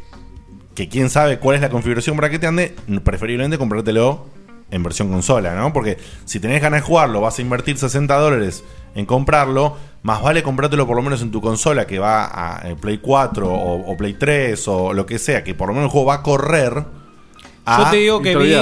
que quién sabe cuál es la configuración para que te ande, preferiblemente comprártelo en versión consola, ¿no? Porque si tenés ganas de jugarlo, vas a invertir 60 dólares en comprarlo, más vale comprártelo por lo menos en tu consola que va a eh, Play 4 o, o Play 3 o lo que sea, que por lo menos el juego va a correr. Yo te digo que vi-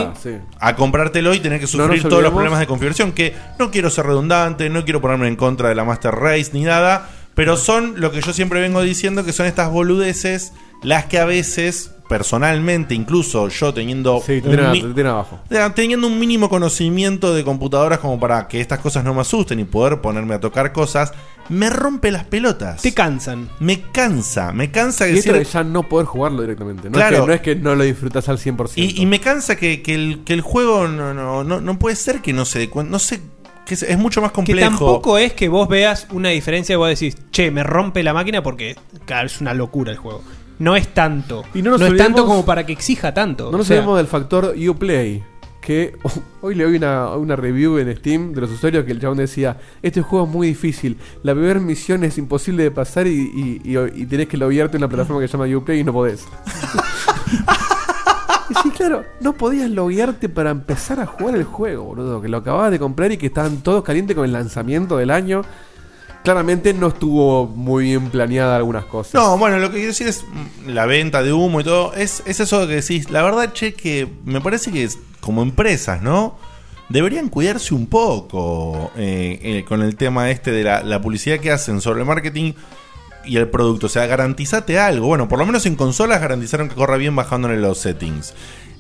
a comprártelo y tener que sufrir todos los problemas de configuración. Que no quiero ser redundante, no quiero ponerme en contra de la Master Race ni nada, pero son lo que yo siempre vengo diciendo que son estas boludeces las que a veces, personalmente, incluso yo teniendo Sí, te un tiran, mi- te tiran abajo. teniendo un mínimo conocimiento de computadoras como para que estas cosas no me asusten y poder ponerme a tocar cosas, me rompe las pelotas. Te cansan. Me cansa, me cansa Y que esto decir- de ya no poder jugarlo directamente. No, Claro. es, que, no es que no lo disfrutas al 100%. Y, y me cansa que, que el, que el juego no, no, no, no puede ser que no se dé cuenta. No sé, que es, es mucho más Que complejo. tampoco es que vos veas una diferencia y vos decís, che, me rompe la máquina porque claro, es una locura el juego. No es tanto. Y no nos es tanto como para que exija tanto. No nos O sea, olvidemos del factor Uplay. Que hoy le oí una, una review en Steam de los usuarios que el chabón decía: Este juego es muy difícil. La primera misión es imposible de pasar y, y, y- y tenés que loguearte en una plataforma que se llama Uplay y no podés. y sí, claro, no podías loguearte para empezar a jugar el juego, boludo. Que lo acababas de comprar y que estaban todos calientes con el lanzamiento del año. Claramente no estuvo muy bien planeada algunas cosas. No, bueno, lo que quiero decir es mm, la venta de humo y todo. Es, es eso que decís, la verdad, che, que me parece que como empresas, ¿no? Deberían cuidarse un poco eh, eh, con el tema este de la, la publicidad que hacen sobre el marketing y el producto. O sea, garantizate algo. Bueno, por lo menos en consolas garantizaron que corra bien bajándole los settings.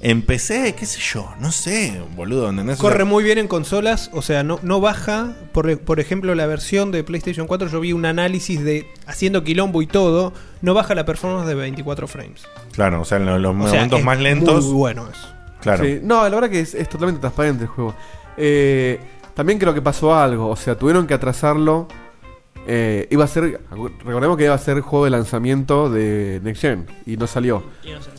En PC, qué sé yo, no sé, boludo, ¿entendés? O sea, Corre muy bien en consolas, o sea, no, no baja. Por, por ejemplo, la versión de PlayStation 4, yo vi un análisis de haciendo quilombo y todo, no baja la performance de 24 frames. Claro, o sea, en los, los O sea, momentos es más lentos. muy bueno eso. Claro. Sí, no, la verdad que es, es totalmente transparente el juego. Eh, también creo que pasó algo, o sea, tuvieron que atrasarlo. Eh, iba a ser, recordemos que iba a ser juego de lanzamiento de Next Gen y no salió.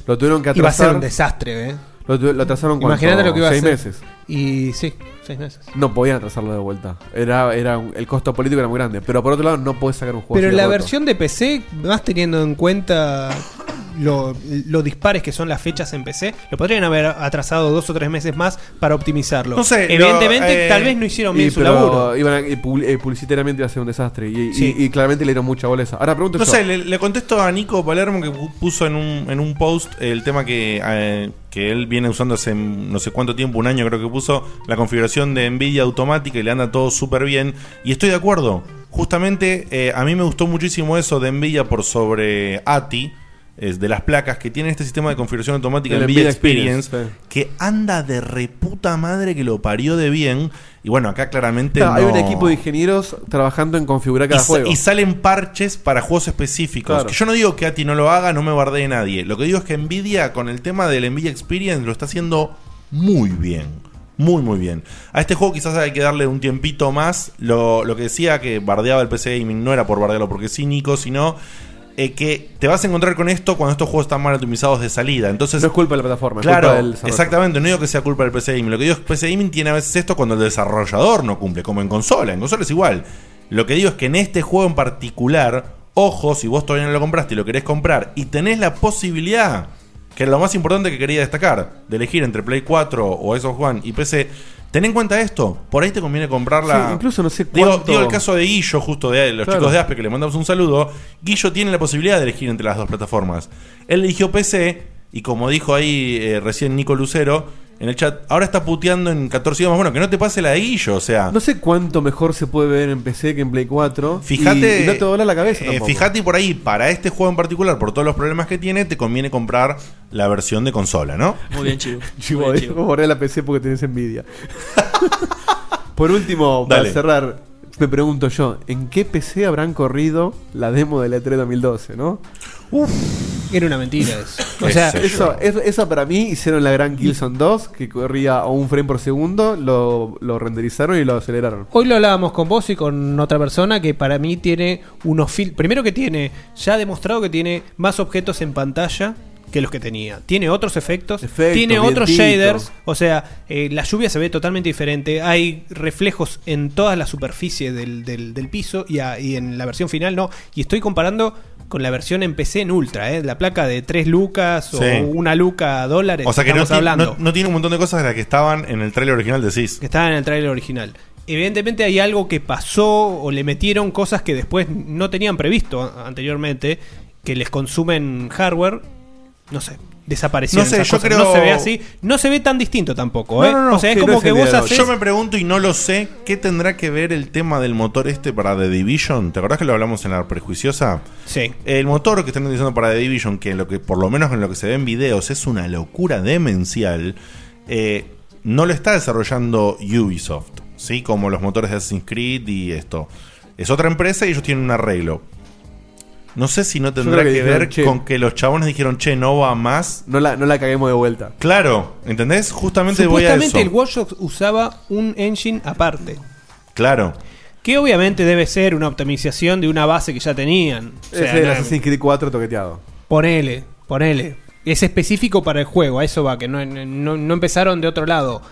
Lo tuvieron que atrasar. Iba a ser un desastre, ¿eh? Lo, tu- lo atrasaron cuánto? Imagínate lo que iba a seis ser. meses. Y sí, seis meses. No podían atrasarlo de vuelta. Era, era un- el costo político era muy grande. Pero por otro lado, no puedes sacar un juego. Pero así de la roto. versión de PC, más teniendo en cuenta lo, lo dispares que son las fechas en PC, lo podrían haber atrasado dos o tres meses más para optimizarlo. No sé, Evidentemente, lo, eh, tal vez no hicieron bien Y, su pero laburo. iban a- y publi- eh, publicitariamente iba a ser un desastre. Y, y- Sí. y claramente le dieron mucha bola a eso. Ahora pregunto No yo. sé, le, le contesto a Nico Palermo que pu- puso en un, en un post el tema que, eh, que él viene usando hace no sé cuánto tiempo, un año creo que puso, la configuración de Nvidia automática y le anda todo súper bien. Y estoy de acuerdo. Justamente eh, a mí me gustó muchísimo eso de Nvidia por sobre ATI. Es de las placas que tiene este sistema de configuración automática El Nvidia Nvidia Experience, Experience, que anda de reputa madre que lo parió de bien y bueno acá claramente Claro, Hay un equipo de ingenieros trabajando en configurar cada y, juego. y salen parches para juegos específicos. Claro. Que yo no digo que ATI no lo haga, no me bardee nadie. Lo que digo es que Nvidia, con el tema del Nvidia Experience, lo está haciendo muy bien. Muy, muy bien. A este juego quizás hay que darle un tiempito más. Lo, lo que decía que bardeaba el PC Gaming no era por bardearlo porque es cínico, sino eh, que te vas a encontrar con esto cuando estos juegos están mal optimizados de salida. Entonces, no es culpa de la plataforma, es Claro, culpa del desarrollo. exactamente. No digo que sea culpa del PC Gaming. Lo que digo es que PC Gaming tiene a veces esto cuando el desarrollador no cumple, como en consola. En consola es igual. Lo que digo es que en este juego en particular, ojo, si vos todavía no lo compraste y lo querés comprar y tenés la posibilidad, que es lo más importante que quería destacar, de elegir entre Play 4 o Xbox One y PC, ten en cuenta esto. Por ahí te conviene comprarla. Sí, incluso no sé Digo, cuánto- digo el caso de Guillo, justo de los Claro. chicos de Aspe, que le mandamos un saludo. Guillo tiene la posibilidad de elegir entre las dos plataformas. Él eligió PC y como dijo ahí eh, recién Nico Lucero en el chat, ahora está puteando en 14 idiomas. Bueno, que no te pase la de Guillo, o sea. No sé cuánto mejor se puede ver en PC que en Play 4. Fíjate, Y, y no te dobla la cabeza eh, tampoco. fíjate por ahí, para este juego en particular, por todos los problemas que tiene, te conviene comprar la versión de consola, ¿no? Muy bien, chivo. Chivo, bien, dijo, chivo. borré la PC porque tenés envidia. Por último, para Dale. cerrar, me pregunto yo, ¿en qué PC habrán corrido la demo de la E3 2012, no? Era una mentira eso. O sea, eso, eso, eso para mí hicieron la gran Killzone 2, que corría a un frame por segundo, lo, lo renderizaron y lo aceleraron. Hoy lo hablábamos con vos y con otra persona que para mí tiene unos fil Primero que tiene, ya ha demostrado que tiene más objetos en pantalla que los que tenía. Tiene otros efectos, tiene otros vientito. shaders, o sea, eh, la lluvia se ve totalmente diferente. Hay reflejos en toda la superficie del, del- del piso y, a- y en la versión final no. Y estoy comparando con la versión en PC en Ultra, ¿eh? la placa de 3 lucas o Sí. una luca a dólares. O sea que no, hablando. no- no tiene un montón de cosas de las que estaban en el trailer original de SIS. que estaban en el tráiler original. Evidentemente hay algo que pasó o le metieron cosas que después no tenían previsto anteriormente, que les consumen hardware, no sé, desaparecieron. No sé, yo creo- No se ve así, no se ve tan distinto tampoco, ¿eh? No, no, no, o sea, es como no que vos haces... Yo me pregunto y no lo sé, ¿qué tendrá que ver el tema del motor este para The Division? ¿Te acordás que lo hablamos en la prejuiciosa? Sí. El motor que están utilizando para The Division, que lo que por lo menos en lo que se ve en videos es una locura demencial, eh, no lo está desarrollando Ubisoft, ¿sí? Como los motores de Assassin's Creed y esto. Es otra empresa y ellos tienen un arreglo. No sé si no tendrá que, dijeron, ver "Che". con que los chabones dijeron, che, no va más. No la, no la caguemos de vuelta. Claro, ¿entendés? Justamente voy a eso. el Watch Dogs usaba un engine aparte. Claro. Que obviamente debe ser una optimización de una base que ya tenían. O sea, es el Assassin's Creed 4 toqueteado. Ponele, ponele. Es específico para el juego, a eso va, que no, no, no empezaron de otro lado.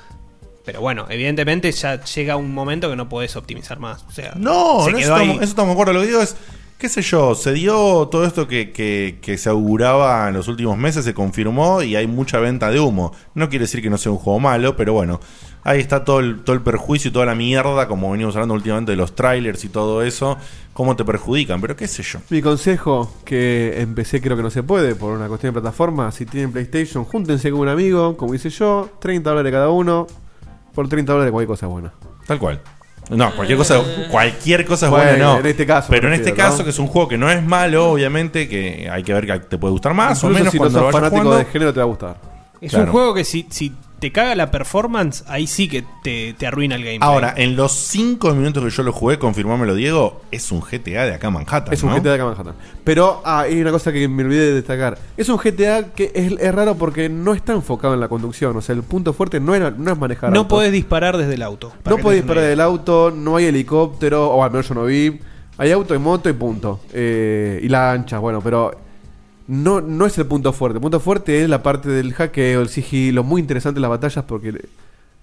Pero bueno, evidentemente ya llega un momento que no podés optimizar más. O sea, No, se no, estamos, eso estamos de acuerdo. Lo que digo es, qué sé yo, se dio todo esto que, que- que se auguraba en los últimos meses, se confirmó y hay mucha venta de humo. No quiere decir que no sea un juego malo, pero bueno, ahí está todo el, todo el perjuicio y toda la mierda, como venimos hablando últimamente de los trailers y todo eso, cómo te perjudican, pero qué sé yo. Mi consejo, que empecé creo que no se puede por una cuestión de plataforma, si tienen PlayStation, júntense con un amigo, como hice yo, 30 dólares cada uno, por 30 dólares cualquier cosa buena. Tal cual. No, cualquier cosa, cualquier cosa es Bueno, buena, no. en este caso Pero en este caso, ¿no? que es un juego que no es malo, obviamente, que hay que ver que te puede gustar más o menos si no cuando sos vayas fanático jugando. de género te va a gustar. Es Claro. un juego que si, si te caga la performance, ahí sí que te, te arruina el gameplay. Ahora, en los 5 minutos que yo lo jugué, confirmámelo Diego, es un GTA de acá a Manhattan. Es un ¿no? GTA de acá Manhattan. Pero ah, hay una cosa que me olvidé de destacar. Es un GTA que es, es raro porque no está enfocado en la conducción. O sea, el punto fuerte no, era, no es manejar no autos. podés disparar desde el auto. No podés disparar del auto, no hay helicóptero, o al menos yo no vi. Hay auto y moto y punto. Eh, y lanchas, bueno, pero no, no es el punto fuerte. El punto fuerte es la parte del hackeo, el sigilo, muy interesante las batallas porque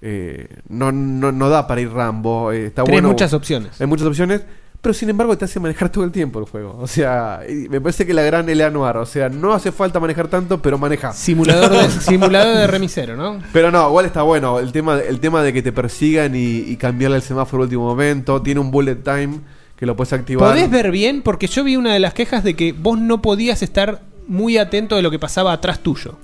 eh, no, no, no da para ir Rambo. eh, está Tenés bueno. muchas opciones. Hay muchas opciones, Pero sin embargo te hace manejar todo el tiempo el juego. O sea, me parece que la gran L.A. Noir. O sea, no hace falta manejar tanto, pero maneja. Simulador de, simulador de remisero, ¿no? Pero no, igual está bueno. El tema, el tema de que te persigan y, y cambiarle el semáforo al último momento. Tiene un bullet time que lo puedes activar. ¿Podés ver bien? Porque yo vi una de las quejas de que vos no podías estar muy atento de lo que pasaba atrás tuyo.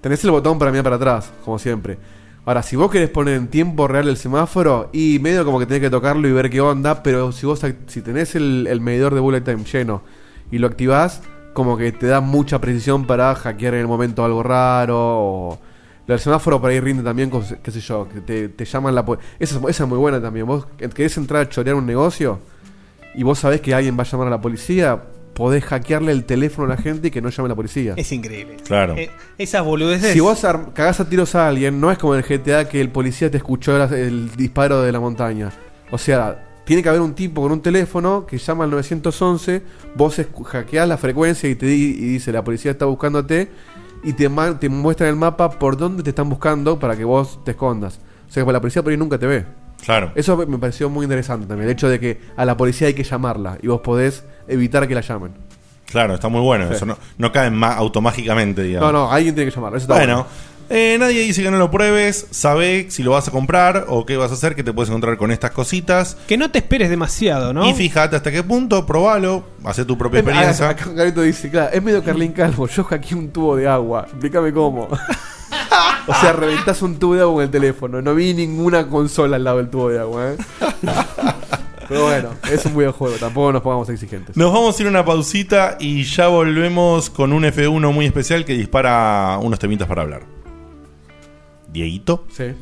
Tenés el botón para mirar para atrás, como siempre. Ahora, si vos querés poner en tiempo real el semáforo, y medio como que tenés que tocarlo y ver qué onda, pero si vos si tenés el, el medidor de bullet time lleno y lo activás, como que te da mucha precisión para hackear en el momento algo raro. O... Del semáforo por ahí rinde también, con- qué sé yo, que te, llaman la... Esa, es- esa es muy buena también. Vos querés entrar a chorear un negocio y vos sabés que alguien va a llamar a la policía, podés hackearle el teléfono a la gente y que no llame a la policía. Es increíble. Claro. Eh, esas boludeces. Si vos ar- cagás a tiros a alguien, no es como en el GTA que el policía te escuchó el disparo de la montaña. O sea, tiene que haber un tipo con un teléfono que llama al 911, vos escu- hackeás la frecuencia y te di- y dice la policía está buscándote y te, ma- te muestra en el mapa por dónde te están buscando para que vos te escondas. O sea, que la policía por ahí nunca te ve. Claro. Eso me pareció muy interesante también, el hecho de que a la policía hay que llamarla y vos podés evitar que la llamen. Claro, está muy bueno. Sí. Eso no, no cae ma- automágicamente, digamos. No, no, alguien tiene que llamarla. Eso está Bueno, eh, nadie dice que no lo pruebes. Sabe si lo vas a comprar o qué vas a hacer, que te puedes encontrar con estas cositas. Que no te esperes demasiado, ¿no? Y fíjate hasta qué punto, probalo, hace tu propia experiencia. acá Garito dice, claro, es medio Carlín Calvo, yo hackeé un tubo de agua, explícame cómo. o sea, reventás un tubo de agua con el teléfono, no vi ninguna consola al lado del tubo de agua, ¿eh? Pero bueno, es un videojuego, tampoco nos pongamos exigentes. Nos vamos a ir a una pausita y ya volvemos con un F1 muy especial que dispara unos temitas para hablar. Dieguito. Sí.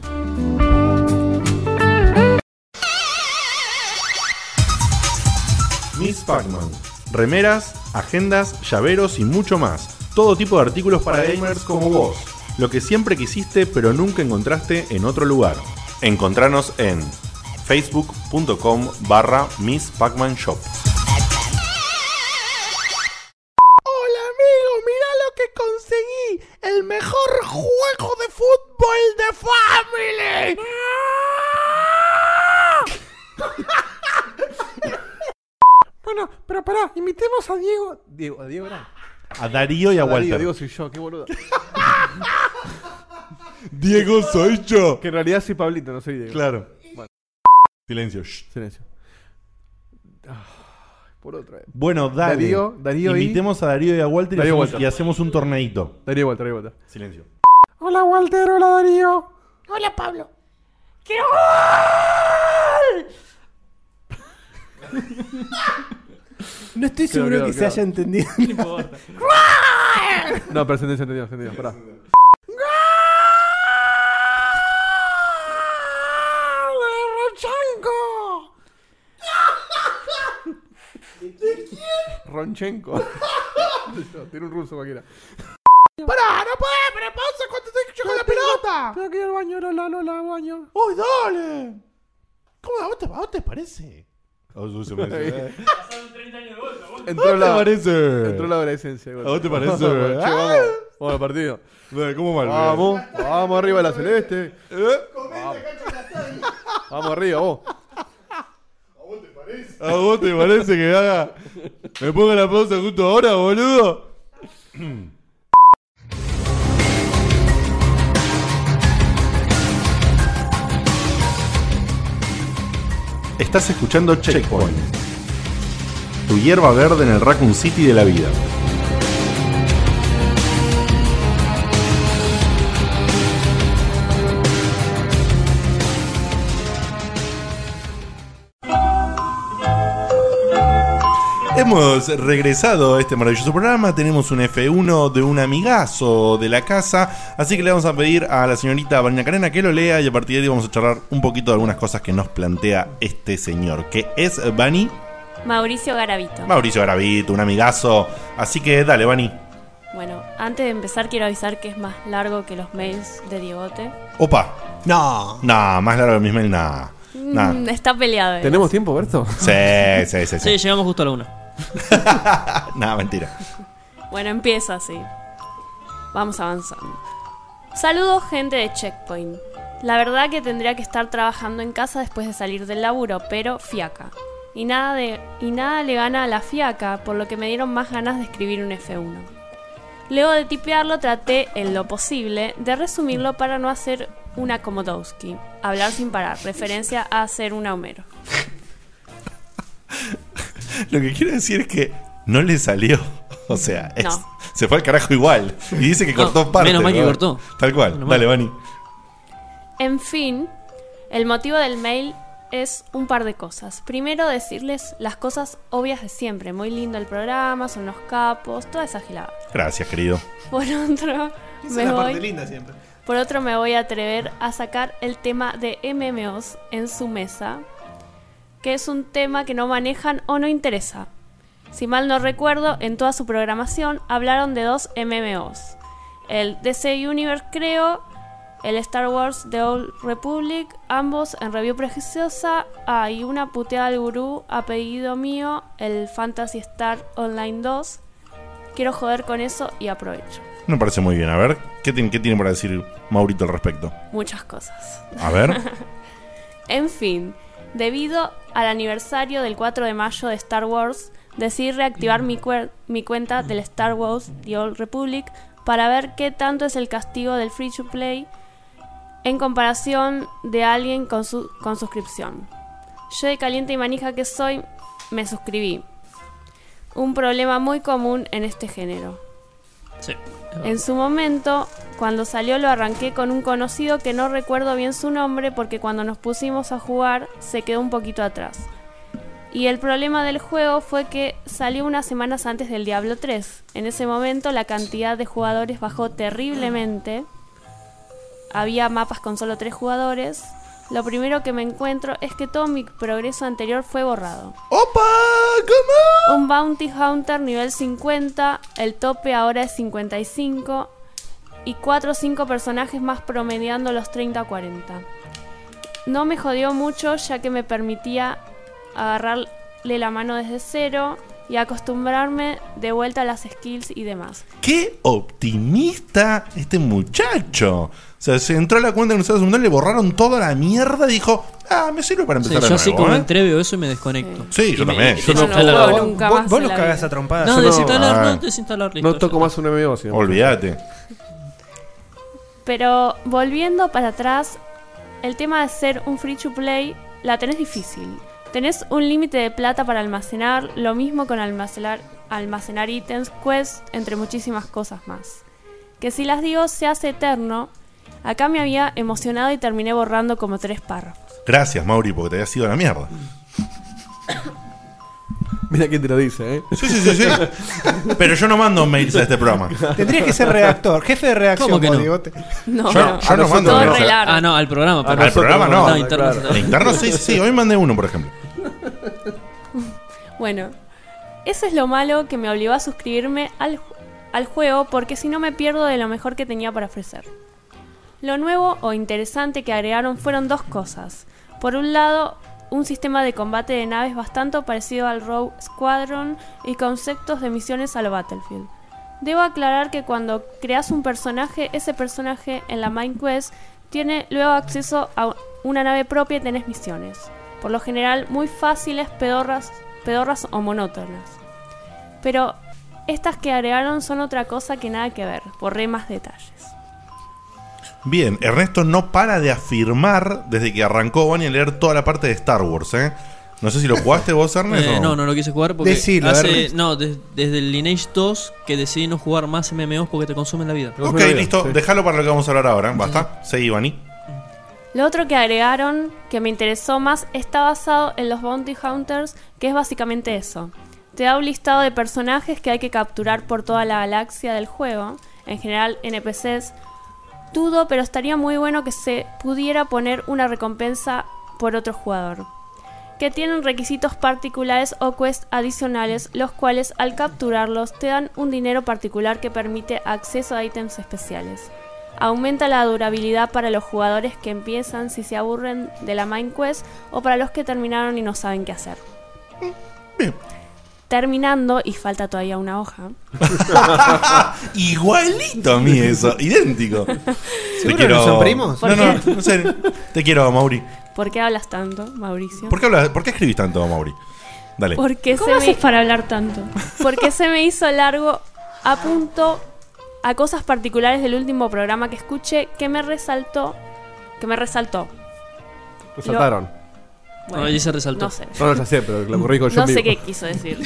Miss Pac-Man. Remeras, agendas, llaveros y mucho más. Todo tipo de artículos para gamers como vos. Lo que siempre quisiste pero nunca encontraste en otro lugar. Encontranos en facebook.com barra Miss Pac-Man Shop. Hola amigo, mira lo que conseguí. El mejor juego de fútbol de Family. Bueno, pero pará, invitemos a Diego. Diego, a Diego. A Darío y a, A Darío, Walter. Diego soy yo, qué boludo. Diego soy yo. Que en realidad soy Pablito, no soy Diego. Claro. Silencio. shh. silencio. Ah, por otra vez. Bueno, dale. Darío, Darío y- Invitemos a Darío y a Walter y, Darío hacemos, Walter. y hacemos un torneito. Darío vuelta, Darío vuelta. Silencio. Hola Walter, hola Darío. Hola, Pablo. ¡Quiero gol! No estoy seguro que se haya entendido. No, pero se entendió, se entendió, se entendió, pará. Ronchenko. Tiene un ruso cualquiera. Pará, no puede, pero pausa cuando estoy yo con la pelota. Tengo que ir al baño, Lola, Lola, al baño. ¡Uy, dale! ¿Cómo a vos te, a vos te parece? Entró la, parece? entró la adolescencia. igual. ¿A vos te parece? Vamos, Ah. vamos al partido. ¿Cómo mal? Vamos, vamos arriba a la celeste. Vamos. Vamos arriba, vos. ¿A vos te parece que haga? ¿Me ponga la pausa justo ahora, boludo? Estás escuchando Checkpoint. Tu hierba verde en el Raccoon City de la vida. Hemos regresado a este maravilloso programa. Tenemos un F1 de un amigazo de la casa. Así que le vamos a pedir a la señorita Vanina Carena que lo lea. Y a partir de ahí vamos a charlar un poquito de algunas cosas que nos plantea este señor. Que es Vani Mauricio Garavito. Mauricio Garavito, un amigazo. Así que dale, Vani. Bueno, antes de empezar quiero avisar que es más largo que los mails de Diegote. Opa. No. Nah, más largo que mis mail, nah. Nah. Mm, está peleado. eh. ¿Tenemos tiempo, Berto? Sí, sí, sí. Sí, sí. llegamos justo a la una. nah, mentira. Bueno, empieza así. Vamos avanzando. Saludos gente de Checkpoint. La verdad que tendría que estar trabajando en casa después de salir del laburo, pero fiaca. y nada, de, y nada le gana a la fiaca, por lo que me dieron más ganas de escribir un F1. Luego de tipearlo traté en lo posible de resumirlo para no hacer una Komodowski, hablar sin parar, referencia a hacer un Homero. Lo que quiero decir es que no le salió. O sea, es- No. se fue al carajo igual. Y dice que No, cortó parte. menos mal que ¿no? cortó. Tal cual. Menos Dale. Vani. En fin, el motivo del mail es un par de cosas. Primero, decirles las cosas obvias de siempre. Muy lindo el programa, son los capos, toda esa gilada. Gracias, querido. Por otro, Esa es me la parte voy, linda siempre. por otro me voy a atrever a sacar el tema de MMOs en su mesa, que es un tema que no manejan o no interesa. Si mal no recuerdo, en toda su programación hablaron de dos MMOs. El DC Universe creo, el Star Wars The Old Republic, ambos en review prejuiciosa. Ah, y una puteada al gurú a pedido mío, el Fantasy Star Online 2. Quiero joder con eso y aprovecho. Me parece muy bien. A ver, ¿qué, tiene- qué tiene para decir Maurito al respecto? Muchas cosas. A ver. En fin, debido al aniversario del 4 de mayo de Star Wars, decidí reactivar mi, cuenta del Star Wars The Old Republic para ver qué tanto es el castigo del free to play en comparación de alguien con, con suscripción. Yo de caliente y manija que soy, me suscribí. Un problema muy común en este género. Sí. En su momento, cuando salió lo arranqué con un conocido que no recuerdo bien su nombre porque cuando nos pusimos a jugar se quedó un poquito atrás. Y el problema del juego fue que salió unas semanas antes del Diablo 3. En ese momento la cantidad de jugadores bajó terriblemente. Había mapas con solo 3 jugadores. Lo primero que me encuentro es que todo mi progreso anterior fue borrado. ¡Opa! ¿Cómo? Un Bounty Hunter nivel 50, el tope ahora es 55 y 4 o 5 personajes más promediando los 30 o 40. No me jodió mucho ya que me permitía agarrarle la mano desde cero y acostumbrarme de vuelta a las skills y demás. ¡Qué optimista este muchacho! O sea, se entró a la cuenta de un segundo, le borraron toda la mierda y dijo, ah, me sirve para Sí, empezar yo de así nuevo, como ¿eh? entré veo eso y me desconecto. Sí, yo me- también. Yo no desinstalo. juego Vos- nunca Vos, más vos en los la cagás vida. a trompadas. No, yo desinstalar, Ah. no, desinstalar, listo. No toco más un MMO, sino. Olvídate. Pero volviendo para atrás, el tema de ser un free to play la tenés difícil. Tenés un límite de plata para almacenar, lo mismo con almacenar, almacenar ítems, quests, entre muchísimas cosas más. Que si las digo se hace eterno, acá me había emocionado y terminé borrando como tres párrafos. Gracias, Mauri, porque te había sido la mierda. Mira quién te lo dice, ¿eh? Sí, sí, sí, sí. Pero yo no mando mails a este programa. Tendrías que ser redactor, jefe de redacción, ¿Cómo que no? No, Yo, no. yo no mando Todo mails. Ah, no, al programa. Perdón. Al programa no. No, interno. claro. El interno sí, sí. Hoy mandé uno, por ejemplo. Bueno, eso es lo malo que me obligó a suscribirme al, al juego porque si no me pierdo de lo mejor que tenía para ofrecer. Lo nuevo o interesante que agregaron fueron dos cosas. Por un lado, un sistema de combate de naves bastante parecido al Rogue Squadron y conceptos de misiones a lo Battlefield. Debo aclarar que cuando creas un personaje, ese personaje en la Main Quest tiene luego acceso a una nave propia y tenés misiones. Por lo general muy fáciles, pedorras, pedorras o monótonas. Pero estas que agregaron son otra cosa que nada que ver, borré más detalles. Bien, Ernesto no para de afirmar desde que arrancó Bonnie a leer toda la parte de Star Wars, ¿eh? No sé si lo jugaste vos, Ernesto. Eh, no, no lo quise jugar porque Decilo, hace, no, des- desde el Lineage 2 que decidí no jugar más MMOs porque te consumen la vida. Ok, listo. Déjalo para lo que vamos a hablar ahora. ¿Basta? Seguí, Bani. Lo otro que agregaron, que me interesó más, está basado en los Bounty Hunters, que es básicamente eso. Te da un listado de personajes que hay que capturar por toda la galaxia del juego, en general NPCs. Dudo, pero estaría muy bueno que se pudiera poner una recompensa por otro jugador. Que tienen requisitos particulares o quests adicionales, los cuales al capturarlos te dan un dinero particular que permite acceso a ítems especiales. Aumenta la durabilidad para los jugadores que empiezan si se aburren de la main quest o para los que terminaron y no saben qué hacer. Terminando, y falta todavía una hoja. Igualito a mí eso, idéntico. Te ¿Seguro que son primos? No, ¿Por no, qué? no sé. Te quiero, Mauri. ¿Por qué hablas tanto, Mauricio? ¿Por qué, hablas- ¿Por qué escribís tanto, Mauri? Dale. Porque ¿Cómo se haces me, para hablar tanto? porque se me hizo largo a punto a cosas particulares del último programa que escuché que me resaltó. Que me resaltó. Resaltaron. Bueno, No, ahí se resaltó. No sé. No, ya sé, pero lo corrijo yo No sé mismo. qué quiso decir.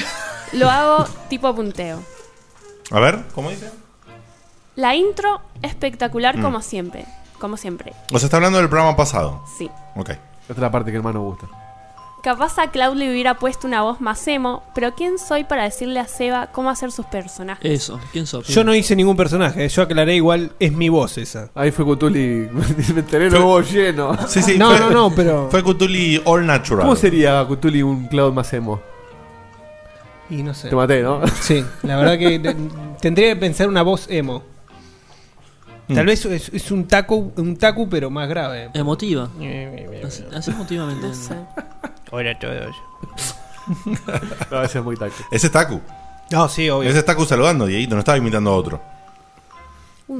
Lo hago tipo punteo. A ver, ¿cómo dice? La intro espectacular Mm. como siempre. Como siempre. O sea, está hablando del programa pasado. Sí. Ok. Esta es la parte que más nos gusta. Capaz a Cloud le hubiera puesto una voz más emo, pero ¿quién soy para decirle a Seba cómo hacer sus personajes? Eso, ¿quién sos? Yo no hice ningún personaje, yo aclaré igual, es mi voz esa. Ahí fue Cutuli. me enteré lleno. Sí, sí. No, fue- no, no, pero- Fue Cthulhu All Natural. ¿Cómo sería Cutuli un cloud más emo? Y no sé. Te maté, ¿no? Sí, la verdad que te- tendría que pensar una voz emo. Tal Mm. vez es, es un taco, un taku, pero más grave. Emotiva. Eh, Así, así emotivamente. No sé. Hola todos. No, ese es muy taco. Ese es Taku. No, sí, obvio. Ese es Taku saludando, Dieguito. No estaba imitando a otro.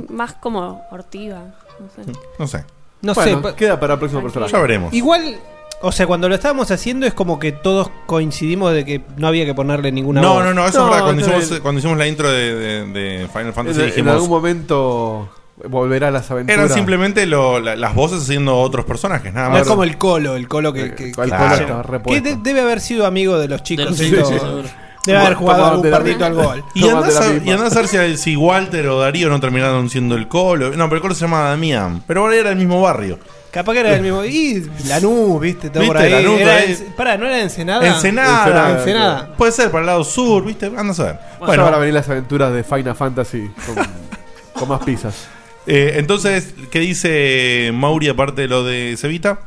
Más como ortiga. No sé. No sé. No Bueno, sé, pa- queda para el próximo personaje. Ya veremos. igual, o sea, cuando lo estábamos haciendo es como que todos coincidimos de que no había que ponerle ninguna No, voz. no, no, eso No, es verdad. Cuando hicimos, bien. cuando hicimos la intro de, de- de Final Fantasy En, en dijimos. algún momento volverá a las aventuras. Eran simplemente lo- la- las voces haciendo otros personajes, nada No más. es como el colo, el colo que, que, El que- colo Claro. estaba que repuesto. de- debe haber sido amigo de los chicos. Seguro. Debe haber jugado Tomaban algún la al misma. gol. Y andás, la a, misma. y andás a ver si, si Walter o Darío no terminaron siendo el Colo. No, pero el Colo se llamaba Damián. Pero ahora era el mismo barrio. Capaz que era el mismo. Y Lanús, viste, todo por ¿Viste? ahí. Lanús, Era ahí. en- pará, ¿no era Ensenada? Ensenada. Ensenada. Ensenada. Puede ser para el lado sur, ¿viste? Andás a ver. Bueno, Bueno, van a venir las aventuras de Final Fantasy con, con más pizzas. Eh, entonces, ¿qué dice Mauri aparte de lo de Cevita?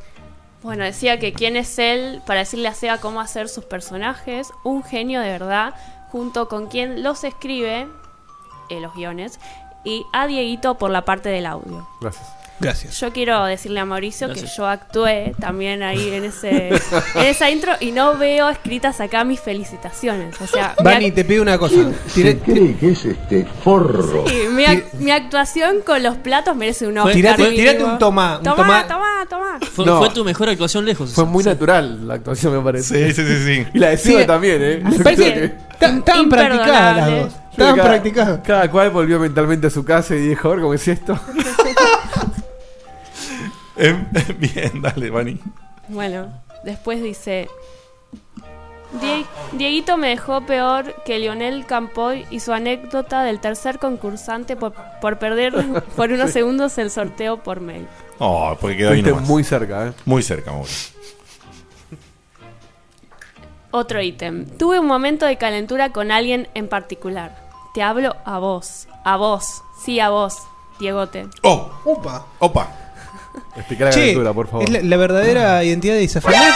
Bueno, decía que quién es él para decirle a Seba cómo hacer sus personajes. Un genio de verdad, junto con quien los escribe, eh, los guiones, y a Dieguito por la parte del audio. Gracias. Gracias. Yo quiero decirle a Mauricio Gracias. que yo actué también ahí en ese en esa intro y no veo escritas acá mis felicitaciones. O sea, Vani, te pido una cosa. Tiré- cree que es este forro? sí, mi, ac- mi actuación con los platos merece un Oscar. Tirate- tirate un tomá, un tomá, tomá. tomá, tomá. Fue, No. fue tu mejor actuación lejos. Fue muy Sí. natural la actuación, me parece. Sí, sí, sí, sí. Y la de Seba Sí. también, ¿eh? Estaban practicadas las dos. Estaban practicadas. Cada cual volvió mentalmente a su casa y dijo, a ver cómo es esto. Em, bien, dale, Vani. Bueno, después dice. "Die- Dieguito me dejó peor que Lionel Campoy y su anécdota del tercer concursante por, por perder por unos segundos el sorteo por mail. Oh, porque quedó ahí nomás. muy cerca, ¿eh? Muy cerca, Mauri. Otro ítem. Tuve un momento de calentura con alguien en particular. Te hablo a vos. A vos. Sí, a vos. Diegote. Oh, Opa. opa. Explica la Che, aventura, por favor. ¿es la, la verdadera identidad de Isafernet?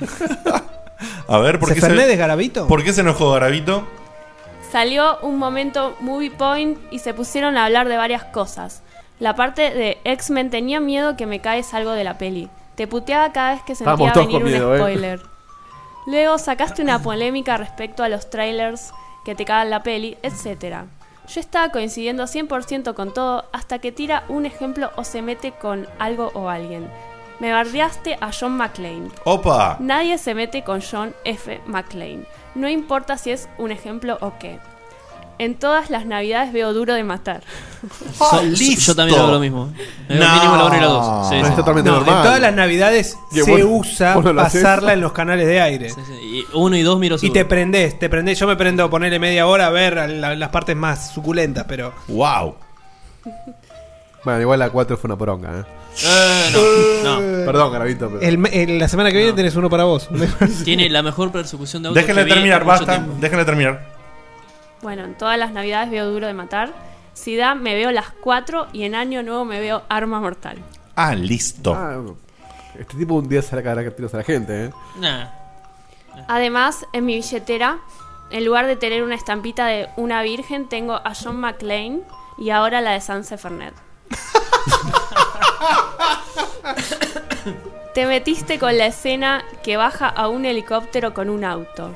A ver, ¿por qué, ¿Isafernet se, es Garabito? ¿por qué se enojó Garavito? Salió un momento movie point y se pusieron a hablar de varias cosas. La parte de X-Men tenía miedo que me caes algo de la peli. Te puteaba cada vez que sentía todos venir con un miedo, ¿eh? spoiler. Luego sacaste una polémica respecto a los trailers que te cagan la peli, etc. Yo estaba coincidiendo 100% con todo hasta que tira un ejemplo o se mete con algo o alguien. Me bardeaste a John McClane. Opa. Nadie se mete con John F. McClane. No importa si es un ejemplo o qué. En todas las navidades veo duro de matar. Listo. Yo también hago lo mismo. Eh, No. Mínimo la 1 y la 2. Sí, No, sí. es totalmente No, normal. en todas las navidades Que se vos- usa vos no lo haces. pasarla en los canales de aire. Sí, sí. Y uno y dos miro Y seguro. te prendés, te prendés. Yo me prendo a ponerle media hora a ver la- las partes más suculentas, pero. Wow. Bueno, igual la 4 fue una poronga, ¿eh? Eh, no, no. Perdón, Garavito, pero... El, me- el- la semana que viene No. tenés uno para vos. Tiene la mejor persecución de autos Déjenle que vi terminar, mucho basta. tiempo. Déjenle terminar. Bueno, en todas las navidades veo duro de matar. Si da, me veo las 4 y en Año Nuevo me veo Arma Mortal. Ah, listo. Ah, este tipo un día se la que tiros a la gente, ¿eh? Nah. Además, en mi billetera, en lugar de tener una estampita de una virgen, tengo a John McClane y ahora la de Sanse Fernet. Te metiste con la escena que baja a un helicóptero con un auto.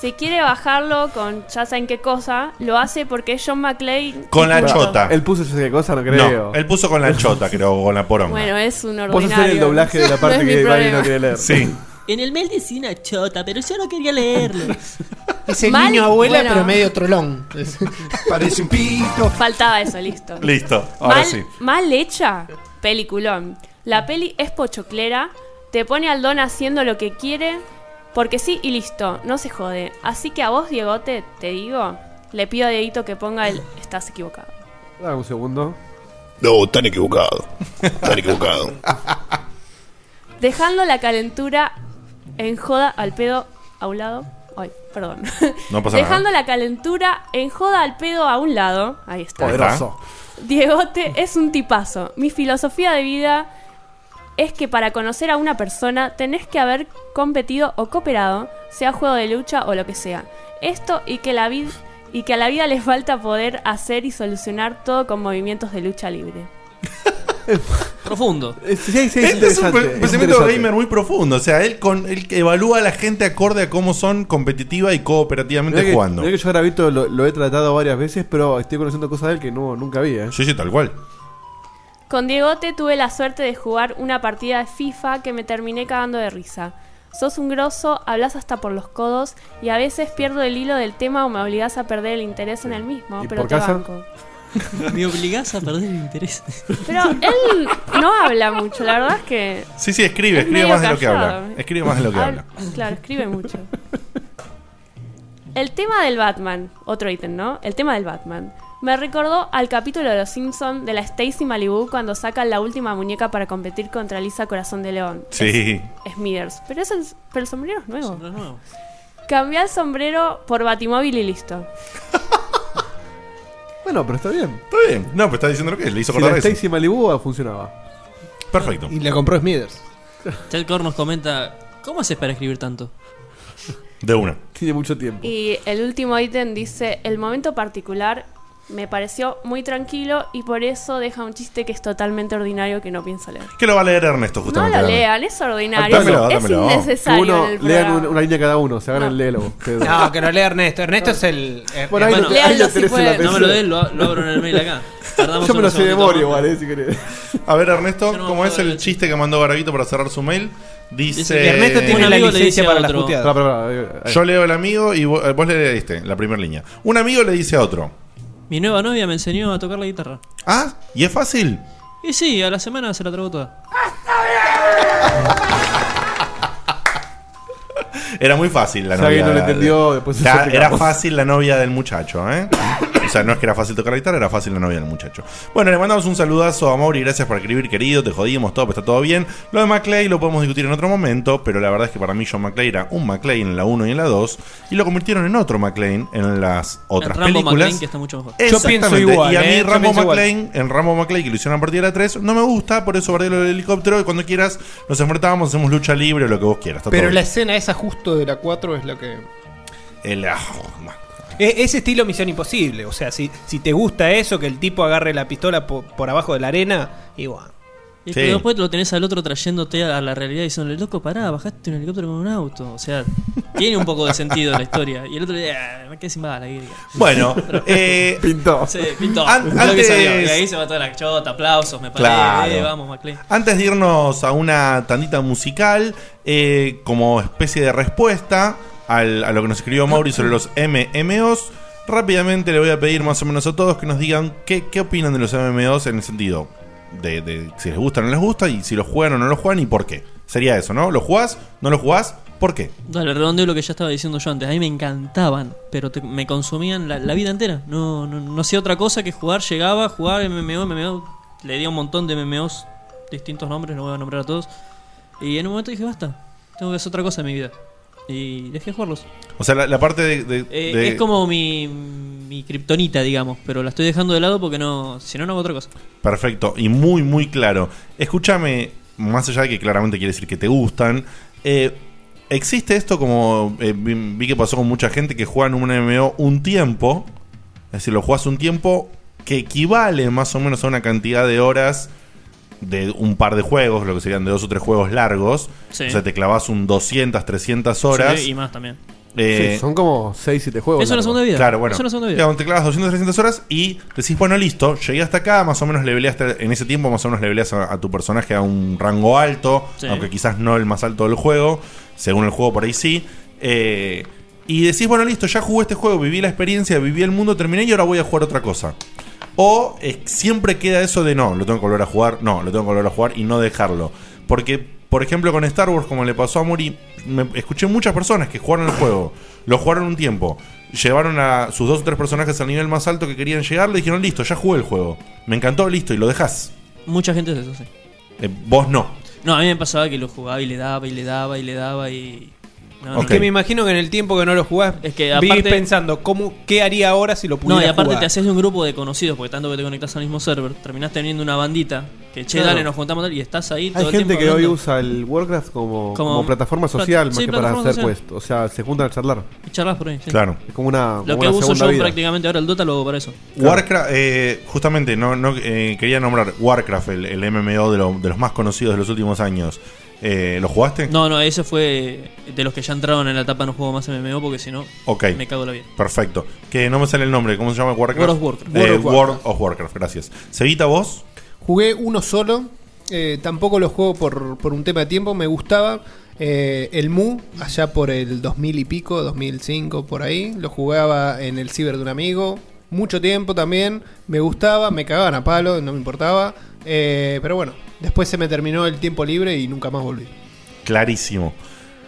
Si quiere bajarlo con ya saben qué cosa, lo hace porque es John McClane. Con la chota. Él puso esa cosa, no creo. No, él puso con la chota, creo, o con la poronga. Bueno, es un Vos ordinario. hacer el doblaje de la parte No que Vani no quiere leer. Sí. En el mail decía una chota, pero yo no quería leerlo. Es el Mal- niño abuela, bueno. pero medio trolón. Parece un pito. Faltaba eso, listo. Listo, ahora mal, sí. mal hecha, peliculón. La peli es pochoclera, te pone al don haciendo lo que quiere, porque sí y listo, no se jode. Así que a vos, Diegote, te digo, le pido a Dieguito que ponga el estás equivocado. Dame un segundo. No, están equivocados. Están equivocados. Dejando la calentura en joda al pedo a un lado. Ay, perdón. No pasa Dejando nada. la calentura en joda al pedo a un lado. Ahí está. Poderoso. Diegote es un tipazo. Mi filosofía de vida es que para conocer a una persona tenés que haber competido o cooperado, sea juego de lucha o lo que sea. Esto y que la vida y que a la vida le falta poder hacer y solucionar todo con movimientos de lucha libre. Profundo. Sí, sí, es Él es un pensamiento gamer muy profundo. O sea, él, con, él que evalúa a la gente acorde a cómo son competitiva y cooperativamente Mirá que, jugando. mirá que yo Gravito lo, lo he tratado varias veces, pero estoy conociendo cosas de él que no, nunca vi, ¿eh? Sí, sí, tal cual. Con Diegote tuve la suerte de jugar una partida de FIFA que me terminé cagando de risa. Sos un grosso, hablas hasta por los codos y a veces pierdo el hilo del tema o me obligás a perder el interés en el mismo, ¿Y pero por te casa? banco. Me obligás a perder el interés. Pero él no habla mucho, la verdad es que... Sí, sí, escribe, es escribe más de lo que habla. Escribe más de lo que habla. Claro, escribe mucho. El tema del Batman, otro ítem, ¿no? El tema del Batman. Me recordó al capítulo de Los Simpson de la Stacy Malibu cuando sacan la última muñeca para competir contra Lisa Corazón de León. Sí. Smithers. Pero, eso es- pero el sombrero es nuevo. Cambia el sombrero por Batimóvil y listo. Bueno, pero está bien. Está bien. No, pero está diciendo lo que es. Le hizo Si la eso. Stacy Malibu funcionaba. Perfecto. Y la compró Smithers. Ted Core nos comenta: ¿Cómo haces para escribir tanto? De una. Tiene mucho tiempo. Y el último ítem dice, el momento particular me pareció muy tranquilo y por eso deja un chiste que es totalmente ordinario que no pienso leer. Que lo va a leer Ernesto, No justamente. lo ahora. lean, es ordinario. Dámelo, es dámelo. innecesario Que uno en el lean una, una línea cada uno, se hagan el léelo. No, que no lea Ernesto. Ernesto es el. eh, Bueno, ahí lo- ahí lo tenés en la No me lo den, lo, lo abro en el mail acá. Tardamos Yo me lo unos sé de segunditos memoria más. igual, eh, si querés. A ver, Ernesto, Yo no ¿cómo me es acuerdo el chiste que mandó Garavito para cerrar su mail? Dice. Dice Ernesto tiene Un la amigo le licencia dice a para las otro- puteadas. Pará, pará, pará, ahí. Yo leo el amigo y vos, eh, vos le leíste la primera línea. Un amigo le dice a otro. Mi nueva novia me enseñó a tocar la guitarra. Ah, ¿y es fácil? Y sí, a la semana se la trago toda. Era muy fácil la novia. no lo entendió, después Era-. Era fácil la novia del muchacho, ¿eh? O sea, no es que era fácil tocar la guitarra, era fácil la novia del muchacho. Bueno, le mandamos un saludazo a Mauri, gracias por escribir, querido, te jodimos todo, pero está todo bien. Lo de McClay lo podemos discutir en otro momento, pero la verdad es que para mí John McClane era un McClane en la 1 y en la 2, y lo convirtieron en otro McClane en las otras En Rambo películas. McClane, que está mucho mejor. Yo pienso Exactamente. igual, Y a mí ¿eh? Rambo. McClane, en Rambo McClane, que lo hicieron a partir de la 3, no me gusta, por eso guardé lo del helicóptero, y cuando quieras nos enfrentamos, hacemos lucha libre o lo que vos quieras. está Pero todo la bien. escena esa justo de la 4 es la que. El- ah, E- Ese estilo Misión Imposible. O sea, si, si te gusta eso, que el tipo agarre la pistola po- por, abajo de la arena, igual. Y pero después lo tenés al otro trayéndote a la realidad y diciéndole, loco, pará, bajaste un helicóptero con un auto. O sea, tiene un poco de sentido la historia. Y el otro día, "Ah, me quedé sin bala. Bueno, eh, pintó. Sí, pintó. An- Lo que antes- salió. Y ahí se va toda la chota, aplausos, me parece. Claro. Eh, vamos, McLean. Antes de irnos a una tandita musical, eh, como especie de respuesta al- a lo que nos escribió Mauri sobre los MMOs, rápidamente le voy a pedir más o menos a todos que nos digan qué, qué opinan de los MMOs en el sentido de, si les gusta o no les gusta, y si los juegan o no los juegan y por qué. Sería eso, ¿no? ¿Lo jugás? ¿No lo jugás? ¿Por qué? Dale, redondeo lo que ya estaba diciendo yo antes. A mí me encantaban, pero me consumían la, vida entera. No, no, no hacía otra cosa que jugar. Llegaba, jugaba MMO, MMO. Le di un montón de MMOs, distintos nombres, no voy a nombrar a todos. Y en un momento dije, basta, tengo que hacer otra cosa en mi vida. Y dejé de jugarlos. O sea, la, la parte de... de- Eh, de- Es como mi, mi kriptonita, digamos, pero la estoy dejando de lado porque no, si no, no hago otra cosa. Perfecto, y muy, muy claro. Escúchame, más allá de que claramente quiere decir que te gustan, eh, ¿existe esto como eh, vi, vi que pasó con mucha gente que juega en un MMO un tiempo? Es decir, lo juegas un tiempo que equivale más o menos a una cantidad de horas de un par de juegos, lo que serían de dos o tres juegos largos. Sí. O sea, te clavas un 200, 300 horas. Sí, y más también. Eh, Sí, son como 6, 7 juegos. Es una largos. segunda vida. Claro, bueno. Es una segunda vida. Digamos, te clavas 200, 300 horas y decís, bueno, listo, llegué hasta acá, más o menos leveleaste, en ese tiempo más o menos leveleas a, a tu personaje a un rango alto, Sí. aunque quizás no el más alto del juego, según el juego por ahí sí. Eh, y decís, bueno, listo, ya jugué este juego, viví la experiencia, viví el mundo, terminé y ahora voy a jugar otra cosa. O eh, siempre queda eso de no, lo tengo que volver a jugar, no, lo tengo que volver a jugar y no dejarlo. Porque, por ejemplo, con Star Wars, como le pasó a Muri, me escuché muchas personas que jugaron el juego, lo jugaron un tiempo, llevaron a sus dos o tres personajes al nivel más alto que querían llegar, le dijeron, listo, ya jugué el juego. Me encantó, listo, y lo dejas. Mucha gente es eso, sí. Eh, vos no. No, a mí me pasaba que lo jugaba y le daba y le daba y le daba y. No, Es que me imagino que en el tiempo que no lo jugás, Es que vivís aparte- pensando, ¿cómo, ¿qué haría ahora si lo pudiera No, y aparte jugar? te haces de un grupo de conocidos, porque tanto que te conectas al mismo server, terminás teniendo una bandita que che, Claro. dale, nos juntamos tal, y estás ahí todo Hay el gente tiempo que hoy usa el Warcraft como, Como- como plataforma plat- social más sí, que para hacer social. quest. O sea, se juntan a charlar. Y charlas por ahí. sí. Claro. Es como una, Lo como que una uso segunda yo vida. prácticamente ahora el Dota lo hago para eso. Warcraft, eh, justamente, no, no eh, quería nombrar Warcraft, el, el MMO de, lo- de los más conocidos de los últimos años. Eh, ¿Lo jugaste? No, no, ese fue de los que ya entraron en la etapa no juego más MMO porque si no Ok. me cago la vida. Perfecto. Que no me sale el nombre. ¿Cómo se llama Warcraft? World of Warcraft. Eh, World of World Warcraft. of Warcraft, gracias. Cevita, vos. Jugué uno solo. eh, tampoco lo juego por, por un tema de tiempo. Me gustaba eh, el Mu, allá por el 2000 y pico, 2005, por ahí. Lo jugaba en el ciber de un amigo. Mucho tiempo también. Me gustaba, me cagaban a palo, no me importaba. eh, pero bueno, después se me terminó el tiempo libre y nunca más volví. Clarísimo.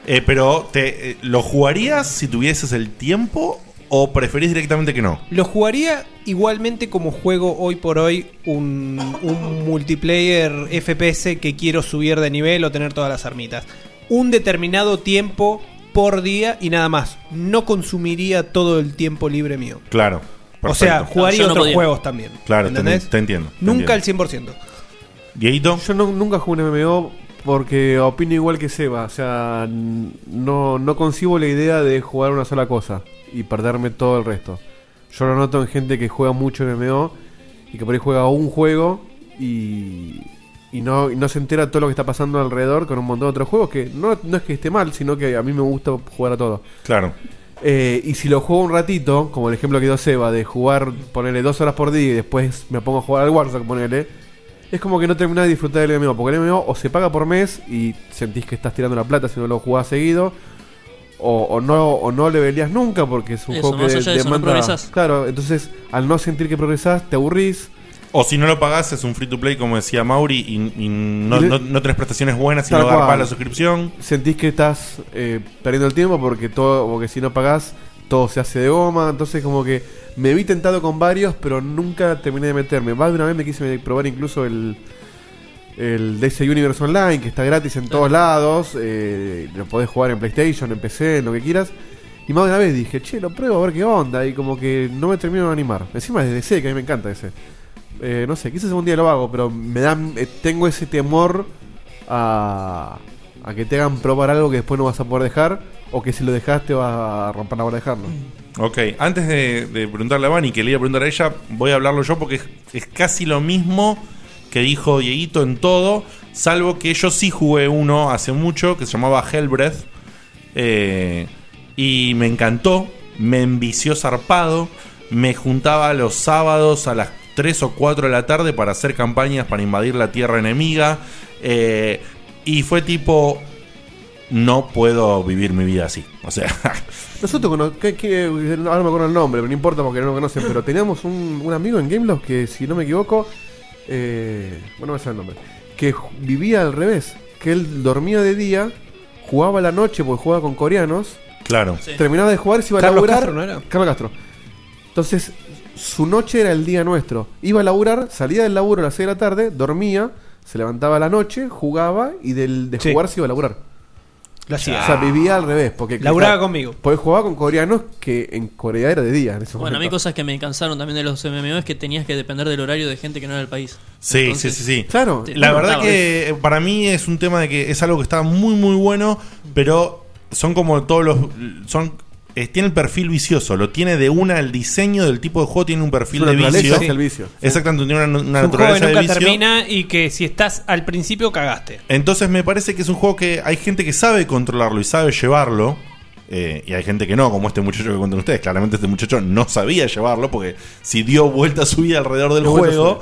Eh, pero, te, eh, ¿lo jugarías si tuvieses el tiempo o preferís directamente que no? Lo jugaría igualmente como juego hoy por hoy un, un multiplayer FPS que quiero subir de nivel o tener todas las armitas. Un determinado tiempo por día y nada más. No consumiría todo el tiempo libre mío. Claro. O sea, jugaría otros juegos también. Claro, te, ¿entendés? te entiendo. te Nunca entiendo. al 100%. Dieguito. Yo no- nunca jugué un MMO porque opino igual que Seba. O sea, no, no concibo la idea de jugar una sola cosa y perderme todo el resto. Yo lo noto en gente que juega mucho MMO y que por ahí juega un juego y, y no, y no se entera todo lo que está pasando alrededor con un montón de otros juegos que no, no es que esté mal, sino que a mí me gusta jugar a todo. Claro. Eh, y si lo juego un ratito, como el ejemplo que dio Seba, de jugar, ponerle dos horas por día y después me pongo a jugar al Warzone, ponerle, es como que no terminás de disfrutar del MMO. Porque el MMO o se paga por mes y sentís que estás tirando la plata si no lo jugás seguido, o, o no o no le velías nunca porque es un Eso, juego más que allá de eso, no demanda. progresás. claro, entonces al no sentir que progresás, te aburrís. O si no lo pagás, es un free to play, como decía Mauri, y, y no, Y le- no- no tenés prestaciones buenas y Tal no cual. la suscripción. Sentís que estás eh, perdiendo el tiempo porque todo porque si no pagás, todo se hace de goma. Entonces, como que me vi tentado con varios, pero nunca terminé de meterme. Más de una vez me quise probar incluso el, el DC Universe Online, que está gratis en todos lados. eh, lo podés jugar en PlayStation, en PC, en lo que quieras. Y más de una vez dije, che, lo pruebo a ver qué onda. Y como que no me termino de animar. Encima es de DC, que a mí me encanta ese. Eh, no sé, quizás algún día lo hago, pero me dan, eh, tengo ese temor a, a que te hagan probar algo que después no vas a poder dejar, o que si lo dejaste vas a romper la hora de dejarlo. Ok, antes de, preguntarle a Vani, que le iba a preguntar a ella, voy a hablarlo yo porque es, es casi lo mismo que dijo Dieguito en todo, salvo que yo sí jugué uno hace mucho que se llamaba Hellbreath eh, y me encantó, me envició zarpado, me juntaba los sábados a las 3 o 4 de la tarde para hacer campañas para invadir la tierra enemiga eh, y fue tipo, no puedo vivir mi vida así, o sea... Nosotros, cono- que, que- ahora no me acuerdo el nombre, pero no importa porque no lo conocen, pero teníamos un, un amigo en Gameloft que, si no me equivoco, eh, bueno, no me sale el nombre, que ju- vivía al revés, que él dormía de día, jugaba a la noche porque jugaba con coreanos, Claro. terminaba de jugar, se iba a Carlos laburar. Castro, ¿no era? Carlos Castro. Entonces, su noche era el día nuestro. Iba a laburar, salía del laburo a las 6 de la tarde, dormía, se levantaba a la noche, jugaba y del, de Sí. jugar se iba a laburar. Lo hacía. O sea, vivía al revés. Porque Laburaba conmigo. Porque jugaba con coreanos que en Corea era de día. En ese Bueno, a mí momento. cosas que me cansaron también de los MMO es que tenías que depender del horario de gente que no era del país. Sí, Entonces, sí, sí, sí. Claro. te- La verdad que eh, para mí es un tema de que es algo que está muy, muy bueno, pero son como todos los... son eh, Tiene el perfil vicioso, lo tiene de una, el diseño del tipo de juego tiene un perfil de vicio. es el vicio. Exactamente, tiene una, una Es un juego que naturaleza de nunca vicio. termina y que si estás al principio cagaste. Entonces me parece que es un juego que hay gente que sabe controlarlo y sabe llevarlo. Eh, y hay gente que no, como este muchacho que cuentan ustedes. Claramente este muchacho no sabía llevarlo porque si dio vuelta su vida alrededor del vuelta juego,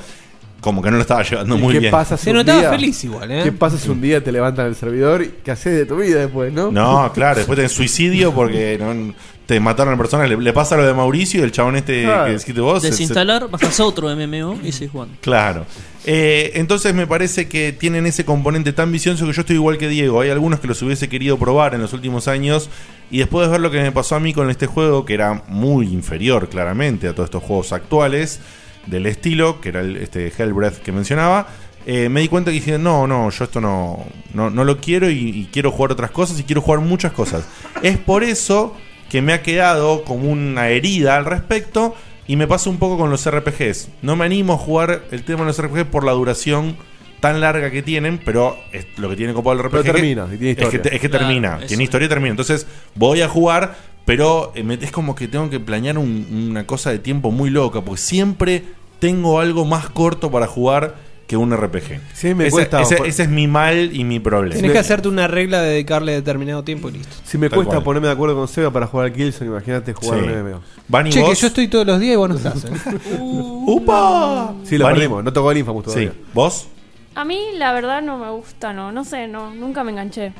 como que no lo estaba llevando ¿Y muy qué bien. Pasa si Se un notaba día- feliz igual, ¿eh? ¿Qué pasa si un día te levantan el servidor y qué haces de tu vida después, no? No, claro, después tenés suicidio porque no- te mataron a personas. Le, le pasa lo de Mauricio y el chabón este Claro. que dijiste vos. se- se- Desinstalar, bajas otro MMO y seguís jugando. Claro. Eh, entonces me parece que tienen ese componente tan vicioso que yo estoy igual que Diego. Hay algunos que los hubiese querido probar en los últimos años y después de ver lo que me pasó a mí con este juego, que era muy inferior claramente a todos estos juegos actuales del estilo, que era el, este Hellbreath que mencionaba, eh, me di cuenta que dije, no, no, yo esto no, no, no lo quiero y, y quiero jugar otras cosas y quiero jugar muchas cosas. es por eso que me ha quedado como una herida al respecto y me pasa un poco con los RPGs. No me animo a jugar el tema de los RPGs por la duración tan larga que tienen, pero es lo que tiene copado el RPG Pero termina, y tiene es que, historia. te- es que Claro, termina, tiene historia y termina. Entonces voy a jugar, pero eh, me- es como que tengo que planear un- una cosa de tiempo muy loca, porque siempre tengo algo más corto para jugar que un RPG. Sí, me ese, cuesta- ese- ese es mi mal y mi problema. Tenés que hacerte una regla de dedicarle determinado tiempo y listo. Si me Tal cuesta cual. ponerme de acuerdo con Seba para jugar al Killzone, imagínate jugar Sí. MMO. Che, que yo estoy todos los días y vos no estás. ¿eh? ¡Upa! Sí, lo perdimos, no tocó el Infamous todavía. Sí. ¿Vos? A mí la verdad no me gusta, no, no sé, no, nunca me enganché.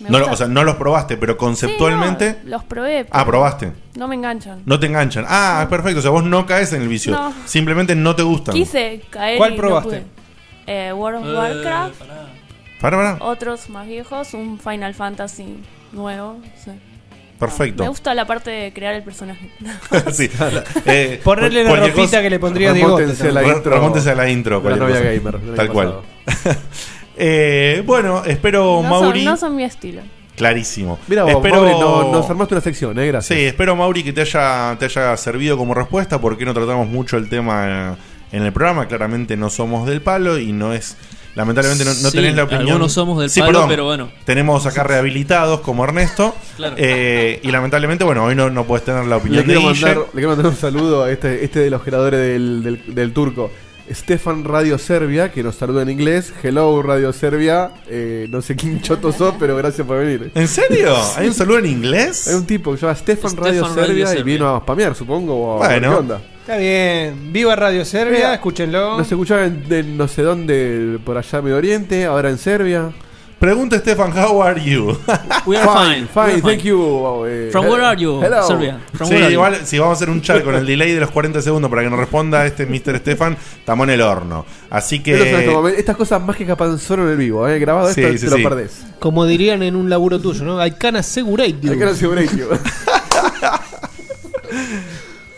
No, o sea, no los probaste, pero conceptualmente. Sí, no, los probé. Ah, probaste. No me enganchan. No te enganchan. Ah, perfecto. O sea, vos no caes en el vicio. No. Simplemente no te gustan. Quise caer ¿Cuál y probaste? no pude. Eh, World of Warcraft. Para, para. Otros más viejos, un Final Fantasy nuevo. sí. Perfecto. Me gusta la parte de crear el personaje. sí. Eh, Ponerle la ropita que le pondría Diego. Remóntense a la intro. la novia gamer Tal cual. Eh, bueno, espero, no, Mauri. son, no son mi estilo. Clarísimo. Mira vos, espero... Mauri, no- nos armaste una sección, ¿eh? Gracias. Sí, espero, Mauri, que te haya, te haya servido como respuesta. Porque no tratamos mucho el tema en el programa. Claramente no somos del palo y no es. Lamentablemente no, no Sí, tenés la opinión. algunos somos del Sí, palo, perdón. pero bueno. Tenemos acá rehabilitados como Ernesto. Claro. Eh, y lamentablemente, bueno, hoy no, no puedes tener la Le opinión de quiero, mandar, le quiero mandar un saludo a este, este de los creadores del, del, del turco. Stefan Radio Serbia, que nos saluda en inglés. Hello Radio Serbia. Eh, no sé quién choto sos, pero gracias por venir. ¿En serio? ¿Hay un saludo en inglés? Hay un tipo que se llama Stefan, Stefan Radio, Radio Serbia, y vino a spamear, supongo. o Bueno. ¿Qué onda? Está bien. Viva Radio Serbia, Mira, escúchenlo. Nos escuchaba en, de no sé dónde, por allá Medio Oriente, ahora en Serbia. Pregunta Stefan, how are you? We are fine. Fine, We are thank you. eh, From where are you, hello. Serbia? From Sí, where are you? igual si vamos a hacer un chat con el delay de los 40 segundos para que nos responda este Mr. Stefan, estamos en el horno. Así Pero son que. estas cosas mágicas pasan solo en el vivo, ¿eh? Grabado Sí, esto sí, te lo perdés. Como dirían en un laburo tuyo, ¿no? I can assegurate you. Hay que asegurate you.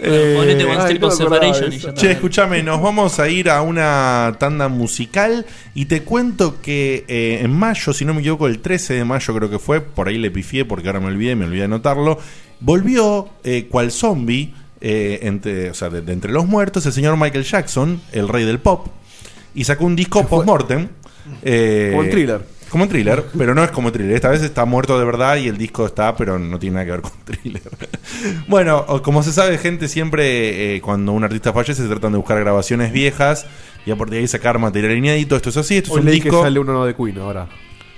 Eh, ponete One ay, Step no of me acordaba Separation de y eso. ya está. Che, escúchame, nos vamos a ir a una tanda musical y te cuento que eh, en mayo, si no me equivoco, el 13 de mayo creo que fue, por ahí le pifié porque ahora me olvidé, me olvidé de anotarlo, volvió eh, cual zombie, eh, entre, o sea, de, de entre los muertos, el señor Michael Jackson, el rey del pop, y sacó un disco post-mortem. eh, Como Thriller. Como en thriller, pero no es como thriller. Esta vez está muerto de verdad y el disco está, pero no tiene nada que ver con thriller. bueno, como se sabe, gente, siempre eh, cuando un artista fallece se tratan de buscar grabaciones viejas y a partir de ahí sacar material inédito. Esto es así, esto es un leí que disco. sale uno de Queen ahora.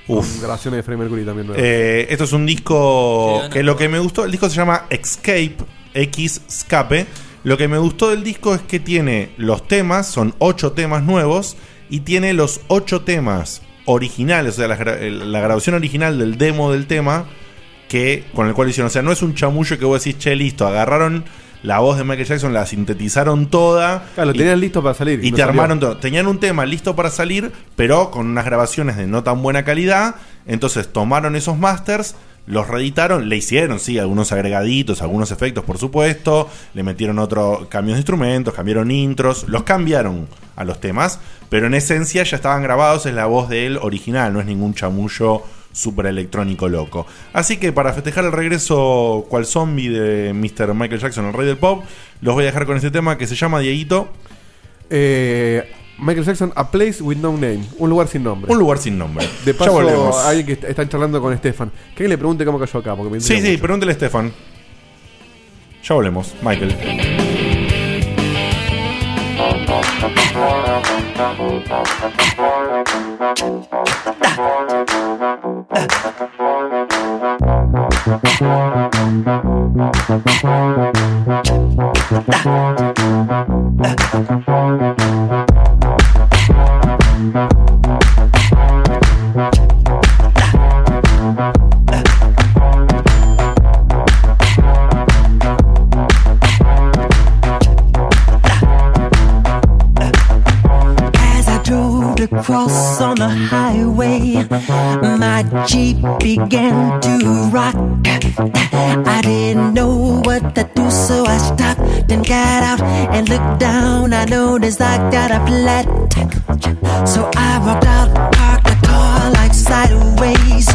Uf. Con grabaciones de Freddie Mercury también. nuevas. Eh, esto es un disco que lo que me gustó, el disco se llama Escape, X Escape. Lo que me gustó del disco es que tiene los temas, son ocho temas nuevos, y tiene los ocho temas originales, o sea, la, grabación original del demo del tema, que con el cual hicieron. O sea, no es un chamullo que vos decís, che, listo, agarraron la voz de Michael Jackson, la sintetizaron toda. Claro, lo y- tenían listo para salir. y no te salió. armaron todo. Tenían un tema listo para salir, pero con unas grabaciones de no tan buena calidad. Entonces tomaron esos masters, los reeditaron, le hicieron, sí, algunos agregaditos, algunos efectos, por supuesto. Le metieron otro cambios de instrumentos, cambiaron intros, los cambiaron a los temas, pero en esencia ya estaban grabados en la voz del original, no es ningún chamullo super electrónico loco. Así que para festejar el regreso cual zombie de Mr. Michael Jackson, el rey del pop, los voy a dejar con este tema que se llama Dieguito. Eh, Michael Jackson, A Place with No Name, un lugar sin nombre. Un lugar sin nombre. De paso, ya volvemos. alguien que est- están charlando con Stefan. Que le pregunte cómo cayó acá. Sí, sí, pregúntele a Stefan. Ya volvemos, Michael. Thank you. cross on the highway. My Jeep began to rock. I didn't know what to do, so I stopped and got out and looked down. I noticed I got a flat. So I walked out, parked the car like sideways.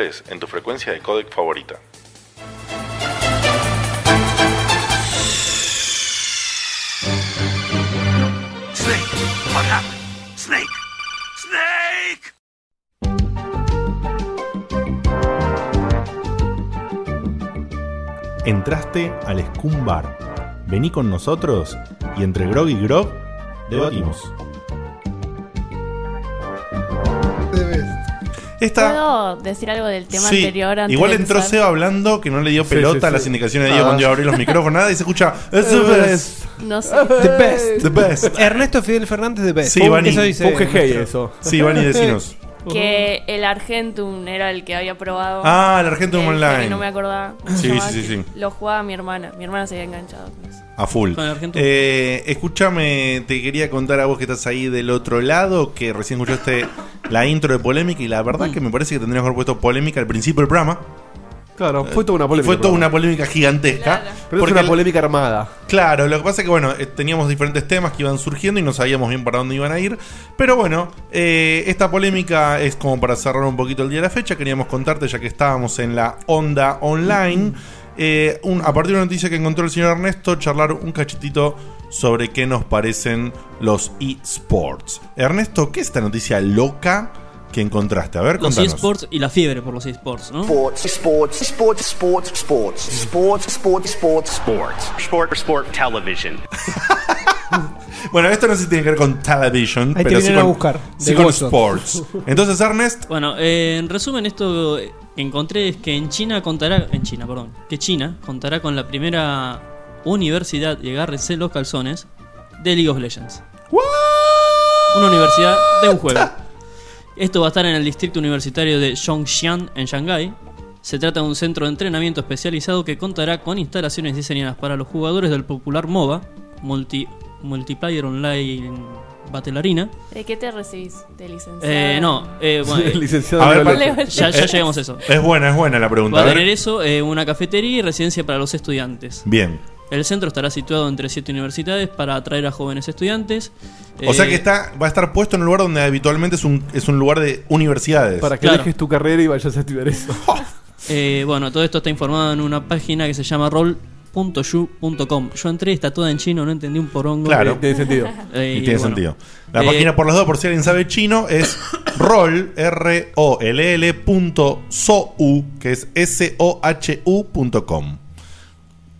Miércoles en tu frecuencia de codec favorita. Snake, what happened? Snake! Snake! Entraste al Scum Bar. Vení con nosotros y entre Grog y Grog debatimos. Esta, ¿Puedo decir algo del tema Sí, anterior? antes igual de entró empezar? Seba hablando que no le dio Sí, pelota sí, a las sí. indicaciones de Diego Ah. cuando yo abrí los micrófonos, nada, y se escucha "It's the The best". No sé. The best. The best. Ernesto Fidel Fernández de best. Sí, Vani. Eso dice Fue un jeje eso. Sí, Vani, decinos. Que el Argentum era el que había probado. Ah, el Argentum El Online. que no me acordaba. ¿Cómo se Sí, llamaba? sí, sí, sí. Lo jugaba mi hermana. Mi hermana se había enganchado con eso. A full. Con el Argentum. Eh, escúchame, te quería contar a vos que estás ahí del otro lado, que recién escuchaste la intro de polémica y la verdad que me parece que tendríamos que haber puesto polémica al principio del programa. Claro, fue toda una polémica. fue toda una polémica gigantesca. Pero es una polémica armada. Claro, lo que pasa es que bueno, eh, teníamos diferentes temas que iban surgiendo y no sabíamos bien para dónde iban a ir. Pero bueno, eh, esta polémica es como para cerrar un poquito el día de la fecha. Queríamos contarte, ya que estábamos en la onda online, eh, un- a partir de una noticia que encontró el señor Ernesto, charlar un cachitito sobre qué nos parecen los esports. Ernesto, ¿qué es esta noticia loca que encontraste? A ver, Los contanos. esports y la fiebre por los esports, ¿no? Sports, sports, sports, sports, sports, sports, sports, sports, sports, sport, sport, television. Bueno, esto no sé si tiene que ver con television, Ahí te pero sí vienen a con, buscar, sí de con sports. Entonces, Ernest, Bueno, eh, en resumen, esto que encontré es que en China contará. En China, perdón. Que China contará con la primera universidad, y agárrense los calzones, de League of Legends. Una universidad de un juego. Esto va a estar en el distrito universitario de Zhongshan, en Shanghái. Se trata de un centro de entrenamiento especializado que contará con instalaciones diseñadas para los jugadores del popular MOBA, multi, Multiplayer Online Battle Arena. ¿De qué te recibís? ¿De licenciado? Eh, no, eh, bueno, eh, Licenciado A ver, ya, ya Eh, llegamos a eso. es buena, es buena la pregunta. Va a tener eso, eh, una cafetería y residencia para los estudiantes. Bien. El centro estará situado entre siete universidades para atraer a jóvenes estudiantes. O sea Eh, que está, va a estar puesto en un lugar donde habitualmente es un, es un lugar de universidades. Para que Claro. dejes tu carrera y vayas a estudiar eso. eh, bueno, todo esto está informado en una página que se llama roll.yu.com. Yo entré, está toda en chino, no entendí un porongo. Claro. Tiene sentido. Eh, y tiene bueno. sentido. La Eh, página, por las dos, por si alguien sabe chino, es roll, r o l l punto so u, que es s o h u.com.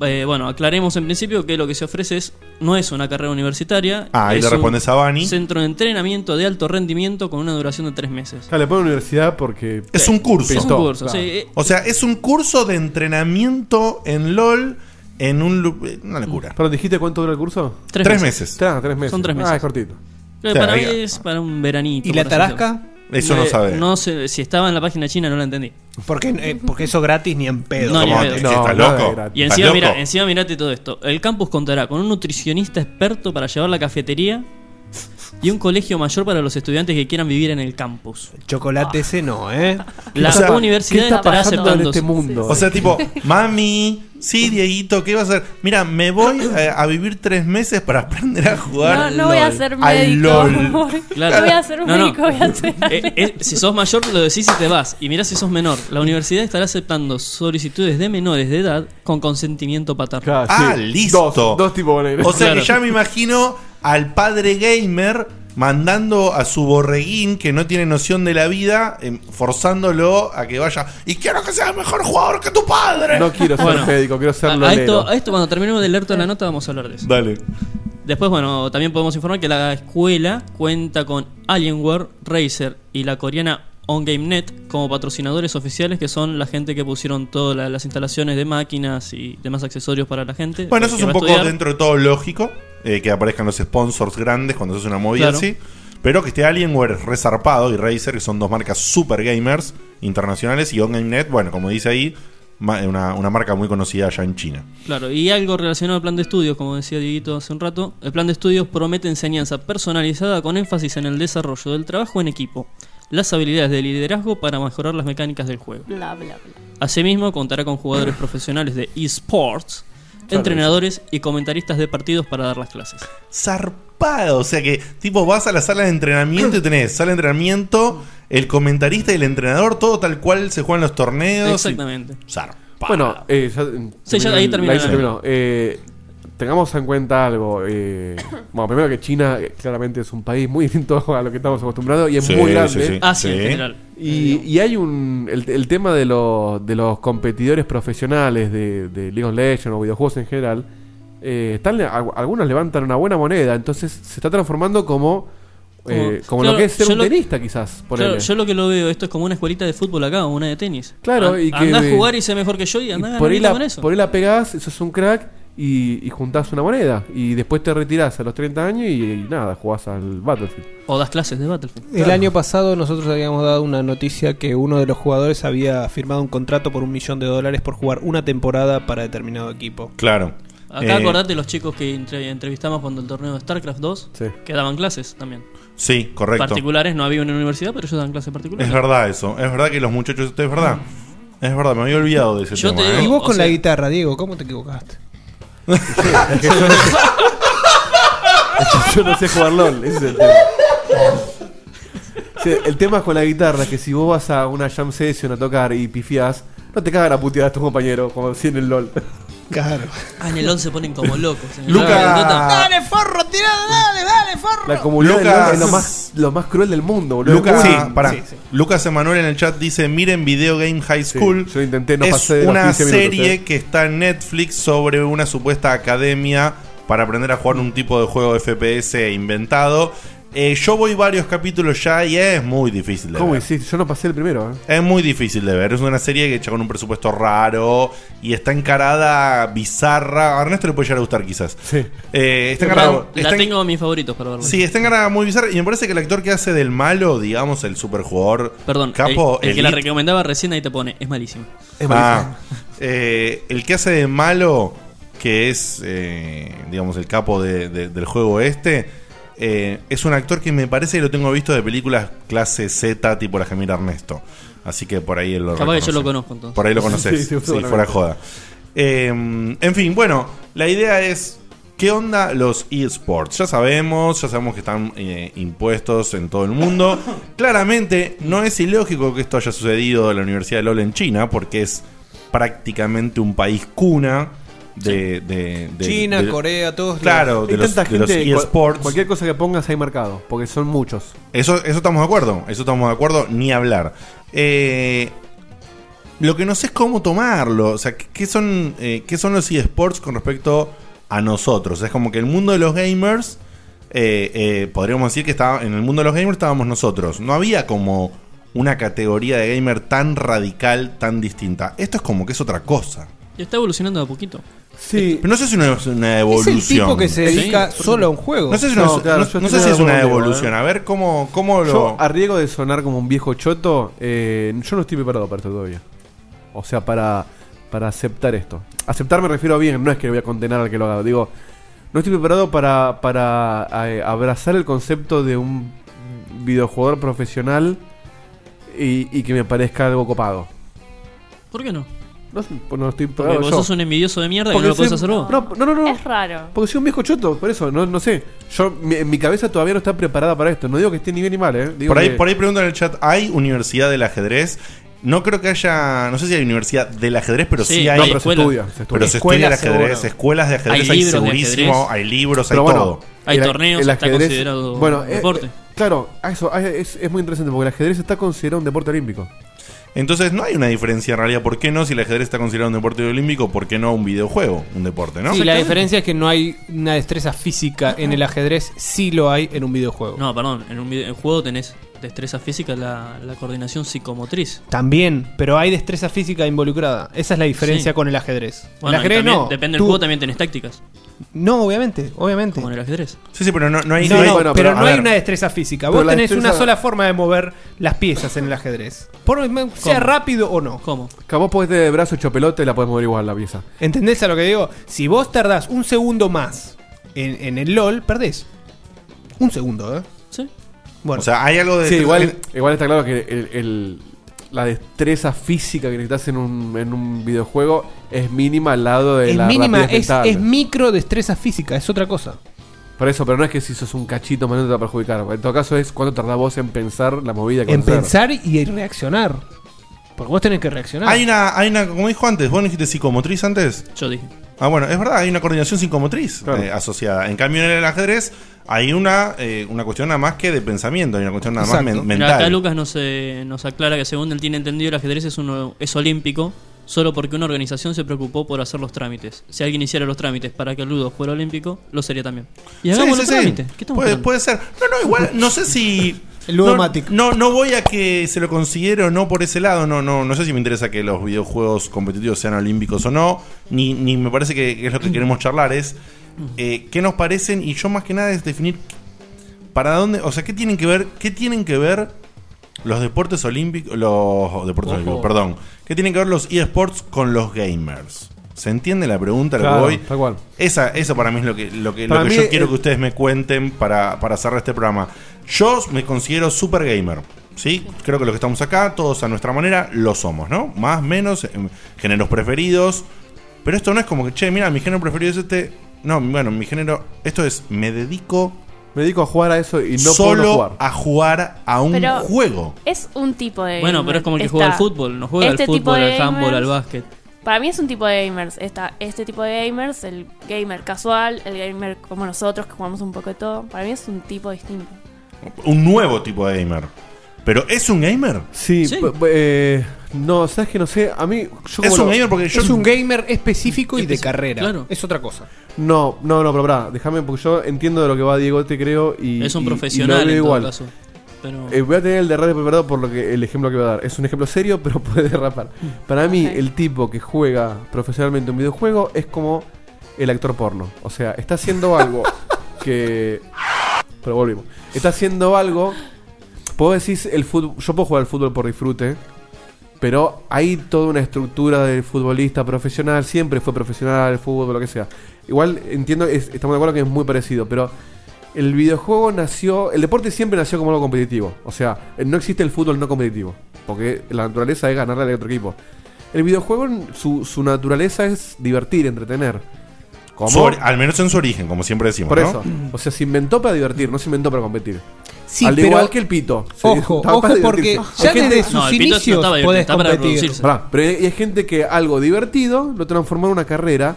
eh, bueno, aclaremos en principio que lo que se ofrece es no es una carrera universitaria. Ah, ahí es le un respondes a Bani. Centro de entrenamiento de alto rendimiento con una duración de tres meses. Claro, le pone universidad porque. Es un curso. Es un curso, Claro. sí. eh, O sea, es un curso de entrenamiento en LOL en un lu- una locura. ¿Pero dijiste cuánto dura el curso? Tres Tres meses. meses. Ah, tres meses. Son tres Ah, meses. es cortito. O sea, para mí ahí- es para un veranito. ¿Y la tarasca? Eso no sabe. No sé, si estaba en la página china no la entendí. Porque, eh, porque eso gratis ni en pedo. No, ni en pedo. ¿Qué, No, ¿Estás nada de loco? Y ¿Estás encima, loco? mira, encima mirate todo esto. El campus contará con un nutricionista experto para llevar la cafetería y un colegio mayor para los estudiantes que quieran vivir en el campus. Chocolate ese no, ¿eh? La O sea, universidad ¿Qué está pasando en aceptando. este mundo? O sea, tipo, mami, sí, Dieguito, ¿qué vas a hacer? Mira, me voy eh, a vivir tres meses para aprender a jugar. No, no voy a LOL. ser médico. LOL. Claro. No voy a ser No, no. médico, voy a ser Eh, eh, si sos mayor lo decís y te vas. Y mirá si sos menor. La universidad estará aceptando solicitudes de menores de edad con consentimiento paterno. Claro, Ah, sí. listo. Dos, dos tipos de O sea Claro. que ya me imagino al padre gamer mandando a su borreguín que no tiene noción de la vida, em, forzándolo a que vaya. Y quiero que sea mejor jugador que tu padre. No quiero ser Bueno. médico, quiero ser A, a esto, a esto cuando terminemos de leer toda la nota vamos a hablar de eso. Dale. Después, bueno, también podemos informar que la escuela cuenta con Alienware, Razer y la coreana OnGameNet como patrocinadores oficiales que son la gente que pusieron todas la- las instalaciones de máquinas y demás accesorios para la gente. Bueno, eso que es un va a poco estudiar. dentro de todo lógico, eh, que aparezcan los sponsors grandes cuando se hace una movida Claro. así. Pero que esté Alienware resarpado y Razer, que son dos marcas super gamers internacionales, y OnGameNet, bueno, como dice ahí, ma- una, una marca muy conocida allá en China. Claro, y algo relacionado al plan de estudios, como decía Dieguito hace un rato. El plan de estudios promete enseñanza personalizada con énfasis en el desarrollo del trabajo en equipo, las habilidades de liderazgo para mejorar las mecánicas del juego. Bla, bla, bla. Asimismo, contará con jugadores profesionales de esports, entrenadores y comentaristas de partidos para dar las clases. zarpado. O sea que, tipo, vas a la sala de entrenamiento y tenés sala de entrenamiento, el comentarista y el entrenador, todo tal cual se juegan los torneos. Exactamente. Y- Zarpado. Bueno, eh, ya, Sí, ya ahí termina ahí se terminó. Eh, tengamos en cuenta algo. eh, bueno, primero que China eh, claramente es un país muy distinto a lo que estamos acostumbrados y es Sí, muy grande. sí, sí. Ah, sí, en general. Y, y hay un. El, el tema de, los de los competidores profesionales de, de League of Legends o videojuegos en general. eh, están, al- algunos levantan una buena moneda, entonces se está transformando como. eh, como Claro, lo que es ser yo un lo- tenista, quizás. ponele. Claro, yo lo que lo veo, esto es como una escuelita de fútbol acá, o una de tenis. Claro, An- y que andá a jugar y sé mejor que yo y andá a por ganar ahí, guita la, con eso. por ahí la pegás, eso es un crack y, y juntás una moneda. Y después te retirás a los 30 años y, y nada, jugás al Battlefield. O das clases de Battlefield. El año pasado nosotros habíamos dado una noticia que uno de los jugadores había firmado un contrato por un millón de dólares por jugar una temporada para determinado equipo. Claro. Acá Eh, acordate los chicos que entre- entrevistamos cuando el torneo de StarCraft 2, que daban clases también. Sí, correcto. Particulares, no había una universidad, pero ellos daban clases particulares. Es verdad eso. Es verdad que los muchachos. Es verdad. Es verdad, me había olvidado de ese Yo tema. te ¿eh? digo, Y vos con la guitarra, Diego, ¿cómo te equivocaste? Yo no sé jugar LOL, ese es el tema. El tema con la guitarra es que si vos vas a una jam session a tocar y pifiás, no te cagan a putear a tus compañeros como si en el LOL. Claro. Ah, en el 11 se ponen como locos. en el Luca- Dota. Dale, forro, tirá, dale, dale, forro. La comunidad Lucas- es lo más, lo más cruel del mundo, boludo. Lucas, Sí, pará. sí, sí. Lucas Emanuel en el chat dice: Miren Video Game High School. yo intenté, no es pasé de los una 15 minutos, serie eh. que está en Netflix sobre una supuesta academia para aprender a jugar un tipo de juego FPS inventado. Eh, yo voy varios capítulos ya y es muy difícil de ¿Cómo ver. hiciste? Yo no pasé el primero, ¿eh? Es muy difícil de ver. Es una serie que hecha con un presupuesto raro y está encarada bizarra. A Ernesto le puede llegar a gustar, quizás. Sí. Eh, está La, encarada. la está en- tengo a mis favoritos para. Sí, está encarada muy bizarra. Y me parece que el actor que hace del malo, digamos, el superjugador Perdón, capo. el, el que la elite- recomendaba recién ahí te pone, es malísimo. Ah, eh, el que hace de malo, que es, eh, digamos, el capo de- de- del juego este, eh, es un actor que me parece que lo tengo visto de películas clase Z, tipo la Gemira Ernesto. Así que por ahí él lo Capaz que yo reconoce. lo conozco, entonces. Por ahí lo conoces. Sí, sí, sí, seguramente. fuera joda. Eh, en fin, bueno, la idea es. ¿Qué onda los eSports? Ya sabemos, ya sabemos que están eh, impuestos en todo el mundo. Claramente no es ilógico que esto haya sucedido en la Universidad de LOL en China, porque es prácticamente un país cuna de... de- de- China, de- Corea, todos Claro, de los, tanta de los gente, cual- eSports. cualquier cosa que pongas hay marcado, porque son muchos. Eso, eso estamos de acuerdo, eso estamos de acuerdo, ni hablar. Eh, lo que no sé es cómo tomarlo, o sea, ¿qué son, eh, qué son los eSports con respecto a nosotros? Es como que el mundo de los gamers, eh, eh, podríamos decir que estaba, en el mundo de los gamers estábamos nosotros. No había como una categoría de gamer tan radical, tan distinta. Esto es como que es otra cosa. Y está evolucionando de a poquito. Sí. Pero no sé si no es una Es evolución. el tipo que se dedica solo a un juego. No sé si, no, No, es- claro, no- sé si es una evolución. ¿eh? A ver cómo, cómo lo. Yo, a riesgo de sonar como un viejo choto, eh, yo no estoy preparado para esto todavía. O sea, para, para aceptar esto. Aceptar me refiero a bien, no es que voy a condenar al que lo haga. Digo, no estoy preparado para, para eh, abrazar el concepto de un videojugador profesional y, y que me parezca algo copado. ¿Por qué no? No, sé, pues no estoy Porque vos yo. sos un envidioso de mierda Porque no lo podés soy- hacer vos. No, no, no, no. Es raro. Porque soy un viejo choto, por eso, no, no sé. Yo, mi, en mi cabeza todavía no está preparada para esto. No digo que esté ni bien ni mal, ¿eh? Digo Por ahí, que- por ahí preguntan en el chat, ¿hay universidad del ajedrez? No creo que haya, no sé si hay universidad del ajedrez, pero sí, Sí, hay. no, pero se estudia, se estudia. Pero se estudia el ajedrez, seguro. escuelas de ajedrez, Hay hay, segurísimo, ajedrez. hay libros, Pero hay bueno, todo. Hay el- torneos, el está ajedrez- considerado bueno, deporte. eh, claro, eso es muy interesante porque el ajedrez está considerado un deporte olímpico. Entonces no hay una diferencia en realidad. ¿Por qué no? Si el ajedrez está considerado un deporte olímpico, ¿por qué no un videojuego? Un deporte, ¿no? Sí, la diferencia es que no hay una destreza física en el ajedrez, sí lo hay en un videojuego. No, perdón, en un video- en juego tenés destreza física, la, la coordinación psicomotriz. También, pero hay destreza física involucrada. Esa es la diferencia Sí. con el ajedrez. Bueno, el ajedrez también, no. depende Tú- del juego, también tenés tácticas. No, obviamente, obviamente. Como en el ajedrez. Sí, sí, pero no, no hay. No, no hay- no, bueno, pero, pero, no hay una destreza física. Vos tenés una sola forma de mover las piezas en el ajedrez. Por, sea ¿Cómo? rápido o no. ¿Cómo? Que vos podés de brazo hecho pelota y la podés mover igual la pieza. ¿Entendés a lo que digo? Si vos tardás un segundo más en, en el LOL, perdés. Un segundo, ¿eh? Bueno, O sea, hay algo de. Sí, igual, igual está claro que el- el- la destreza física que necesitas en un, en un videojuego es mínima al lado de es la mínima, es, mental. es micro destreza física, es otra cosa. Por eso, pero no es que si sos un cachito más no te va a perjudicar. En todo caso es cuánto tardás vos en pensar la movida que En hacer. pensar y en reaccionar. Porque vos tenés que reaccionar. Hay una, hay una, como dijo antes, vos no dijiste psicomotriz antes. Yo dije. Ah, bueno, es verdad, hay una coordinación psicomotriz eh, asociada. En cambio, en el ajedrez hay una, eh, una cuestión nada más que de pensamiento, hay una cuestión nada más men- Mira, acá mental. Lucas nos, eh, nos aclara que según él tiene entendido el ajedrez es, uno, es olímpico solo porque una organización se preocupó por hacer los trámites. Si alguien hiciera los trámites para que el ludo fuera olímpico, lo sería también. Y Sí, hagamos sí, los sí. trámites. ¿Qué estamos Puede, puede ser. No, no, igual, no sé si. No, no, no voy a que se lo considere o no por ese lado. No, no, no sé si me interesa que los videojuegos competitivos sean olímpicos o no. Ni, ni me parece que, que es lo que queremos charlar. Es eh, qué nos parecen. Y yo más que nada es definir para dónde. O sea, qué tienen que ver. ¿Qué tienen que ver los deportes olímpicos. Los deportes olímpicos, perdón. ¿Qué tienen que ver los eSports con los gamers? ¿Se entiende la pregunta a la que Claro, voy? tal cual. Esa, eso para mí es lo que, lo que, lo Para que mí yo quiero que ustedes me cuenten para, para cerrar este programa. Yo me considero super gamer. ¿Sí? Creo que los que estamos acá, todos a nuestra manera, lo somos, ¿no? Más, menos, géneros preferidos. Pero esto no es como que, che, mira, mi género preferido es este. No, bueno, mi género. Esto es, me dedico. Me dedico a jugar a eso y no solo puedo jugar. a jugar a un Pero- juego. Es un tipo de. Bueno, pero es como el que juega al fútbol. No juega este al tipo fútbol, al handball, al gamers. básquet. Para mí es un tipo de gamers. Está este tipo de gamers, el gamer casual, el gamer como nosotros que jugamos un poco de todo. Para mí es un tipo distinto. Un nuevo tipo de gamer. ¿Pero es un gamer? Sí, p- p- eh, no, sabes que no sé. A mí. Yo Es como un lo- gamer porque yo- Es un gamer específico y de carrera. claro. Es otra cosa. No, no, no, pero pará, déjame porque yo entiendo de lo que va Diego, te creo. Y, Es un y- y lo profesional veo en todo igual. caso. Pero- Eh, voy a tener el de radio preparado por lo que el ejemplo que voy a dar. Es un ejemplo serio, pero puede derrapar. Para mí, el tipo que juega profesionalmente un videojuego es como el actor porno. O sea, está haciendo algo que. Pero volvimos. Está haciendo algo. Puedo decir el fútbol. Yo puedo jugar al fútbol por disfrute. Pero hay toda una estructura del futbolista profesional. Siempre fue profesional el fútbol, lo que sea. Igual entiendo, es- estamos de acuerdo que es muy parecido. Pero el videojuego nació. El deporte siempre nació como algo competitivo. O sea, no existe el fútbol no competitivo. Porque la naturaleza es ganarle al otro equipo. El videojuego, su, su naturaleza es divertir, entretener. Al menos en su origen, como siempre decimos. Por ¿no? eso. O sea, se inventó para divertir, no se inventó para competir. Sí, Al pero- igual que el pito. Ojo, ojo, para porque ya gente- desde sus No, el pito no inicios estaba divertido, podés está para competir. Pará, pero hay hay gente que algo divertido lo transformó en una carrera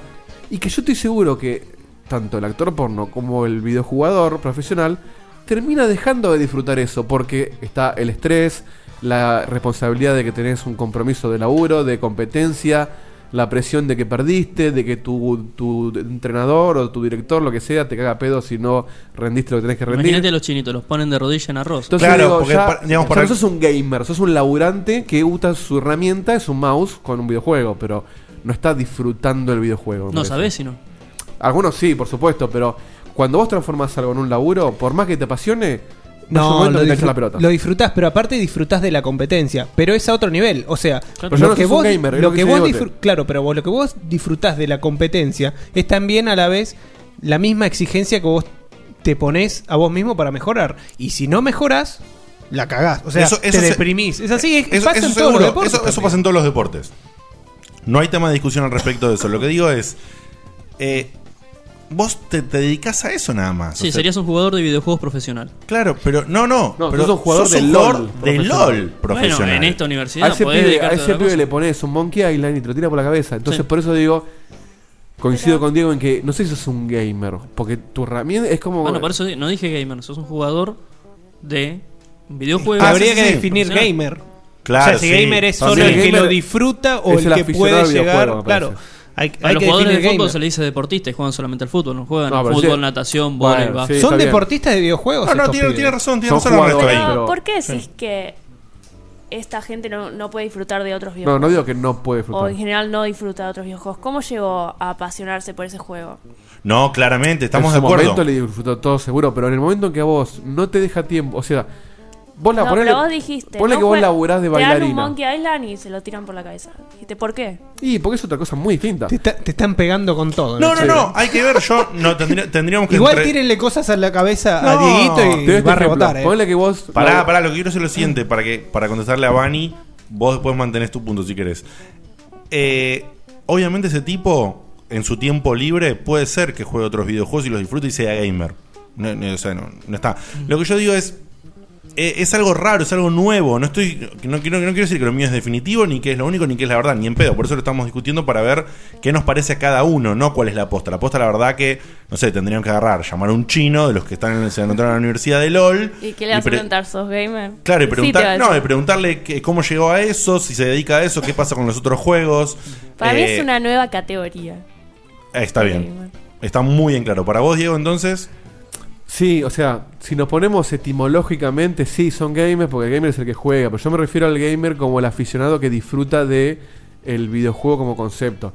y que yo estoy seguro que tanto el actor porno como el videojugador profesional termina dejando de disfrutar eso porque está el estrés, la responsabilidad de que tenés un compromiso de laburo, de competencia, la presión de que perdiste, de que tu, tu entrenador o tu director, lo que sea, te caga pedo si no rendiste lo que tenés que rendir. Imagínate a los chinitos, los ponen de rodilla en arroz. Entonces digo, ya, ya no sos un gamer, sos un laburante que usa su herramienta, es un mouse con un videojuego, pero no está disfrutando el videojuego. No sabés si no. Algunos sí, por supuesto, pero cuando vos transformás algo en un laburo, por más que te apasione, no, lo, la pelota. lo disfrutás, pero aparte disfrutás de la competencia. Pero es a otro nivel. O sea, Pero no gamer, lo lo que que vos dice Diegote. disfr- claro, pero vos- lo que vos disfrutás de la competencia es también a la vez la misma exigencia que vos te pones a vos mismo para mejorar. Y si no mejoras, la cagás. O sea, Eso- te se- deprimís. Es así, es- Eso, pasa eso en todos los deportes. eso- pasa en todos los deportes. No hay tema de discusión al respecto de eso. Lo que digo es. eh, vos te, te dedicas a eso nada más. Sí, O sea, serías un jugador de videojuegos profesional. Claro, pero no, no. No, pero sos un jugador sos de un LOL. de. LOL profesional. Bueno, en esta A universidad ese podés pibe, a a ese pibe le pones un Monkey Island y te lo tira por la cabeza. Entonces, Sí. por eso digo, coincido con Diego en que no sé si sos un gamer, porque tu herramienta es como. Bueno, por eso no dije gamer, sos un jugador de videojuegos. Ah, Habría que Sí, definir gamer. Claro, o sea, si sí. gamer es solo el el que lo disfruta o el, el que puede llegar. Claro. Hay, A hay los que jugadores de fútbol gamer. se le dice deportistas y juegan solamente al fútbol, no juegan No, al fútbol, sí. natación, Bueno, vóley, sí. ¿Son deportistas de videojuegos? No, no, estos tiene, razón, tiene Son razón ahí. Pero, ¿por qué Sí. decís que esta gente no, no puede disfrutar de otros No, videojuegos? no digo que no puede O disfrutar. en general no disfruta de otros videojuegos. ¿Cómo llegó a apasionarse por ese juego? No, claramente, estamos en de acuerdo. momento le disfrutó todo seguro, pero en el momento en que a vos no te deja tiempo, o sea, vos la no, ponele, pero vos dijiste. ponele no que vos laburás de Te dan un bailarina. Monkey Island y se lo tiran por la cabeza. Dijiste, ¿por qué? Y porque es otra cosa muy distinta. Te, está- te están pegando con todo. No, no, no, hay que ver. Yo no tendría- tendríamos que. Igual entre- tírenle cosas a la cabeza a. Dieguito Te doy y este va a ejemplo. rebotar. eh. Ponele que vos. Pará, la- pará, lo que quiero es lo siguiente, para que para contestarle a Bani, vos después mantenés tu punto si querés. Eh, obviamente ese tipo, en su tiempo libre, puede ser que juegue otros videojuegos y los disfrute y sea gamer. No, no, o sea, no, no está. Lo que yo digo es. Eh, Es algo raro, es algo nuevo. No estoy. No, quiero- no quiero decir que lo mío es definitivo, ni que es lo único, ni que es la verdad, ni en pedo. Por eso lo estamos discutiendo para ver qué nos parece a cada uno, no cuál es la aposta. La aposta, la verdad, que, no sé, tendrían que agarrar, llamar a un chino de los que están en, se anotaron en la Universidad de LOL. ¿Y qué le vas a pre- preguntar? ¿Sos gamer? Claro, y preguntar, no, y preguntarle que- cómo llegó a eso, si se dedica a eso, qué pasa con los otros juegos. Para mí Eh, es una nueva categoría. eh, Está bien. Está muy en claro. Para vos, Diego, entonces. Sí, o sea, si nos ponemos etimológicamente, sí, son gamers, porque el gamer es el que juega, pero yo me refiero al gamer como el aficionado que disfruta de el videojuego como concepto.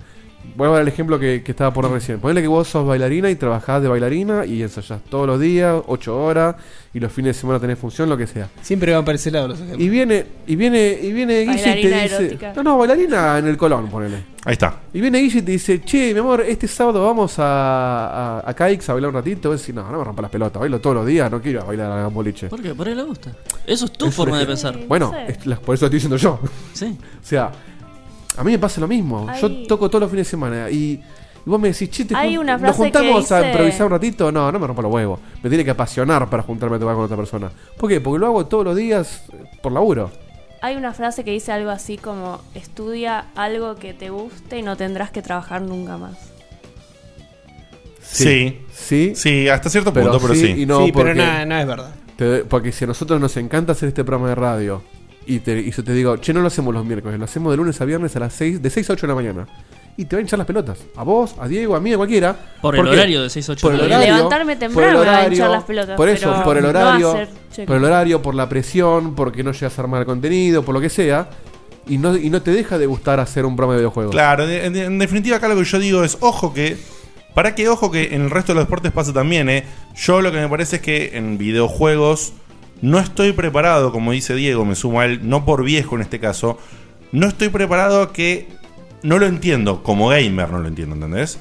Voy a dar el ejemplo que, que estaba por recién. Ponle que vos sos bailarina y trabajás de bailarina y ensayás todos los días, 8 horas, y los fines de semana tenés función, lo que sea. Siempre van para ese lado los ejemplos. Y viene, y viene, y viene Guille y te dice. erótica. No, no, bailarina en el Colón, ponele. Ahí está. Y viene Guille y te dice, che, mi amor, este sábado vamos a, a, a Caix a bailar un ratito. Vos decís, no, no me rompa las pelotas, bailo todos los días, no quiero bailar a boliche. ¿Por qué? ¿Por ahí le gusta? Eso es tu Es forma de pensar. Bueno, es la- por eso lo estoy diciendo yo. Sí. o sea, a mí me pasa lo mismo. Yo toco todos los fines de semana y, y vos me decís, che, te Hay jun- una nos juntamos que a improvisar un ratito. No, no me rompa los huevos. Me tiene que apasionar para juntarme a tocar con otra persona. ¿Por qué? Porque lo hago todos los días eh, por laburo. Hay una frase que dice algo así como estudia algo que te guste y no tendrás que trabajar nunca más. Sí. Sí. Sí, hasta cierto punto, pero sí. y no Sí, pero porque- no- no es verdad. te- porque si a nosotros nos encanta hacer este programa de radio y, te, y yo te digo, che, no lo hacemos los miércoles, lo hacemos de lunes a viernes a las 6, de 6 a 8 de la mañana. Y te van a hinchar las pelotas. A vos, a Diego, a mí, a cualquiera. Por el qué? horario de 6 a 8 Por el horario. Levantarme temprano va a hinchar las pelotas, Por eso, pero por el horario. por el horario, por la presión, porque no llegas a armar el contenido, por lo que sea. Y no, y no te deja de gustar hacer un programa de videojuegos. Claro, en, en- en definitiva acá lo que yo digo es, ojo que, para que ojo que en el resto de los deportes pasa también, ¿eh? Yo lo que me parece es que en videojuegos no estoy preparado, como dice Diego, me sumo a él, no por viejo en este caso, no estoy preparado a que, no lo entiendo, como gamer no lo entiendo, ¿entendés?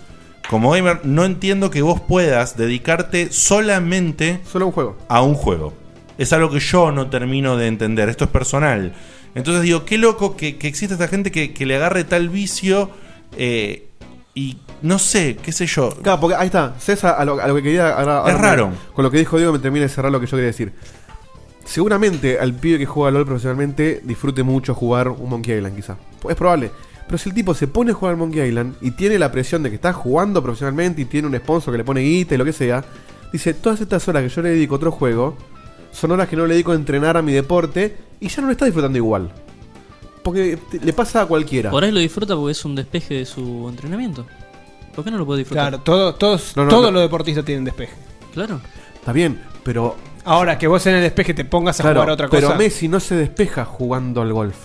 Como gamer no entiendo que vos puedas dedicarte solamente Solo a un juego. a un juego. Es algo que yo no termino de entender. Esto es personal. Entonces digo, qué loco que, que existe esta gente que, que le agarre tal vicio eh, y no sé, qué sé yo. Claro, porque ahí está. César, a lo, a lo que quería. ahora- ahora raro. Con lo que dijo Diego, me termina de cerrar lo que yo quería decir. Seguramente al pibe que juega LOL profesionalmente disfrute mucho jugar un Monkey Island, quizá. Es probable. Pero si el tipo se pone a jugar al Monkey Island y tiene la presión de que está jugando profesionalmente y tiene un sponsor que le pone guita y lo que sea, dice: Todas estas horas que yo le dedico a otro juego son horas que no le dedico a entrenar a mi deporte y ya no lo está disfrutando igual. Porque te- le pasa a cualquiera. Por ahí lo disfruta porque es un despeje de su entrenamiento. ¿Por qué no lo puede disfrutar? Claro, todo- todos, No, no, todos no. los deportistas tienen despeje. Claro. Está bien, pero Ahora, que vos en el despeje te pongas a Claro, jugar a otra pero cosa. Messi no se despeja jugando al golf.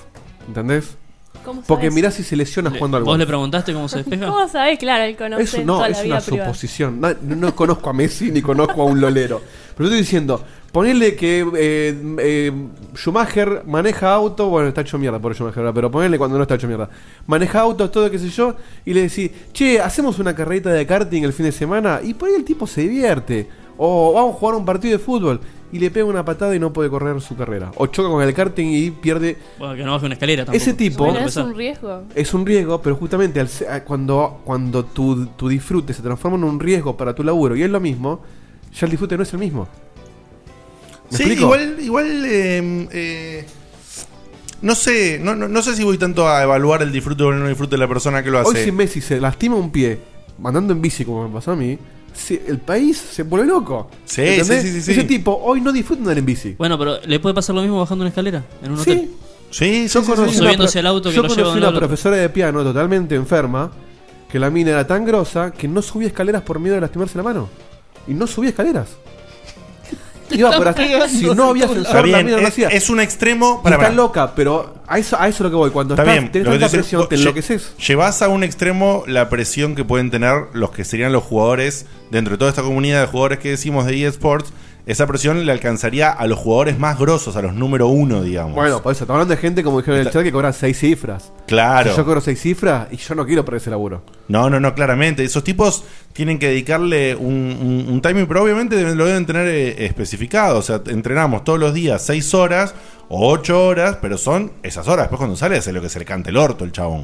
¿Entendés? ¿Cómo Porque mirá si se lesiona Le- jugando al ¿Vos golf. le preguntaste cómo se despeja? ¿Cómo sabés? Claro, él conoce Eso no, toda es la una privada. suposición. No, no conozco a Messi ni conozco a un lolero. Pero estoy diciendo, ponele que eh, eh, Schumacher maneja auto, bueno, está hecho mierda por Schumacher, ahora, pero ponele cuando no está hecho mierda. Maneja autos, todo qué sé yo, y le decís, che, hacemos una carrerita de karting el fin de semana, y por ahí el tipo se divierte. O vamos a jugar un partido de fútbol, y le pega una patada y no puede correr su carrera. O choca con el karting y pierde. Bueno, que no baje una escalera tampoco. Ese tipo Bueno, es un riesgo. es un riesgo, pero justamente al se- a- cuando, cuando tu, tu disfrute se transforma en un riesgo para tu laburo y es lo mismo, ya el disfrute no es el mismo. ¿Me Sí, explico? igual, igual eh, eh, no sé, no, no, no sé si voy tanto a evaluar el disfrute o el no disfrute de la persona que lo Hoy hace. si Messi se lastima un pie andando en bici como me pasó a mí, si- el país se vuelve loco. Sí, ¿Entendés? sí, sí, sí, sí. Ese tipo hoy no disfruta andar en bici. Bueno, pero ¿le puede pasar lo mismo bajando una escalera? En un hotel. Sí, Yo conocí una, Subiéndose pro- al auto que yo lo conocí lleva de un una lado al otro. profesora de piano totalmente enferma que la mina era tan grosa que no subía escaleras por miedo de lastimarse la mano. Y no subía escaleras. Iba por hasta- si no había Está ascensor, la bien, mina no es, hacía. es un extremo. Para, está para. loca, pero a eso, a eso es lo que voy. Cuando Está estás, bien, tenés lo que tanta te presión, te lle- enloqueces. Llevas a un extremo la presión que pueden tener los que serían los jugadores dentro de toda esta comunidad de jugadores que decimos de eSports. Esa presión le alcanzaría a los jugadores más grosos, a los número uno, digamos. Bueno, por eso, estamos hablando de gente, como dijeron en el chat, que cobra seis cifras. Claro. Si yo cobro seis cifras y yo no quiero perder ese laburo. No, no, no, claramente. Esos tipos tienen que dedicarle un, un- un timing, pero obviamente deben- lo deben tener eh, especificado. O sea, entrenamos todos los días seis horas o ocho horas, pero son esas horas. Después cuando sale hace lo que se le cante el orto el chabón.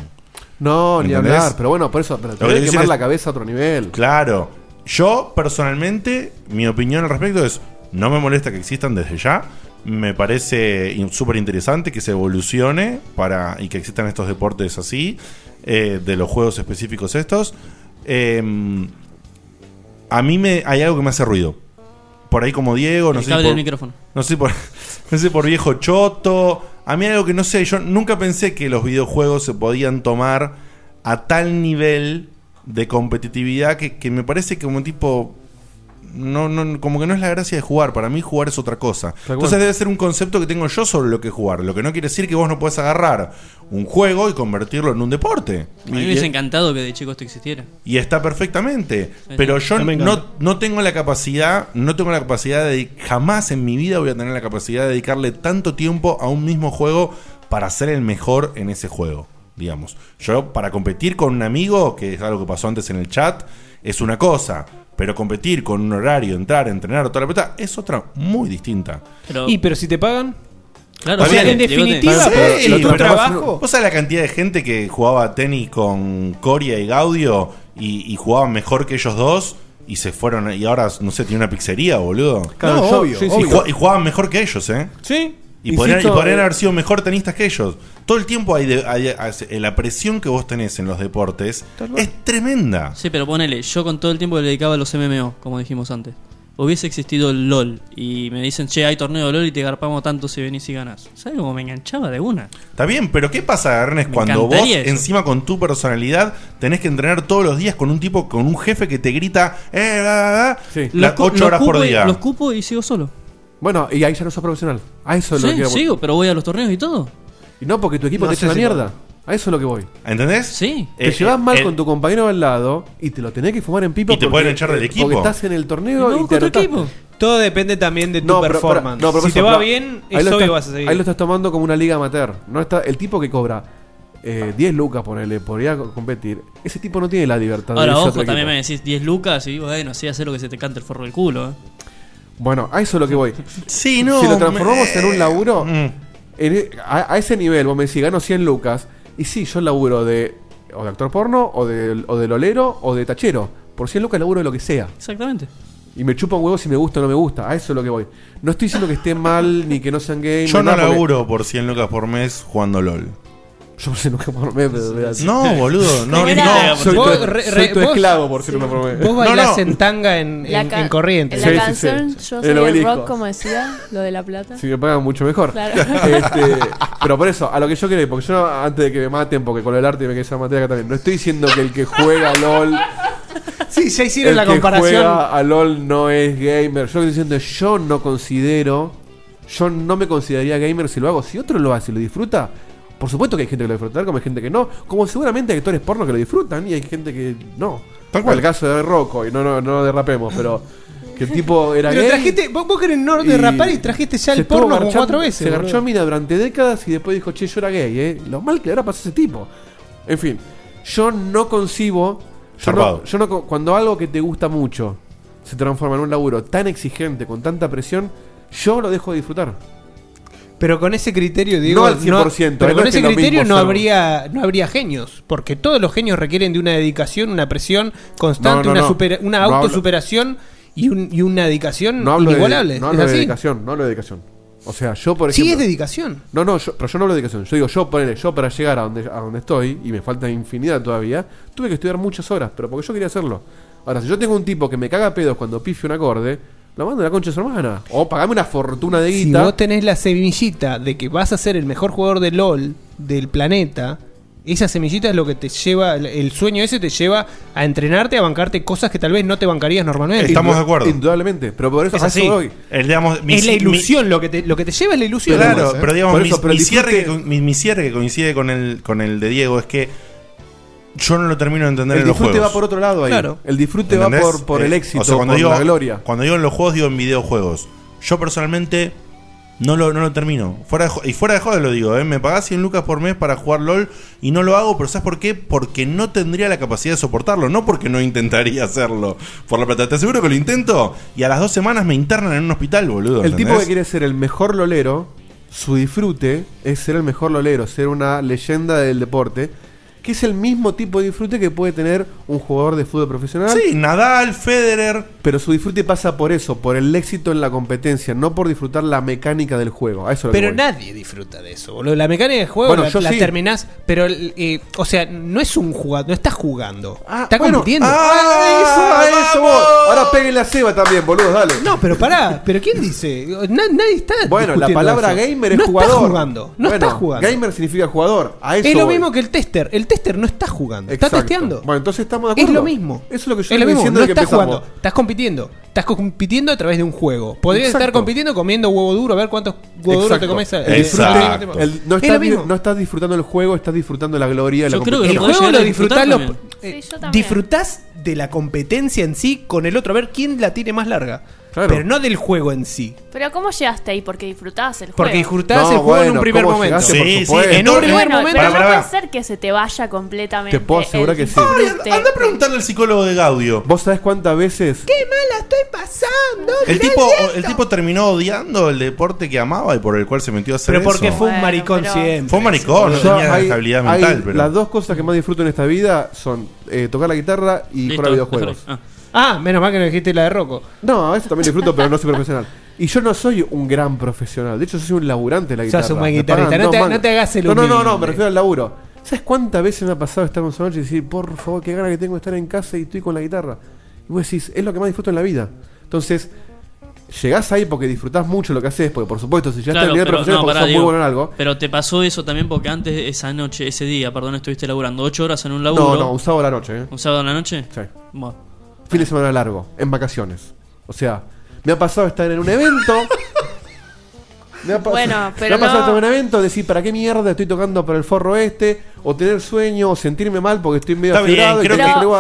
No, ni ¿Entendés? hablar. Pero bueno, por eso, pero Lo te que debe dicen quemar es- la cabeza a otro nivel. Claro. Yo, personalmente, mi opinión al respecto es: no me molesta que existan desde ya. Me parece súper interesante que se evolucione para y que existan estos deportes así, eh, de los juegos específicos estos. Eh, a mí me hay algo que me hace ruido. Por ahí como Diego, no sé por, micrófono. No sé por no sé por viejo choto. A mí hay algo que no sé, yo nunca pensé que los videojuegos se podían tomar a tal nivel de competitividad que, que me parece que como tipo no, no, como que no es la gracia de jugar. Para mí jugar es otra cosa. Entonces debe ser un concepto que tengo yo sobre lo que es jugar. Lo que no quiere decir que vos no puedas agarrar un juego y convertirlo en un deporte. A mí me hubiese encantado que de chico esto existiera. y está perfectamente. Sí, Pero yo No no tengo la capacidad, no tengo la capacidad de jamás en mi vida voy a tener la capacidad de dedicarle tanto tiempo a un mismo juego para ser el mejor en ese juego, digamos. Yo para competir con un amigo, que es algo que pasó antes en el chat, es una cosa. Pero competir con un horario, entrar, entrenar, toda la pelota, es otra muy distinta. y pero si te pagan. Claro, o sea, en definitiva, Sí, pero tu vos- trabajo. ¿Vos sabés la cantidad de gente que jugaba tenis con Coria y Gaudio y, y jugaban mejor que ellos dos? Y se fueron, y ahora, no sé, tiene una pizzería, boludo. Claro, No, yo- obvio, Sí, sí, obvio. Y, y jugaban mejor que ellos, ¿eh? Sí. Y podrían, y Insisto, podrían eh, haber sido mejor tenistas que ellos. Todo el tiempo hay, de- hay- hay- la presión que vos tenés en los deportes es tremenda. Sí, pero ponele, yo con todo el tiempo que le dedicaba a los MMO, como dijimos antes. Hubiese existido el LOL y me dicen, che, hay torneo de LOL y te garpamos tanto si venís y ganas. ¿Sabes cómo me enganchaba de una? Está bien, pero ¿qué pasa, Ernest, Me cuando vos, encantaría eso. encima con tu personalidad, tenés que entrenar todos los días con un tipo, con un jefe que te grita, eh, bla, bla, bla, Los las cu- 8 los horas por cupo y- día? Los cupo y sigo solo. Bueno, y ahí ya no sos profesional. A eso es lo que quiero- sigo, pero voy a los torneos y todo. Y no, porque tu equipo No te sé echa la si mierda. A eso es lo que voy. ¿Entendés? Sí. Te Eh, llevas eh, mal con tu compañero al lado y te lo tenés que fumar en pipa. Y te pueden echar del equipo. Porque estás en el torneo y, te anotaste. Todo depende también de tu pero, performance. pero- no, pero si te va bien, ahí es lo obvio que estás- vas a seguir. Ahí lo estás tomando como una liga amateur. No está, el tipo que cobra eh, 10 lucas, ponele, podría co- competir. Ese tipo no tiene la libertad de Ahora, irse a ojo, otro también equipo. me decís 10 lucas y bueno, sí, hacer lo que se te cante el forro del culo. ¿eh? Bueno, a eso es lo que voy. Sí, no, Si lo transformamos me- en un laburo, Mm. en e- a, a ese nivel, vos me decís, gano 100 lucas. Y sí, yo laburo de o de actor porno, o de, o de lolero, o de tachero. Por 100 lucas laburo de lo que sea. Exactamente. Y me chupa un huevo si me gusta o no me gusta. A eso es lo que voy. No estoy diciendo que esté mal ni que no sean gay. Yo no nada, porque- laburo por 100 lucas por mes jugando LOL. Yo por 100 lucas por mes, pero de así. No, boludo, no, Soy no. tu- Vos, re- soy re- tu vos- esclavo por 100 lucas por mes. Vos bailás en tanga en, La en, ca- en corriente. En la canción Yo soy El el, obelisco. rock, como decía, lo de la plata. Si me pagan mucho mejor. Claro. Este, pero por eso, a lo que yo quiero porque yo no- antes de que me maten, porque con el arte me quedé esa materia acá también. No estoy diciendo que el que juega LOL. Sí, ya hicieron el la que comparación. juega a LOL no es gamer. Yo estoy diciendo, yo no considero. Yo no me consideraría gamer si lo hago. Si otro lo hace y lo disfruta, por supuesto que hay gente que lo disfruta, como hay gente que no. Como seguramente hay actores porno que lo disfrutan y hay gente que no. Tal cual. El caso de Rocco, y no, no, no derrapemos, pero que el tipo era Pero gay. trajiste, vos, vos querés no derrapar y trajiste ya el porno como cuatro veces. Se boludo. garchó a mina durante décadas y después dijo, che, yo era gay, ¿eh? Lo mal que le habrá pasado a ese tipo. En fin, yo no concibo. Yo no, yo no cuando algo que te gusta mucho se transforma en un laburo tan exigente, con tanta presión, yo lo dejo de disfrutar. Pero con ese criterio, digo, No al 100%, pero no con es ese criterio no habría no habría genios, porque todos los genios requieren de una dedicación, una presión constante, No, no, una no. supera- una No autosuperación y, un- y una dedicación No hablo, de, inigualable. no ¿Es hablo de así? dedicación, no hablo de dedicación. O sea, yo por Sí, ejemplo. es dedicación. No, no, yo, pero yo no hablo de dedicación. Yo digo, yo, ponele, yo para llegar a donde, a donde estoy, y me falta infinidad todavía, tuve que estudiar muchas horas, pero porque yo quería hacerlo. Ahora, si yo tengo un tipo que me caga pedos cuando pifie un acorde, lo mando a la concha de su hermana. O pagame una fortuna de Si guita. vos tenés la semillita de que vas a ser el mejor jugador de LOL del planeta, esa semillita es lo que te lleva, el- sueño ese te lleva a entrenarte, a bancarte cosas que tal vez no te bancarías normalmente. Estamos de acuerdo. Indudablemente, pero por eso Es así. eso voy. El, digamos, mi- es la mi- ilusión, lo, que te, lo que te lleva es la ilusión. Claro, ¿eh? pero digamos, mi, eso, pero mi cierre que, mi cierre que coincide con el, con el de Diego es que yo no lo termino de entender El en los disfrute va por otro lado ahí. Claro. El disfrute va por, por el Eh, éxito, o sea, cuando por digo, la gloria. Cuando digo en los juegos, digo en videojuegos. Yo personalmente no lo, no lo termino. Fuera de y fuera de joder lo digo, ¿eh? me pagás 100 lucas por mes para jugar LOL y no lo hago, pero ¿sabes por qué? Porque no tendría la capacidad de soportarlo, no porque no intentaría hacerlo por la plata. Te aseguro que lo intento y a las dos semanas me internan en un hospital, boludo. El tipo que quiere ser el mejor lolero, su disfrute es ser el mejor lolero, ser una leyenda del deporte, que es el mismo tipo de disfrute que puede tener un jugador de fútbol profesional. Sí, Nadal, Federer. Pero su disfrute pasa por eso, por el éxito en la competencia, no por disfrutar la mecánica del juego. A eso Pero nadie disfruta de eso, boludo. La mecánica del juego Bueno, la, yo la sí. terminás, pero, eh, o sea, no es un jugador, no estás jugando. Ah, bueno, compitiendo. ah, eso, a eso voy. Ahora peguen la ceba también, boludo, dale. No, pero pará, pero ¿quién dice? Na- nadie está Bueno, la palabra eso. gamer es no jugador. Estás jugando, no Bueno, estás jugando. Gamer significa jugador. A eso es lo voy. mismo que el tester. El tester no está jugando, está Exacto. testeando. Bueno, entonces estamos de Es acuerdo. lo mismo. Eso es lo que yo es lo estoy mismo. diciendo No que estás empezamos. jugando, estás compitiendo. Estás compitiendo a través de un juego. Podrías Exacto. estar compitiendo comiendo huevo duro, a ver cuántos huevos duros te Exacto. comes. El el- no, Es estás, lo mismo. no estás disfrutando del juego, estás disfrutando de la gloria de la el competición. juego lo disfrutás, lo- eh, Sí, disfrutás de la competencia en sí con el otro, a ver quién la tiene más larga. Claro. Pero no del juego en sí. Pero ¿cómo llegaste ahí? Porque disfrutás el juego. Porque disfrutás el juego en un primer momento. Sí, sí, en un primer Bueno, momento. pero no puede ser que se te vaya completamente. Te puedo asegurar que sí. Anda a preguntarle al psicólogo de Gaudio. ¿Vos sabés cuántas veces ¡Qué mala estoy pasando! El tipo, el tipo terminó odiando el deporte que amaba y por el cual se metió a hacer Pero porque eso. fue un maricón siempre. Fue un maricón, no tenía hay- estabilidad hay mental. Pero... Las dos cosas que más disfruto en esta vida son eh, tocar la guitarra y Listo, jugar a videojuegos. ah. Ah, menos mal que no dijiste la de Rocco. No, eso también disfruto, pero no soy profesional. Y yo no soy un gran profesional. De hecho, soy un laburante de la Sos guitarra. un buen guitarrista. pagan No te- no te hagas el No, no, no, no, me refiero al laburo. ¿Sabes cuántas veces me ha pasado estar con noche y decir, por favor, qué gana que tengo de estar en casa y estoy con la guitarra? Y vos decís, es lo que más disfruto en la vida. Entonces, llegás ahí porque disfrutás mucho lo que haces, porque por supuesto, si llegaste Claro, al nivel pero, profesional no, porque pará, sos digo, muy bueno en algo. pero te pasó eso también porque antes esa noche, ese día, perdón, estuviste laburando 8 horas en un laburo. No, no, un sábado a la noche. ¿eh? ¿Un sábado a la noche? Sí. Bueno. Fin de semana largo, en vacaciones. O sea, me ha pasado estar en un evento. Me ha, Bueno, me pero ha pasado no- estar en un evento, decir, ¿para qué mierda estoy tocando para el forro este? O tener sueño, o sentirme mal porque estoy medio y creo tengo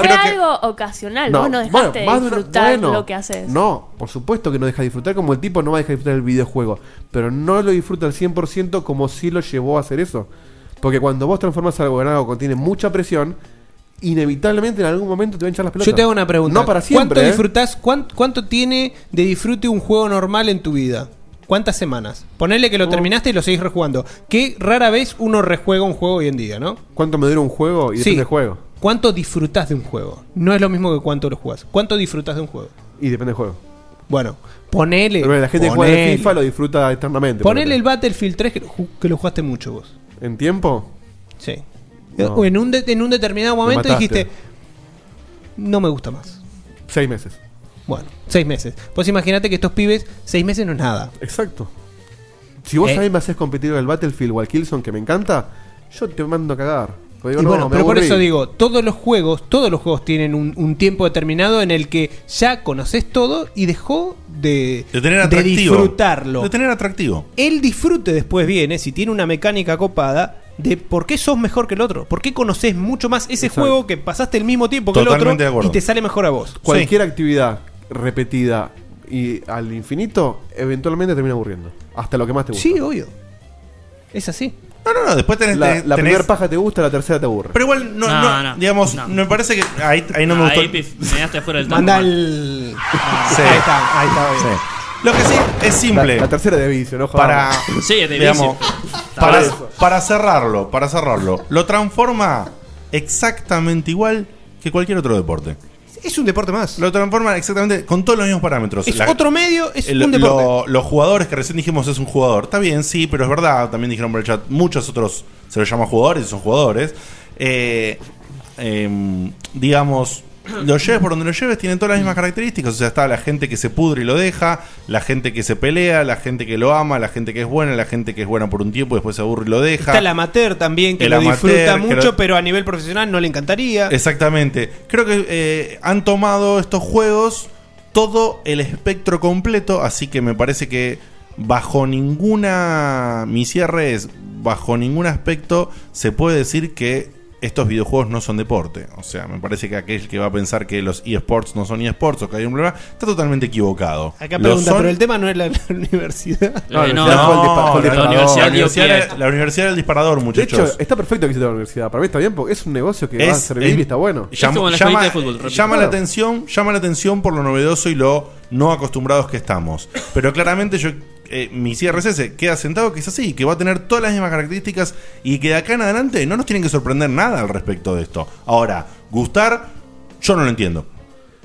que- fue algo ocasional. Vos no dejaste más de disfrutar bueno, lo que haces. No, por supuesto que no deja de disfrutar como el tipo no va a dejar de disfrutar el videojuego. Pero no lo disfruta al 100% como si lo llevó a hacer eso. Porque cuando vos transformas algo en algo que tiene mucha presión, inevitablemente en algún momento te van a echar las pelotas. Yo te hago una pregunta. No para siempre. ¿Cuánto ¿eh? disfrutás? ¿Cuánto tiene de disfrute un juego normal en tu vida? ¿Cuántas semanas? Ponele que lo terminaste y lo seguís rejugando. Que rara vez uno rejuega un juego hoy en día, ¿no? ¿Cuánto me dura un juego? Y Sí. depende del juego. ¿Cuánto disfrutás de un juego? No es lo mismo que cuánto lo jugás. ¿Cuánto disfrutás de un juego? Y depende del juego. Bueno, ponele. Pero la gente que juega de. FIFA lo disfruta eternamente. Ponele el Battlefield 3 que lo, ju- que lo jugaste mucho vos. ¿En tiempo? Sí. No. O en un, de- en un determinado Me momento dijiste, no me gusta más. Seis meses. Bueno, seis meses. Pues imagínate que estos pibes, seis meses no es nada. Exacto. Si vos Eh. a mí me haces competir al Battlefield o al Killzone que me encanta, yo te mando a cagar. Porque digo, Y no, bueno, pero por eso digo, todos los juegos, todos los juegos tienen un, un tiempo determinado en el que ya conoces todo y dejó de, De tener de atractivo. disfrutarlo. De tener atractivo. El disfrute después viene, si tiene una mecánica copada, de por qué sos mejor que el otro. ¿Por qué conoces mucho más ese Exacto. juego que pasaste el mismo tiempo que Totalmente el otro y te sale mejor a vos? Cualquier actividad repetida y al infinito, eventualmente termina aburriendo. Hasta lo que más te gusta. Sí, obvio. Es así. No, no, no, después tenés. La, tenés- la tenés- primera paja te gusta, la tercera te aburre. Pero igual, no, No, no, no, digamos, no. me parece que ahí, ahí no me gustó. Ahí pif, me dejaste fuera del Manda el. Sí. Ahí está, ahí está. bien. Sí. Lo que sí es simple. La, la tercera de vicio, ¿no? para. Sí, es de digamos, vicio. para, para cerrarlo, para cerrarlo, lo transforma exactamente igual que cualquier otro deporte. Es un deporte más. Lo transforma exactamente con todos los mismos parámetros. Es La- otro medio, es el- un deporte. lo- los jugadores que recién dijimos es un jugador. Está bien, sí, pero es verdad. También dijeron por el chat. Muchos otros se los llama jugadores y son jugadores. Eh, em, digamos, lo lleves por donde lo lleves, tienen todas las mismas características. O sea, está la gente que se pudre y lo deja, la gente que se pelea, la gente que lo ama, la gente que es buena, la gente que es buena por un tiempo y después se aburre y lo deja. Está el amateur también, que El lo amateur, disfruta mucho, lo- pero a nivel profesional no le encantaría. Exactamente. Creo que eh, han tomado estos juegos todo el espectro completo, así que me parece que bajo ninguna... Mi cierre es, bajo ningún aspecto se puede decir que estos videojuegos no son deporte. O sea, me parece que aquel que va a pensar que los eSports no son eSports o que hay un problema, está totalmente equivocado. Acá pregunta, son- pero el tema no es la, la universidad. No, Eh, la no, universidad dispa- fue el la, universidad, era- el disparador, De muchachos. hecho, está perfecto que exista la universidad. Para mí está bien porque es un negocio que va a Es- servir es- y está bueno. Es Llama, la llama- de fútbol, llama la atención, llama la atención por lo novedoso y lo no acostumbrados que estamos. Pero claramente yo eh, mi cierre es ese, queda sentado que es así, que va a tener todas las mismas características y que de acá en adelante no nos tienen que sorprender nada al respecto de esto. Ahora, gustar, yo no lo entiendo.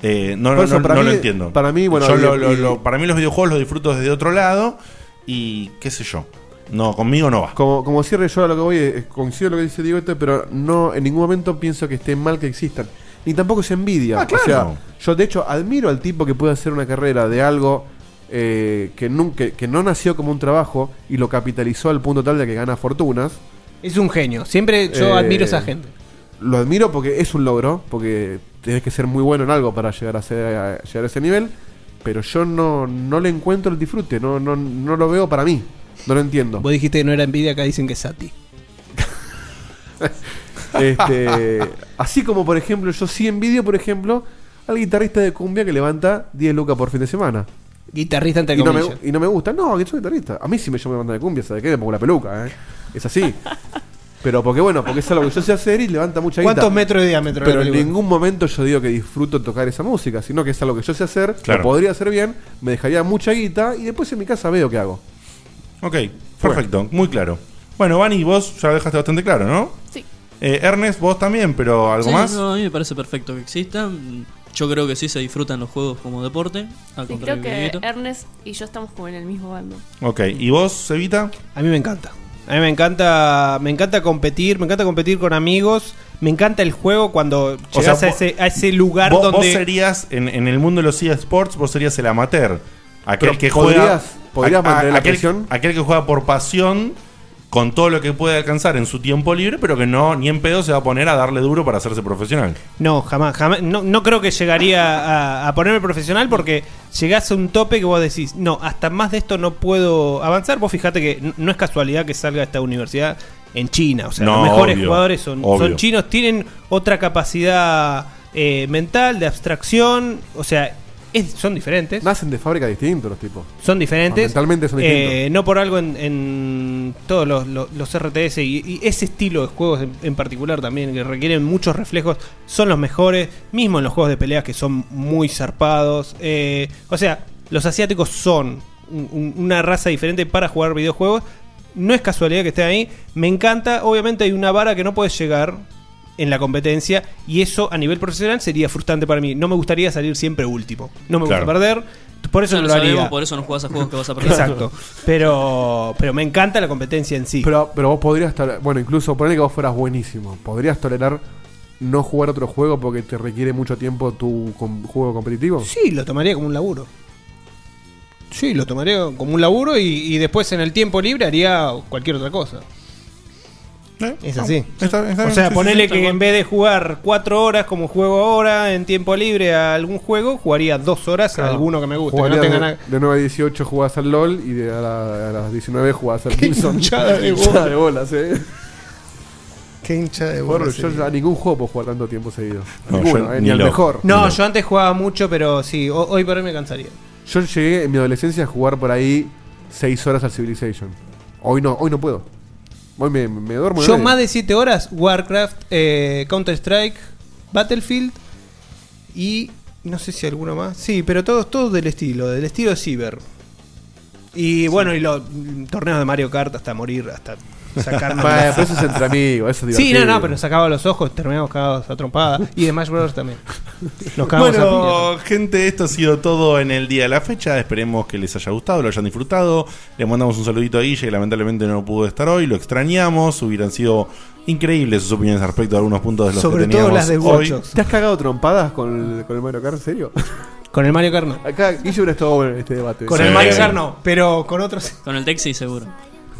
Eh, no no- eso, no- para no mí- lo entiendo. para mí, bueno, Yo y- lo- lo- y- lo- para mí los videojuegos los disfruto desde otro lado y qué sé yo. No, conmigo no va. Como, como cierre yo a lo que voy, coincido lo que dice Diego, este, pero no en ningún momento pienso que esté mal que existan. Ni tampoco es envidia. Ah, claro. O sea, yo de hecho admiro al tipo que puede hacer una carrera de algo eh, que, nunca, que no nació como un trabajo y lo capitalizó al punto tal de que gana fortunas. Es un genio. Siempre yo Eh, admiro a esa gente. Lo admiro porque es un logro, porque tienes que ser muy bueno en algo para llegar a, ser, a llegar a ese nivel, pero yo no, no le encuentro el disfrute, no, no, no lo veo para mí, no lo entiendo. Vos dijiste que no era envidia, acá dicen que es Sati. Este, así como, por ejemplo, yo sí envidio, por ejemplo, al guitarrista de cumbia que levanta 10 lucas por fin de semana. Guitarrista entre y no, me, comillas. y no me gusta. No, que soy guitarrista. A mí sí me llama banda de cumbia, ¿sabes qué? Me pongo la peluca, ¿eh? Es así. Pero porque bueno, porque es algo que yo sé hacer y levanta mucha guita. ¿Cuántos metros de diámetro Pero la en ningún momento yo digo que disfruto tocar esa música, sino que es algo que yo sé hacer, Claro. lo podría hacer bien, me dejaría mucha guita y después en mi casa veo qué hago. Ok, perfecto, muy claro. Bueno, Vani, vos ya lo dejaste bastante claro, ¿no? Sí. Eh, Ernest, vos también, pero algo Sí, más. no, a mí me parece perfecto que existan. Yo creo que sí se disfrutan los juegos como deporte. Al Sí, creo que. Ernest y yo estamos como en el mismo bando. Ok, ¿y vos, Evita? A mí me encanta. A mí me encanta, me encanta competir, me encanta competir con amigos, me encanta el juego cuando O llegas sea, a, ese, a ese lugar vos, donde vos serías, en, en el mundo de los eSports, vos serías el amateur. Aquel Pero que podrías- juega. podrías mantener la aquel, presión. aquel que juega por pasión, con todo lo que puede alcanzar en su tiempo libre, pero que no, ni en pedo se va a poner a darle duro para hacerse profesional. No, jamás, jamás. No, no creo que llegaría a, a ponerme profesional porque llegás a un tope que vos decís, no, hasta más de esto no puedo avanzar. Vos fijate que no es casualidad que salga esta universidad en China. O sea, No, los mejores obvio, jugadores son, son chinos, tienen otra capacidad eh, mental, de abstracción. O sea, es- son diferentes. Nacen de fábrica distintos los tipos. Son diferentes. Mentalmente son distintos. Eh, no por algo en, en todos los, los- los RTS y, y ese estilo de juegos en, en particular también, que requieren muchos reflejos, son los mejores, mismo en los juegos de peleas que son muy zarpados. Eh, o sea, los asiáticos son un- un- una raza diferente para jugar videojuegos. No es casualidad que estén ahí. Me encanta, obviamente hay una vara que no puedes llegar en la competencia y eso a nivel profesional sería frustrante para mí. No me gustaría salir siempre último. No me Claro. gusta perder. Por eso Ya no lo lo haría. sabemos, por eso no jugás a juegos que vas a perder. Exacto. Pero, pero me encanta la competencia en sí. Pero, pero vos podrías tolerar, bueno, incluso ponerle que vos fueras buenísimo, ¿podrías tolerar no jugar otro juego porque te requiere mucho tiempo tu com- juego competitivo? Sí, lo tomaría como un laburo. Sí, lo tomaría como un laburo y, y después en el tiempo libre haría cualquier otra cosa. Es así. Eh, Está- está o sea, sí, que en vez de jugar cuatro horas como juego ahora en tiempo libre a algún juego, jugaría dos horas a alguno que me guste. Que no Jugarías tenga de, nada. de 9 a 18 jugás al LOL y de a, la- a las 19 jugás al Qué Killzone. hinchada de bola. de bolas, eh. Qué hincha de bola yo sería. a ningún juego puedo jugar tanto tiempo seguido. No, ninguno, yo eh, ni al mejor. No, yo antes jugaba mucho, pero sí, ho- hoy por hoy me cansaría. Yo llegué en mi adolescencia a jugar por ahí 6 horas al Civilization. Hoy no, hoy no puedo. Hoy me, me duermo. Yo más de 7 horas, Warcraft, eh, Counter-Strike, Battlefield y no sé si alguno más. Sí, pero todos todos del estilo, del estilo Cyber. Y bueno, y los torneos de Mario Kart hasta morir, hasta sacarnos. Bueno, pero eso es entre amigos, eso es Sí, no, divertido. no, pero nos sacaba los ojos, terminamos cagados a trompada. Y de Smash Bros. también. Nos cagamos a Bueno, gente, esto ha sido todo en el día de la fecha. Esperemos que les haya gustado, lo hayan disfrutado. Le mandamos un saludito a Guille, que lamentablemente no pudo estar hoy. Lo extrañamos. Hubieran sido increíbles sus opiniones al respecto a algunos puntos de los Sobre que todo teníamos las de hoy. Watch Dogs. ¿Te has cagado trompadas con el, con el Mario Kart? ¿En serio? Con el Mario Kart no. Acá Guille hubiera estado bueno en este debate. Con Sí. el Mario Kart no, pero con otros. Con el Texi seguro.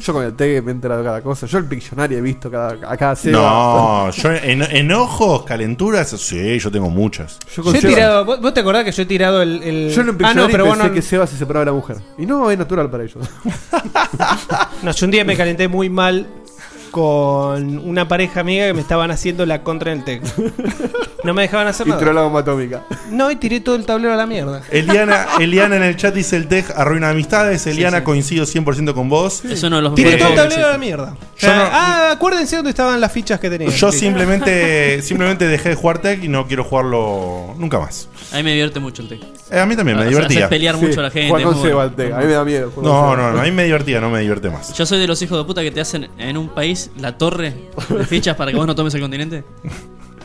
Yo con el TEG me he enterado de cada cosa. Yo el Pictionary he visto cada, a cada Seba. No, yo en, enojos, calenturas, sí, yo tengo muchas. Yo he Seba- tirado, ¿vos, vos te acordás que yo he tirado el. el- Yo en un ah, Pictionary no, pero pensé bueno. que Seba se separaba de la mujer. Y no, es natural para ellos. No, yo un día me calenté muy mal con una pareja amiga que me estaban haciendo la contra en el TEC. No me dejaban hacer Y nada. tiró la bomba atómica. No, y tiré todo el tablero a la mierda. Eliana, Eliana en el chat dice el tech arruina amistades. Eliana, coincido 100% con vos. Es uno de los Tiré todo el tablero a la mierda. Yo no- ah, acuérdense dónde estaban las fichas que tenía. Yo Sí. simplemente, simplemente dejé de jugar tech y no quiero jugarlo nunca más. A mí me divierte mucho el TEC. Eh, a mí también me divertía. hace pelear mucho a la gente. Juan es muy bueno. Seba al TEC. A mí me da miedo. No, no, no, a mí me divertía, no me divierte más. Yo soy de los hijos de puta que te hacen en un país la torre de fichas para que vos no tomes el continente.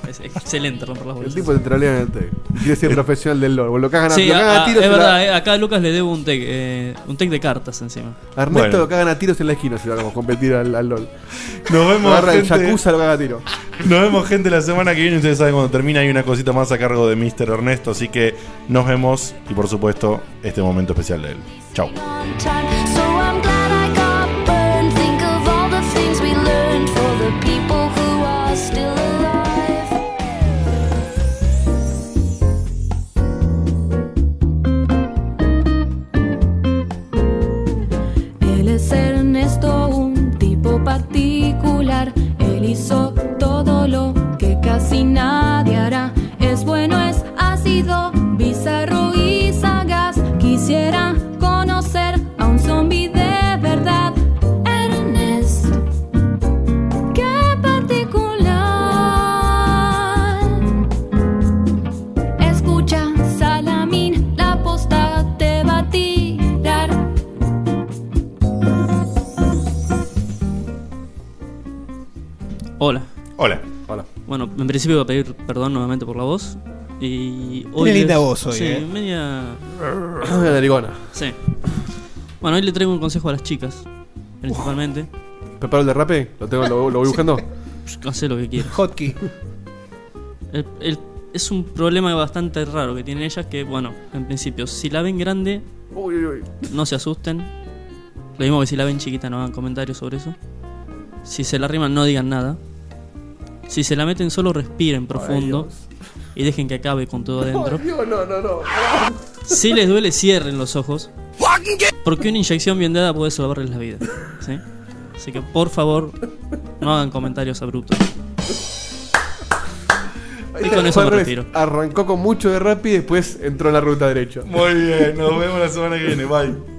Es excelente romper las El bolsas. tipo te trolea en el TEC. Quiere ser profesional del LOL. Lo cagan a, Sí, lo cagan a- a tiros. es la- verdad, eh, acá a Lucas le debo un tech, eh, un tech de cartas encima. A Ernesto lo cagan a tiros en la esquina si lo hagamos competir al, al LOL. Nos vemos, Agarra el gente. Yakuza, lo caga a tiro. Nos vemos, gente, la semana que viene. Ustedes saben, cuando termina hay una cosita más a cargo de Mr. Ernesto. Así que nos vemos y, por supuesto, este momento especial de él. Chau. Bizarro y sagaz. Quisiera conocer a un zombie de verdad. Ernest, qué particular. Escucha, Salamín, la posta te va a tirar. Hola. Hola. Hola. Bueno, en principio voy a pedir perdón nuevamente por la voz. Y hoy. linda les- voz hoy, Sí, eh. media. Media narigona. Sí. Bueno, hoy le traigo un consejo a las chicas. Principalmente. ¿Preparo el derrape? ¿Lo, tengo, lo, lo voy buscando? Hacé lo que quieras. Hotkey. El- el- es un problema bastante raro que tienen ellas que, bueno, en principio, si la ven grande, Uy, uy, uy. no se asusten. Lo mismo que si la ven chiquita, no hagan comentarios sobre eso. Si se la arriman, no digan nada. Si se la meten, solo respiren profundo y dejen que acabe con todo adentro. Ay, Dios, no, no, no. Si les duele, cierren los ojos. Porque una inyección bien dada puede salvarles la vida. ¿sí? Así que por favor, no hagan comentarios abruptos. Y con eso me retiro. Arrancó con mucho de rap y después entró en la ruta derecha. Muy bien, nos vemos la semana que viene. Bye.